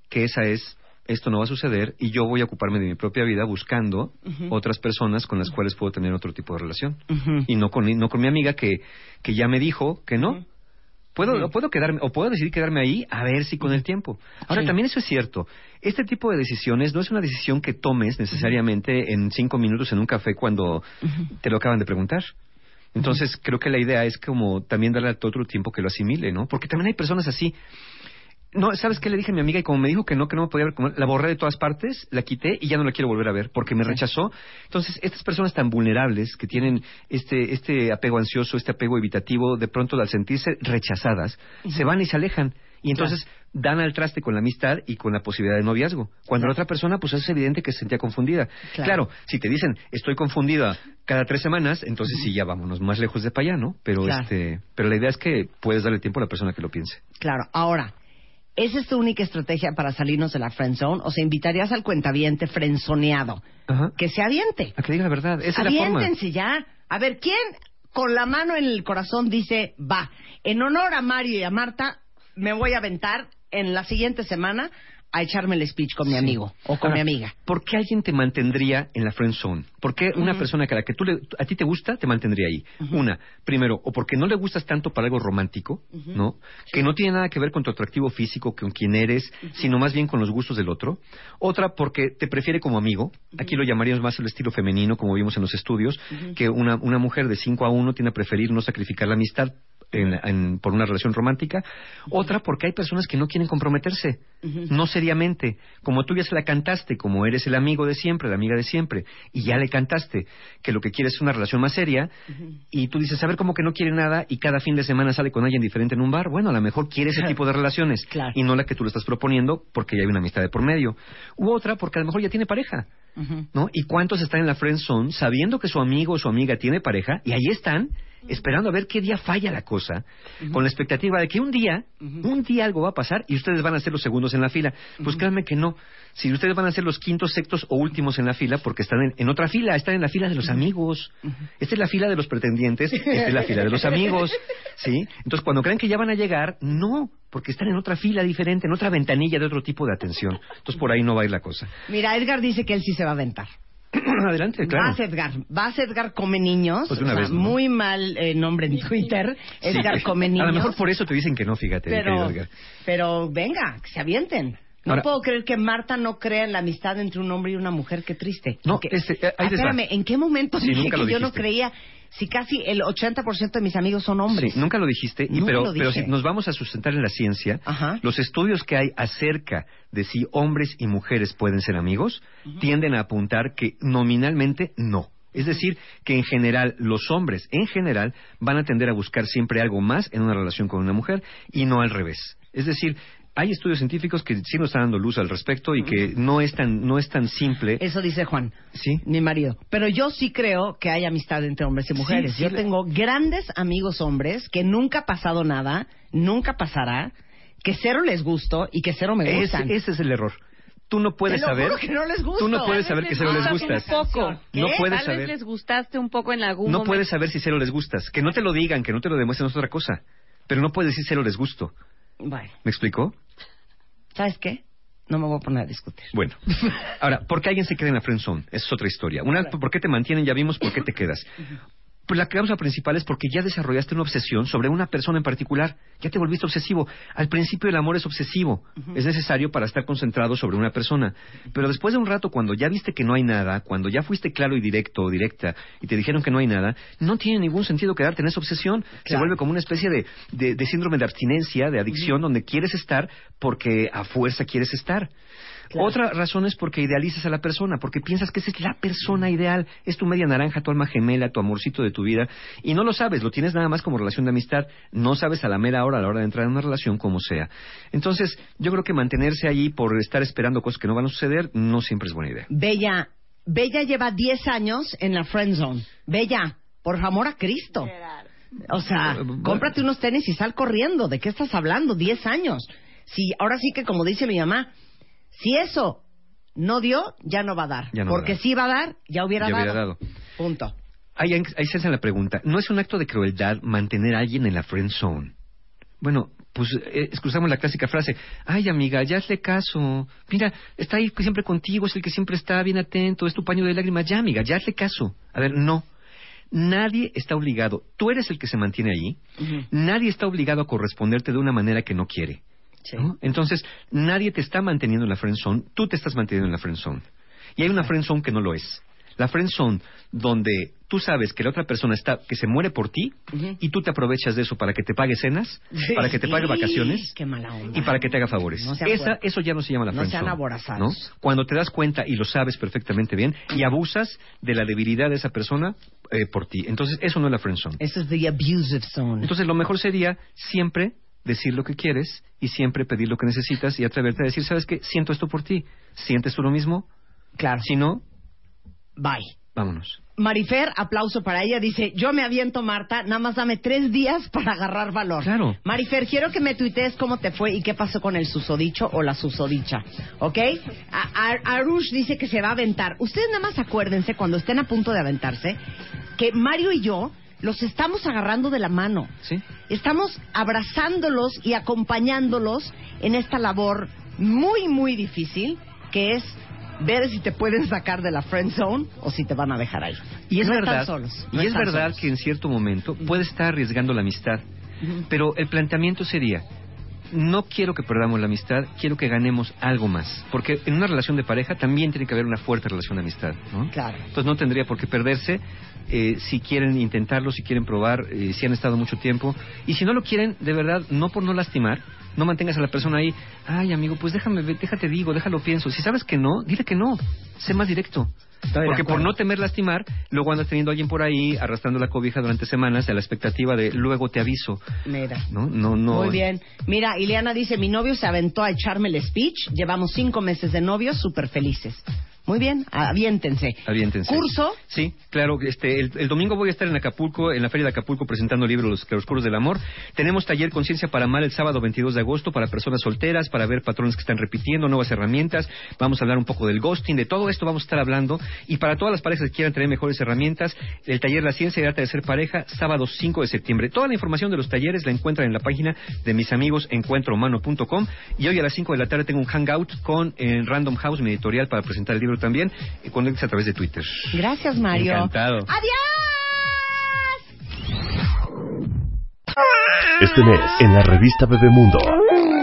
que esa es, esto no va a suceder y yo voy a ocuparme de mi propia vida buscando otras personas con las cuales puedo tener otro tipo de relación. Y no con, no con mi amiga que, que ya me dijo que no. Puedo, o puedo quedarme, o puedo decidir quedarme ahí a ver si con el tiempo. Ahora, Sí. también eso es cierto. Este tipo de decisiones no es una decisión que tomes necesariamente en cinco minutos en un café cuando te lo acaban de preguntar. Entonces, creo que la idea es como también darle a otro tiempo que lo asimile, ¿no? Porque también hay personas así. No, ¿sabes qué le dije a mi amiga? Y como me dijo que no, que no me podía ver, la borré de todas partes, la quité y ya no la quiero volver a ver porque me rechazó. Entonces, estas personas tan vulnerables que tienen este, este apego ansioso, este apego evitativo, de pronto al sentirse rechazadas, se van y se alejan. Y entonces dan al traste con la amistad y con la posibilidad de noviazgo. Cuando la otra persona, pues es evidente que se sentía confundida. Claro. Claro, si te dicen, estoy confundida cada tres semanas, entonces sí, ya vámonos más lejos de para allá, ¿no? Pero, este, pero la idea es que puedes darle tiempo a la persona que lo piense. Claro, ahora, ¿esa es tu única estrategia para salirnos de la friend zone? O sea, invitarías al cuentaviente frenzoneado Ajá. que se aviente. A que diga la verdad, esa es la forma. Ya. A ver, ¿quién con la mano en el corazón dice, va, en honor a Mario y a Marta, me voy a aventar en la siguiente semana a echarme el speech con mi amigo o con Ahora, mi amiga? ¿Por qué alguien te mantendría en la friend zone? ¿Por qué una persona que a la que tú le- a ti te gusta te mantendría ahí? Una, primero, o porque no le gustas tanto para algo romántico, ¿no? Que no tiene nada que ver con tu atractivo físico, con quién eres, sino más bien con los gustos del otro. Otra, porque te prefiere como amigo. Aquí lo llamaríamos más el estilo femenino, como vimos en los estudios, que una, una mujer de 5 a 1 tiene a preferir no sacrificar la amistad en- en- por una relación romántica. Otra, porque hay personas que no quieren comprometerse. No seriamente. Como tú ya se la cantaste, como eres el amigo de siempre, la amiga de siempre, y ya le cantaste que lo que quieres es una relación más seria, y tú dices, a ver, como que no quiere nada, y cada fin de semana sale con alguien diferente en un bar, bueno, a lo mejor quiere ese tipo de relaciones, y no la que tú le estás proponiendo porque ya hay una amistad de por medio. U otra porque a lo mejor ya tiene pareja. ¿no? ¿Y cuántos están en la friend zone sabiendo que su amigo o su amiga tiene pareja y ahí están esperando a ver qué día falla la cosa, con la expectativa de que un día, un día algo va a pasar y ustedes van a ser los segundos en la fila. Pues créanme que no. Si ustedes van a ser los quintos, sextos o últimos en la fila, porque están en, en otra fila, están en la fila de los amigos. Esta es la fila de los pretendientes, esta es la fila de los amigos. ¿Sí? Entonces, cuando creen que ya van a llegar, no, porque están en otra fila diferente, en otra ventanilla de otro tipo de atención. Entonces, por ahí no va a ir la cosa. Mira, Edgar dice que él sí se va a aventar. Adelante, claro. Vas Edgar, vas Edgar come niños, Pues una O sea, vez, ¿no? muy mal eh, nombre en Twitter, Edgar Sí. come niños. A lo mejor por eso te dicen que no, fíjate, pero, Edgar. pero venga, que se avienten. No Ahora- puedo creer que Marta no crea en la amistad entre un hombre y una mujer, qué triste. No, Que- este, eh, ahí Ah, espérame, ¿en qué momento Sí, dije que yo no creía? Si casi el 80% de mis amigos son hombres. Sí, nunca lo dijiste, y Nunca pero, lo pero si nos vamos a sustentar en la ciencia, los estudios que hay acerca de si hombres y mujeres pueden ser amigos tienden a apuntar que nominalmente no. Es decir, que en general los hombres, en general, van a tender a buscar siempre algo más en una relación con una mujer y no al revés. Es decir, hay estudios científicos que sí nos están dando luz al respecto y que no es tan, no es tan simple. Eso dice Juan, Sí. mi marido. Pero yo sí creo que hay amistad entre hombres y mujeres. sí, yo tengo grandes amigos hombres que nunca ha pasado nada, nunca pasará, que cero les gusto y que cero me gustan. ese es el error. Tú no puedes saber. que no les gusto. Tú no puedes saber que cero les gusta gustas. Poco. No puedes Tal saber. vez les gustaste un poco en algún No momento. puedes saber si cero les gustas. Que no te lo digan, que no te lo demuestren es otra cosa. Pero no puedes decir cero les gusto. Bueno, ¿Me explicó? ¿sabes qué? No me voy a poner a discutir. Bueno. Ahora, ¿por qué alguien se queda en la friend zone? Esa es otra historia. Una, ¿por qué te mantienen? Ya vimos por qué te quedas. Pues la causa principal es porque ya desarrollaste una obsesión sobre una persona en particular. Ya te volviste obsesivo. Al principio el amor es obsesivo. Es necesario para estar concentrado sobre una persona. Pero después de un rato, cuando ya viste que no hay nada, cuando ya fuiste claro y directo o directa y te dijeron que no hay nada, no tiene ningún sentido quedarte en esa obsesión. Se vuelve como una especie de, de- de síndrome de abstinencia, de adicción, donde quieres estar porque a fuerza quieres estar. Otra razón es porque idealizas a la persona, porque piensas que esa es la persona ideal, es tu media naranja, tu alma gemela, tu amorcito de tu vida, y no lo sabes, lo tienes nada más como relación de amistad, no sabes a la mera hora, a la hora de entrar en una relación, como sea. Entonces, yo creo que mantenerse allí por estar esperando cosas que no van a suceder, no siempre es buena idea. Bella, Bella lleva 10 años en la friend zone. Bella, por amor a Cristo. O sea, cómprate unos tenis y sal corriendo. ¿De qué estás hablando? 10 años. Si, ahora sí que como dice mi mamá, si eso no dio, ya no va a dar. No Porque si va a dar, ya hubiera Ya dado. hubiera dado. Punto. Ahí, ahí se hace la pregunta, ¿no es un acto de crueldad mantener a alguien en la friend zone? Bueno, pues eh, excusamos la clásica frase, ay amiga, ya hazle caso, mira, está ahí siempre contigo, es el que siempre está bien atento, es tu paño de lágrimas, ya amiga, ya hazle caso. A ver, no, nadie está obligado, tú eres el que se mantiene allí, nadie está obligado a corresponderte de una manera que no quiere. ¿No? Entonces, nadie te está manteniendo en la friend zone, tú te estás manteniendo en la friend zone. Y hay una friend zone que no lo es. La friend zone donde tú sabes que la otra persona está que se muere por ti y tú te aprovechas de eso para que te pague cenas, para que te pague vacaciones Qué mala onda. y para que te haga favores. No Esa, eso ya no se llama la no friend zone. Cuando te das cuenta y lo sabes perfectamente bien y abusas de la debilidad de esa persona eh, por ti. Entonces, eso no es la friend zone. Eso es the abusive zone. Entonces, lo mejor sería siempre decir lo que quieres y siempre pedir lo que necesitas y atreverte a decir, ¿sabes qué? Siento esto por ti. ¿Sientes tú lo mismo? Claro. Si no, Bye. vámonos. Marifer, aplauso para ella, dice, yo me aviento, Marta, nada más dame tres días para agarrar valor. Claro. Marifer, quiero que me tuitees cómo te fue y qué pasó con el susodicho o la susodicha, ¿ok? A- a- Arush dice que se va a aventar. Ustedes nada más acuérdense, cuando estén a punto de aventarse, que Mario y yo los estamos agarrando de la mano. ¿Sí? Estamos abrazándolos y acompañándolos en esta labor muy, muy difícil, que es ver si te pueden sacar de la friend zone o si te van a dejar ahí. Y es No verdad, están solos. y es verdad solos. que en cierto momento puede estar arriesgando la amistad, pero el planteamiento sería, no quiero que perdamos la amistad, quiero que ganemos algo más. Porque en una relación de pareja también tiene que haber una fuerte relación de amistad, ¿no? Claro. Entonces no tendría por qué perderse eh, si quieren intentarlo, si quieren probar, eh, si han estado mucho tiempo. Y si no lo quieren, de verdad, no por no lastimar, no mantengas a la persona ahí, ay amigo, pues déjame, déjate digo, déjalo pienso. Si sabes que no, dile que no, sé más directo. Estoy Porque por no temer lastimar, luego andas teniendo a alguien por ahí arrastrando la cobija durante semanas a la expectativa de luego te aviso. Mira. No, no, no. Muy bien. Mira, Ileana dice, mi novio se aventó a echarme el speech. Llevamos cinco meses de novios, súper felices. Muy bien, aviéntense. Aviéntense. ¿Curso? Sí, claro. Este, el, el domingo voy a estar en Acapulco, en la Feria de Acapulco, presentando el libro Los Claroscuros del Amor. Tenemos taller Conciencia para Amar el sábado 22 de agosto para personas solteras, para ver patrones que están repitiendo, nuevas herramientas. Vamos a hablar un poco del ghosting, de todo esto vamos a estar hablando. Y para todas las parejas que quieran tener mejores herramientas, el taller La Ciencia y Arte de Ser Pareja, sábado 5 de septiembre. Toda la información de los talleres la encuentran en la página de mis amigos encuentrohumano.com. Y hoy a las 5 de la tarde tengo un hangout con eh, Random House, mi editorial, para presentar el libro también. Eh, conéctese a través de Twitter. Gracias, Mario. Encantado. Este mes, en la revista Bebemundo.